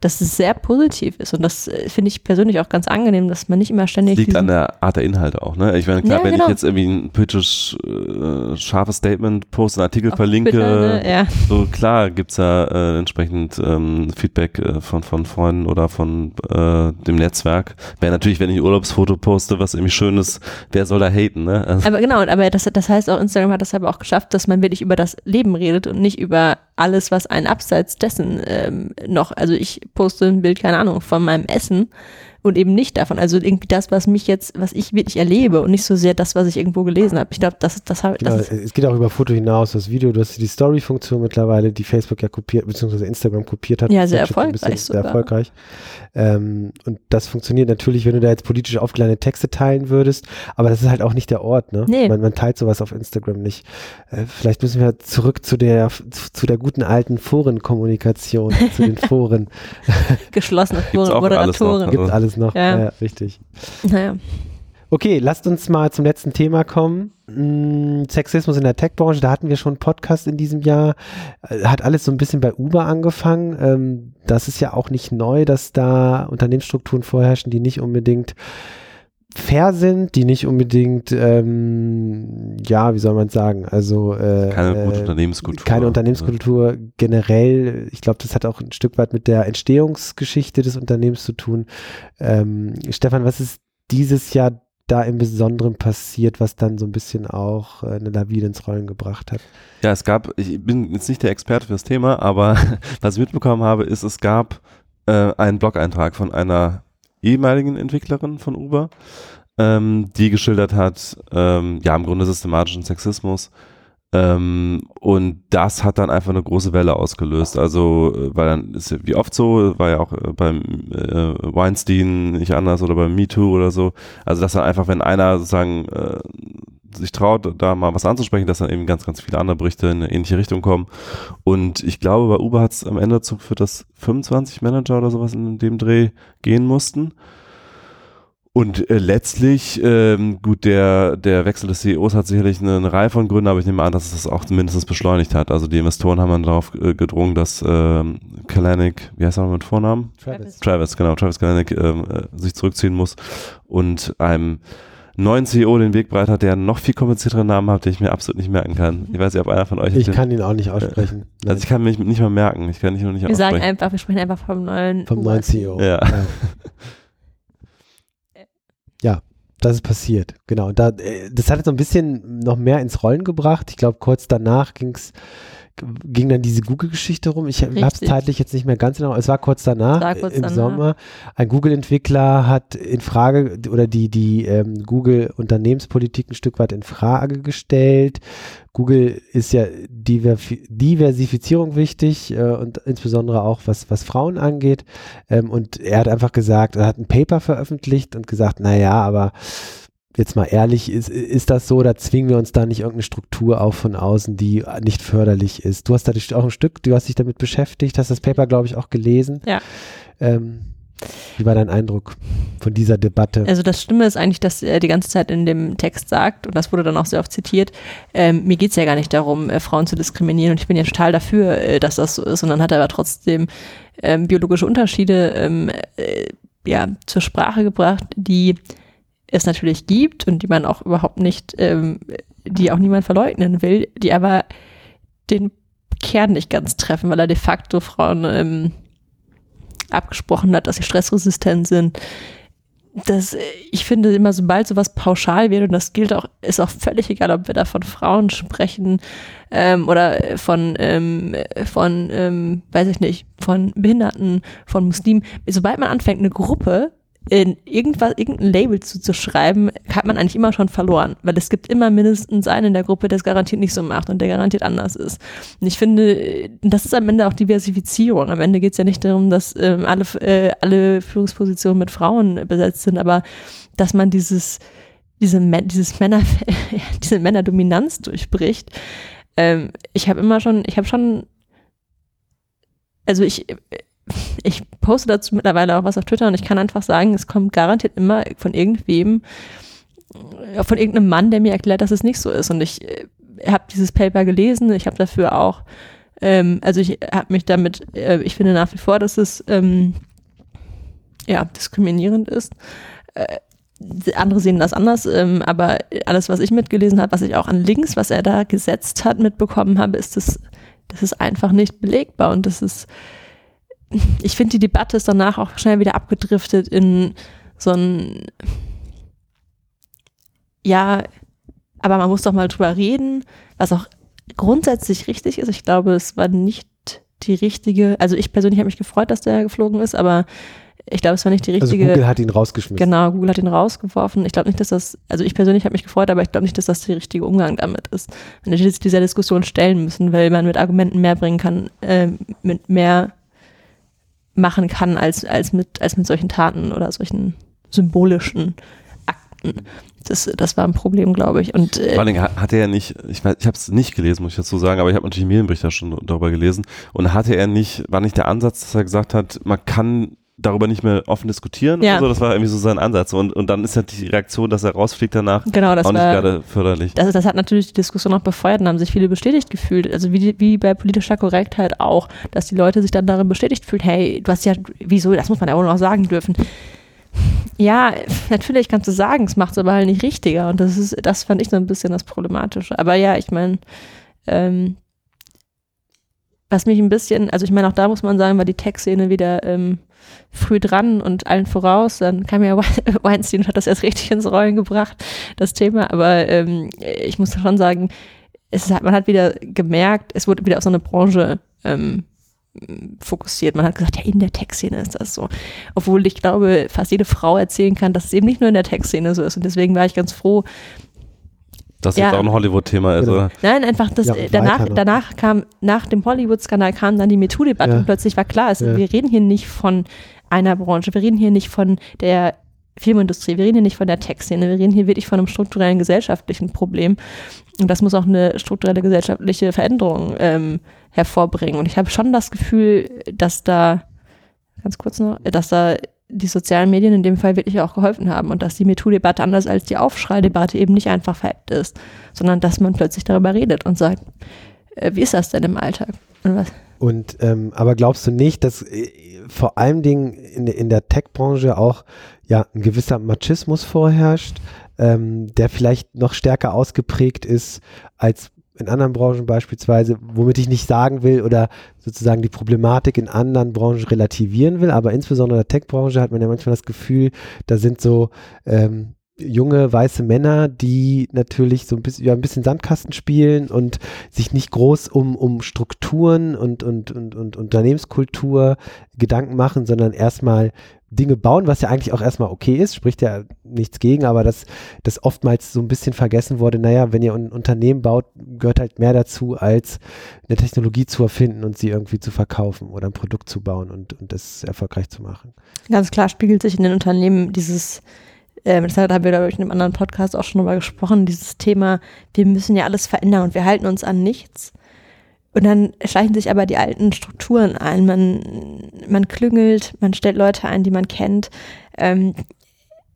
dass es sehr positiv ist. Und das äh, finde ich persönlich auch ganz angenehm, dass man nicht immer ständig liegt an der Art der Inhalte auch, ne? Ich meine, klar, Ja, wenn genau. ich jetzt irgendwie ein politisch äh, scharfes Statement poste, einen Artikel auf verlinke, Twitter, ne? ja. so klar gibt's ja äh, entsprechend ähm, Feedback äh, von, von Freunden oder von äh, dem Netzwerk. Wäre natürlich, wenn ich ein Urlaubsfoto poste, was irgendwie schön ist, wer soll da haten, ne? Also, Aber genau, aber das, das heißt auch, Instagram hat das aber auch geschafft, dass man wirklich über das Leben redet und nicht über alles, was einen abseits dessen ähm, noch, also ich poste ein Bild, keine Ahnung, von meinem Essen und eben nicht davon. Also irgendwie das, was mich jetzt, was ich wirklich erlebe und nicht so sehr das, was ich irgendwo gelesen habe. Ich glaube, das, das, das, Genau, ist, es geht auch über Foto hinaus, das Video, du hast die Story-Funktion mittlerweile, die Facebook ja kopiert, beziehungsweise Instagram kopiert hat. Ja, sehr erfolgreich Sehr erfolgreich. Ähm, und das funktioniert natürlich, wenn du da jetzt politisch aufgeleitete Texte teilen würdest, aber das ist halt auch nicht der Ort, ne? Nee. Man, man teilt sowas auf Instagram nicht. Äh, vielleicht müssen wir zurück zu der, zu der guten alten Forenkommunikation, zu den Foren. geschlossene noch, Moderatoren. Also- Gibt alles noch. Ja. ja, richtig. Naja. Okay, lasst uns mal zum letzten Thema kommen. Mm, Sexismus in der Tech-Branche, da hatten wir schon einen Podcast in diesem Jahr. Äh, Hat alles so ein bisschen bei Uber angefangen. Ähm, das ist ja auch nicht neu, dass da Unternehmensstrukturen vorherrschen, die nicht unbedingt fair sind, die nicht unbedingt, ähm, ja, wie soll man sagen, also äh, Keine gute äh, Unternehmenskultur. keine Unternehmenskultur generell. Ich glaube, das hat auch ein Stück weit mit der Entstehungsgeschichte des Unternehmens zu tun. Ähm, Stefan, was ist dieses Jahr da im Besonderen passiert, was dann so ein bisschen auch äh, eine Lawine ins Rollen gebracht hat? Ja, es gab, ich bin jetzt nicht der Experte für das Thema, aber was ich mitbekommen habe, ist, es gab äh, einen Blog-Eintrag von einer ehemaligen Entwicklerin von Uber, ähm, die geschildert hat, ähm, ja, im Grunde systematischen Sexismus. Ähm, und das hat dann einfach eine große Welle ausgelöst. Also, äh, weil dann ist ja wie oft so, war ja auch äh, beim äh, Weinstein nicht anders oder beim MeToo oder so. Also, dass dann einfach, wenn einer sozusagen äh, sich traut, da mal was anzusprechen, dass dann eben ganz, ganz viele andere Berichte in eine ähnliche Richtung kommen. Und ich glaube, bei Uber hat es am Ende dazu geführt, dass 25 Manager oder sowas in dem Dreh gehen mussten. Und äh, letztlich, ähm, gut, der, der Wechsel des CEOs hat sicherlich eine, eine Reihe von Gründen, aber ich nehme an, dass es das auch mindestens beschleunigt hat. Also die Investoren haben dann darauf äh, gedrungen, dass ähm, Kalanick, wie heißt er mit Vornamen? Travis. Travis, genau, Travis Kalanick ähm, äh, sich zurückziehen muss und einem neuen CEO den Weg breit hat, der einen noch viel komplizierteren Namen hat, den ich mir absolut nicht merken kann. Ich weiß nicht, ob einer von euch Ich den, kann ihn auch nicht aussprechen. also ich kann mich nicht mal merken. Ich kann nicht nur nicht Wir sagen aussprechen. einfach, wir sprechen einfach vom neuen vom neuen CEO. Ja. Ja, das ist passiert, genau. Da, äh, das hat jetzt so ein bisschen noch mehr ins Rollen gebracht. Ich glaube, kurz danach ging's, ging dann diese Google-Geschichte rum. Ich habe es zeitlich jetzt nicht mehr ganz genau. Es war kurz danach, war kurz im danach. Sommer. Ein Google-Entwickler hat in Frage oder die, die ähm, Google-Unternehmenspolitik ein Stück weit in Frage gestellt. Google ist ja Diverfi Diversifizierung wichtig äh, und insbesondere auch was, was Frauen angeht. Ähm, und er hat einfach gesagt, er hat ein Paper veröffentlicht und gesagt, naja, aber jetzt mal ehrlich, ist, ist das so oder zwingen wir uns da nicht irgendeine Struktur auf von außen, die nicht förderlich ist? Du hast da auch ein Stück, du hast dich damit beschäftigt, hast das Paper, glaube ich, auch gelesen. Ja. Ähm, wie war dein Eindruck von dieser Debatte? Also das Stimme ist eigentlich, dass er die ganze Zeit in dem Text sagt, und das wurde dann auch sehr oft zitiert, ähm, mir geht es ja gar nicht darum, äh, Frauen zu diskriminieren und ich bin ja total dafür, äh, dass das so ist. Und dann hat er aber trotzdem ähm, biologische Unterschiede ähm, äh, ja, zur Sprache gebracht, die es natürlich gibt und die man auch überhaupt nicht, ähm, die auch niemand verleugnen will, die aber den Kern nicht ganz treffen, weil er de facto Frauen ähm, abgesprochen hat, dass sie stressresistent sind. Das, äh, ich finde immer, sobald sowas pauschal wird, und das gilt auch, ist auch völlig egal, ob wir da von Frauen sprechen ähm, oder von, ähm, von ähm, weiß ich nicht, von Behinderten, von Muslimen. Sobald man anfängt, eine Gruppe in irgendwas, irgendein Label zuzuschreiben, hat man eigentlich immer schon verloren, weil es gibt immer mindestens einen in der Gruppe, der es garantiert nicht so macht und der garantiert anders ist. Und ich finde, das ist am Ende auch Diversifizierung. Am Ende geht es ja nicht darum, dass ähm, alle, äh, alle Führungspositionen mit Frauen besetzt sind, aber dass man dieses, diese, dieses Männer, diese Männerdominanz durchbricht. Ähm, ich habe immer schon, ich habe schon, also ich, ich poste dazu mittlerweile auch was auf Twitter und ich kann einfach sagen, es kommt garantiert immer von irgendwem, äh, von irgendeinem Mann, der mir erklärt, dass es nicht so ist. Und ich äh, habe dieses Paper gelesen, ich habe dafür auch, ähm, also ich habe mich damit, äh, ich finde nach wie vor, dass es ähm, ja diskriminierend ist. Äh, andere sehen das anders, ähm, aber alles, was ich mitgelesen habe, was ich auch an Links, was er da gesetzt hat, mitbekommen habe, ist das, das ist einfach nicht belegbar und das ist ich finde, die Debatte ist danach auch schnell wieder abgedriftet in so ein, ja, aber man muss doch mal drüber reden, was auch grundsätzlich richtig ist. Ich glaube, es war nicht die richtige, also ich persönlich habe mich gefreut, dass der geflogen ist, aber ich glaube, es war nicht die Also richtige. Google hat ihn rausgeschmissen. Genau, Google hat ihn rausgeworfen. Ich glaube nicht, dass das, also ich persönlich habe mich gefreut, aber ich glaube nicht, dass das der richtige Umgang damit ist. Man hätte sich dieser Diskussion stellen müssen, weil man mit Argumenten mehr bringen kann, äh, mit mehr machen kann als, als, mit, als mit solchen Taten oder solchen symbolischen Akten. Das, das war ein Problem, glaube ich. Und äh, Vor allem ha- hatte er nicht, ich ich habe es nicht gelesen, muss ich dazu sagen, aber ich habe natürlich Medienberichte schon darüber gelesen. Und hatte er nicht, war nicht der Ansatz, dass er gesagt hat, man kann darüber nicht mehr offen diskutieren Ja. so? Das war irgendwie so sein Ansatz. Und, und dann ist ja die Reaktion, dass er rausfliegt danach, genau, das auch nicht war, gerade förderlich. das, das hat natürlich die Diskussion auch befeuert und haben sich viele bestätigt gefühlt. Also wie, wie bei politischer Korrektheit auch, dass die Leute sich dann darin bestätigt fühlen, hey, du hast ja, wieso, das muss man ja auch noch sagen dürfen. Ja, natürlich kannst du sagen, es macht es aber halt nicht richtiger. Und das ist, das fand ich so ein bisschen das Problematische. Aber ja, ich meine, ähm, was mich ein bisschen, also ich meine, auch da muss man sagen, war die Tech-Szene wieder ähm, früh dran und allen voraus. Dann kam ja We- Weinstein und hat das erst richtig ins Rollen gebracht, das Thema. Aber ähm, ich muss schon sagen, es halt- man hat wieder gemerkt, es wurde wieder auf so eine Branche ähm, fokussiert. Man hat gesagt, ja, in der Tech-Szene ist das so. Obwohl ich glaube, fast jede Frau erzählen kann, dass es eben nicht nur in der Tech-Szene so ist. Und deswegen war ich ganz froh, Das ja. jetzt auch ein Hollywood-Thema ist, Genau. oder? Nein, einfach das Ja, äh, danach, danach kam, nach dem Hollywood-Skandal kam dann die MeToo-Debatte Ja. und plötzlich war klar, es, Ja. wir reden hier nicht von einer Branche, wir reden hier nicht von der Filmindustrie, wir reden hier nicht von der Tech-Szene, wir reden hier wirklich von einem strukturellen gesellschaftlichen Problem. Und das muss auch eine strukturelle gesellschaftliche Veränderung ähm, hervorbringen. Und ich habe schon das Gefühl, dass da, ganz kurz noch, dass da die sozialen Medien in dem Fall wirklich auch geholfen haben und dass die MeToo-Debatte anders als die Aufschrei-Debatte eben nicht einfach veräppt ist, sondern dass man plötzlich darüber redet und sagt, äh, wie ist das denn im Alltag? Und was? Und ähm, aber glaubst du nicht, dass äh, vor allen Dingen in, in der Tech-Branche auch ja ein gewisser Machismus vorherrscht, ähm, der vielleicht noch stärker ausgeprägt ist als in anderen Branchen beispielsweise, womit ich nicht sagen will oder sozusagen die Problematik in anderen Branchen relativieren will, aber insbesondere in der Tech-Branche hat man ja manchmal das Gefühl, da sind so ähm, junge weiße Männer, die natürlich so ein bisschen, ja, ein bisschen Sandkasten spielen und sich nicht groß um, um Strukturen und, und, und, und Unternehmenskultur Gedanken machen, sondern erstmal Dinge bauen, was ja eigentlich auch erstmal okay ist, spricht ja nichts gegen, aber dass das oftmals so ein bisschen vergessen wurde, naja, wenn ihr ein Unternehmen baut, gehört halt mehr dazu, als eine Technologie zu erfinden und sie irgendwie zu verkaufen oder ein Produkt zu bauen und, und das erfolgreich zu machen. Ganz klar spiegelt sich in den Unternehmen dieses, ähm, das haben wir, glaube ich, in einem anderen Podcast auch schon drüber gesprochen, dieses Thema, wir müssen ja alles verändern und wir halten uns an nichts. Und dann schleichen sich aber die alten Strukturen ein. Man, man klüngelt, man stellt Leute ein, die man kennt. Ähm,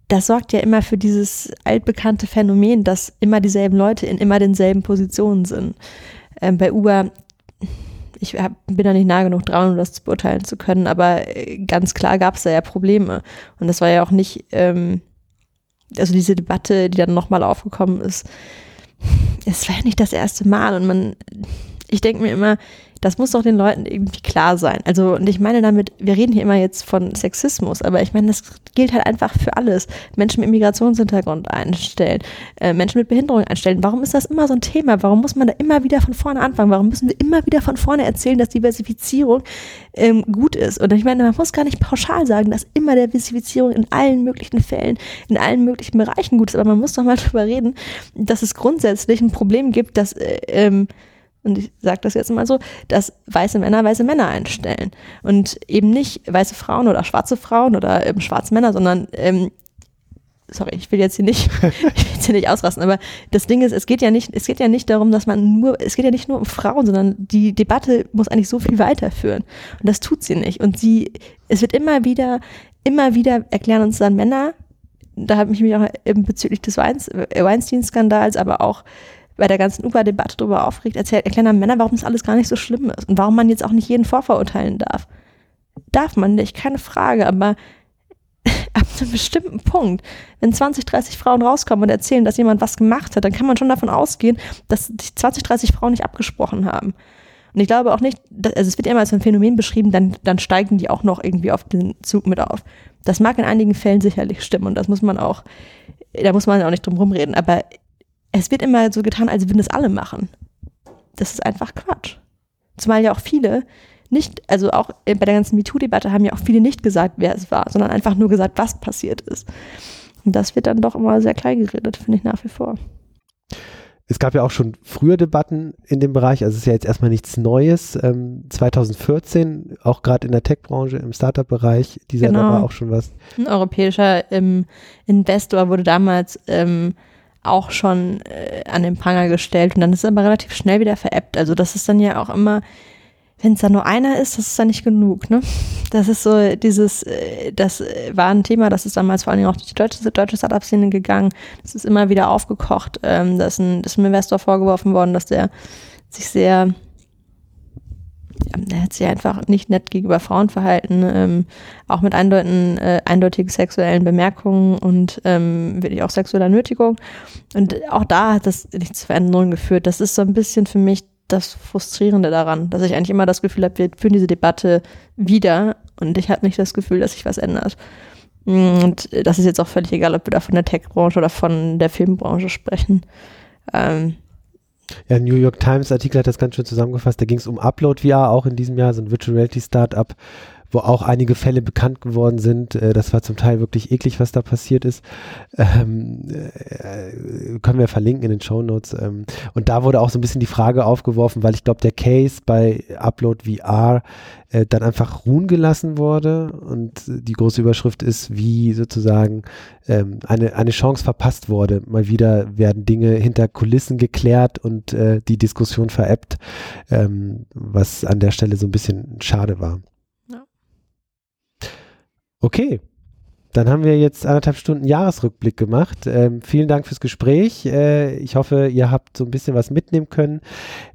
das sorgt ja immer für dieses altbekannte Phänomen, dass immer dieselben Leute in immer denselben Positionen sind. Ähm, bei Uber, ich hab, bin da nicht nah genug dran, um das zu beurteilen zu können, aber äh, ganz klar gab es da ja Probleme. Und das war ja auch nicht, ähm, also diese Debatte, die dann nochmal aufgekommen ist, es war ja nicht das erste Mal und man, ich denke mir immer, das muss doch den Leuten irgendwie klar sein. Also, und ich meine damit, wir reden hier immer jetzt von Sexismus, aber ich meine, das gilt halt einfach für alles. Menschen mit Migrationshintergrund einstellen, äh, Menschen mit Behinderung einstellen. Warum ist das immer so ein Thema? Warum muss man da immer wieder von vorne anfangen? Warum müssen wir immer wieder von vorne erzählen, dass Diversifizierung ähm, gut ist? Und ich meine, man muss gar nicht pauschal sagen, dass immer Diversifizierung in allen möglichen Fällen, in allen möglichen Bereichen gut ist, aber man muss doch mal drüber reden, dass es grundsätzlich ein Problem gibt, dass äh, ähm, und ich sage das jetzt mal so, dass weiße Männer weiße Männer einstellen. Und eben nicht weiße Frauen oder schwarze Frauen oder ähm, schwarze Männer, sondern ähm, sorry, ich will jetzt hier nicht, ich will jetzt hier nicht ausrasten, aber das Ding ist, es geht ja nicht, es geht ja nicht darum, dass man nur, es geht ja nicht nur um Frauen, sondern die Debatte muss eigentlich so viel weiterführen. Und das tut sie nicht. Und sie, es wird immer wieder, immer wieder erklären uns dann Männer, da habe ich mich auch eben bezüglich des äh, Weinstein-Skandals, aber auch bei der ganzen Uber-Debatte darüber aufgeregt, erzählt, erklären Männer, warum das alles gar nicht so schlimm ist und warum man jetzt auch nicht jeden vorverurteilen darf. Darf man nicht, keine Frage, aber ab einem bestimmten Punkt, wenn 20, 30 Frauen rauskommen und erzählen, dass jemand was gemacht hat, dann kann man schon davon ausgehen, dass die 20, 30 Frauen nicht abgesprochen haben. Und ich glaube auch nicht, dass, also es wird immer als ein Phänomen beschrieben, dann, dann steigen die auch noch irgendwie auf den Zug mit auf. Das mag in einigen Fällen sicherlich stimmen und das muss man auch, da muss man auch nicht drum rumreden, aber es wird immer so getan, als würden es alle machen. Das ist einfach Quatsch. Zumal ja auch viele nicht, also auch bei der ganzen MeToo-Debatte haben ja auch viele nicht gesagt, wer es war, sondern einfach nur gesagt, was passiert ist. Und das wird dann doch immer sehr klein geredet, finde ich nach wie vor. Es gab ja auch schon früher Debatten in dem Bereich, also es ist ja jetzt erstmal nichts Neues. Ähm, 2014, auch gerade in der Tech-Branche, im Startup-Bereich, dieser Genau. da war auch schon was. Ein europäischer ähm, Investor wurde damals ähm, auch schon äh, an den Pranger gestellt und dann ist es aber relativ schnell wieder veräppt. Also das ist dann ja auch immer, wenn es da nur einer ist, das ist dann nicht genug. Ne? Das ist so dieses, äh, das äh, war ein Thema, das ist damals vor allen Dingen auch durch die deutsche, deutsche Startup-Szene gegangen. Das ist immer wieder aufgekocht. Ähm, da ist ein, ist einem Investor vorgeworfen worden, dass der sich sehr der hat sich einfach nicht nett gegenüber Frauen verhalten, ähm, auch mit eindeutigen, äh, eindeutigen sexuellen Bemerkungen und ähm, wirklich auch sexueller Nötigung. Und auch da hat das nicht zu Veränderungen geführt. Das ist so ein bisschen für mich das Frustrierende daran, dass ich eigentlich immer das Gefühl habe, wir führen diese Debatte wieder und ich habe nicht das Gefühl, dass sich was ändert. Und das ist jetzt auch völlig egal, ob wir da von der Tech-Branche oder von der Filmbranche sprechen. Ähm, Ja, New York Times Artikel hat das ganz schön zusammengefasst. Da ging es um Upload VR, auch in diesem Jahr, so ein Virtual Reality Startup, wo auch einige Fälle bekannt geworden sind. Äh, das war zum Teil wirklich eklig, was da passiert ist. Ähm, äh, können wir verlinken in den Show Notes. Ähm, und da wurde auch so ein bisschen die Frage aufgeworfen, weil ich glaube, der Case bei Upload VR äh, dann einfach ruhen gelassen wurde. Und die große Überschrift ist, wie sozusagen ähm, eine, eine Chance verpasst wurde. Mal wieder werden Dinge hinter Kulissen geklärt und äh, die Diskussion veräppt, ähm, was an der Stelle so ein bisschen schade war. Okay. Dann haben wir jetzt anderthalb Stunden Jahresrückblick gemacht. Ähm, vielen Dank fürs Gespräch. Äh, ich hoffe, ihr habt so ein bisschen was mitnehmen können.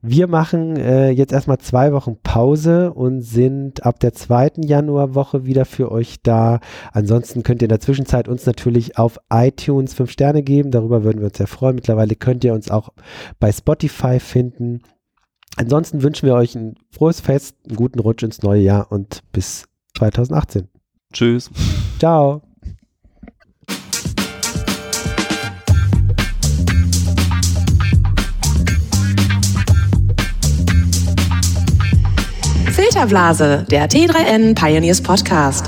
Wir machen äh, jetzt erstmal zwei Wochen Pause und sind ab der zweiten Januarwoche wieder für euch da. Ansonsten könnt ihr in der Zwischenzeit uns natürlich auf iTunes fünf Sterne geben. Darüber würden wir uns sehr freuen. Mittlerweile könnt ihr uns auch bei Spotify finden. Ansonsten wünschen wir euch ein frohes Fest, einen guten Rutsch ins neue Jahr und bis 2018. Tschüss. Ciao. Filterblase, der T3N Pioneers Podcast.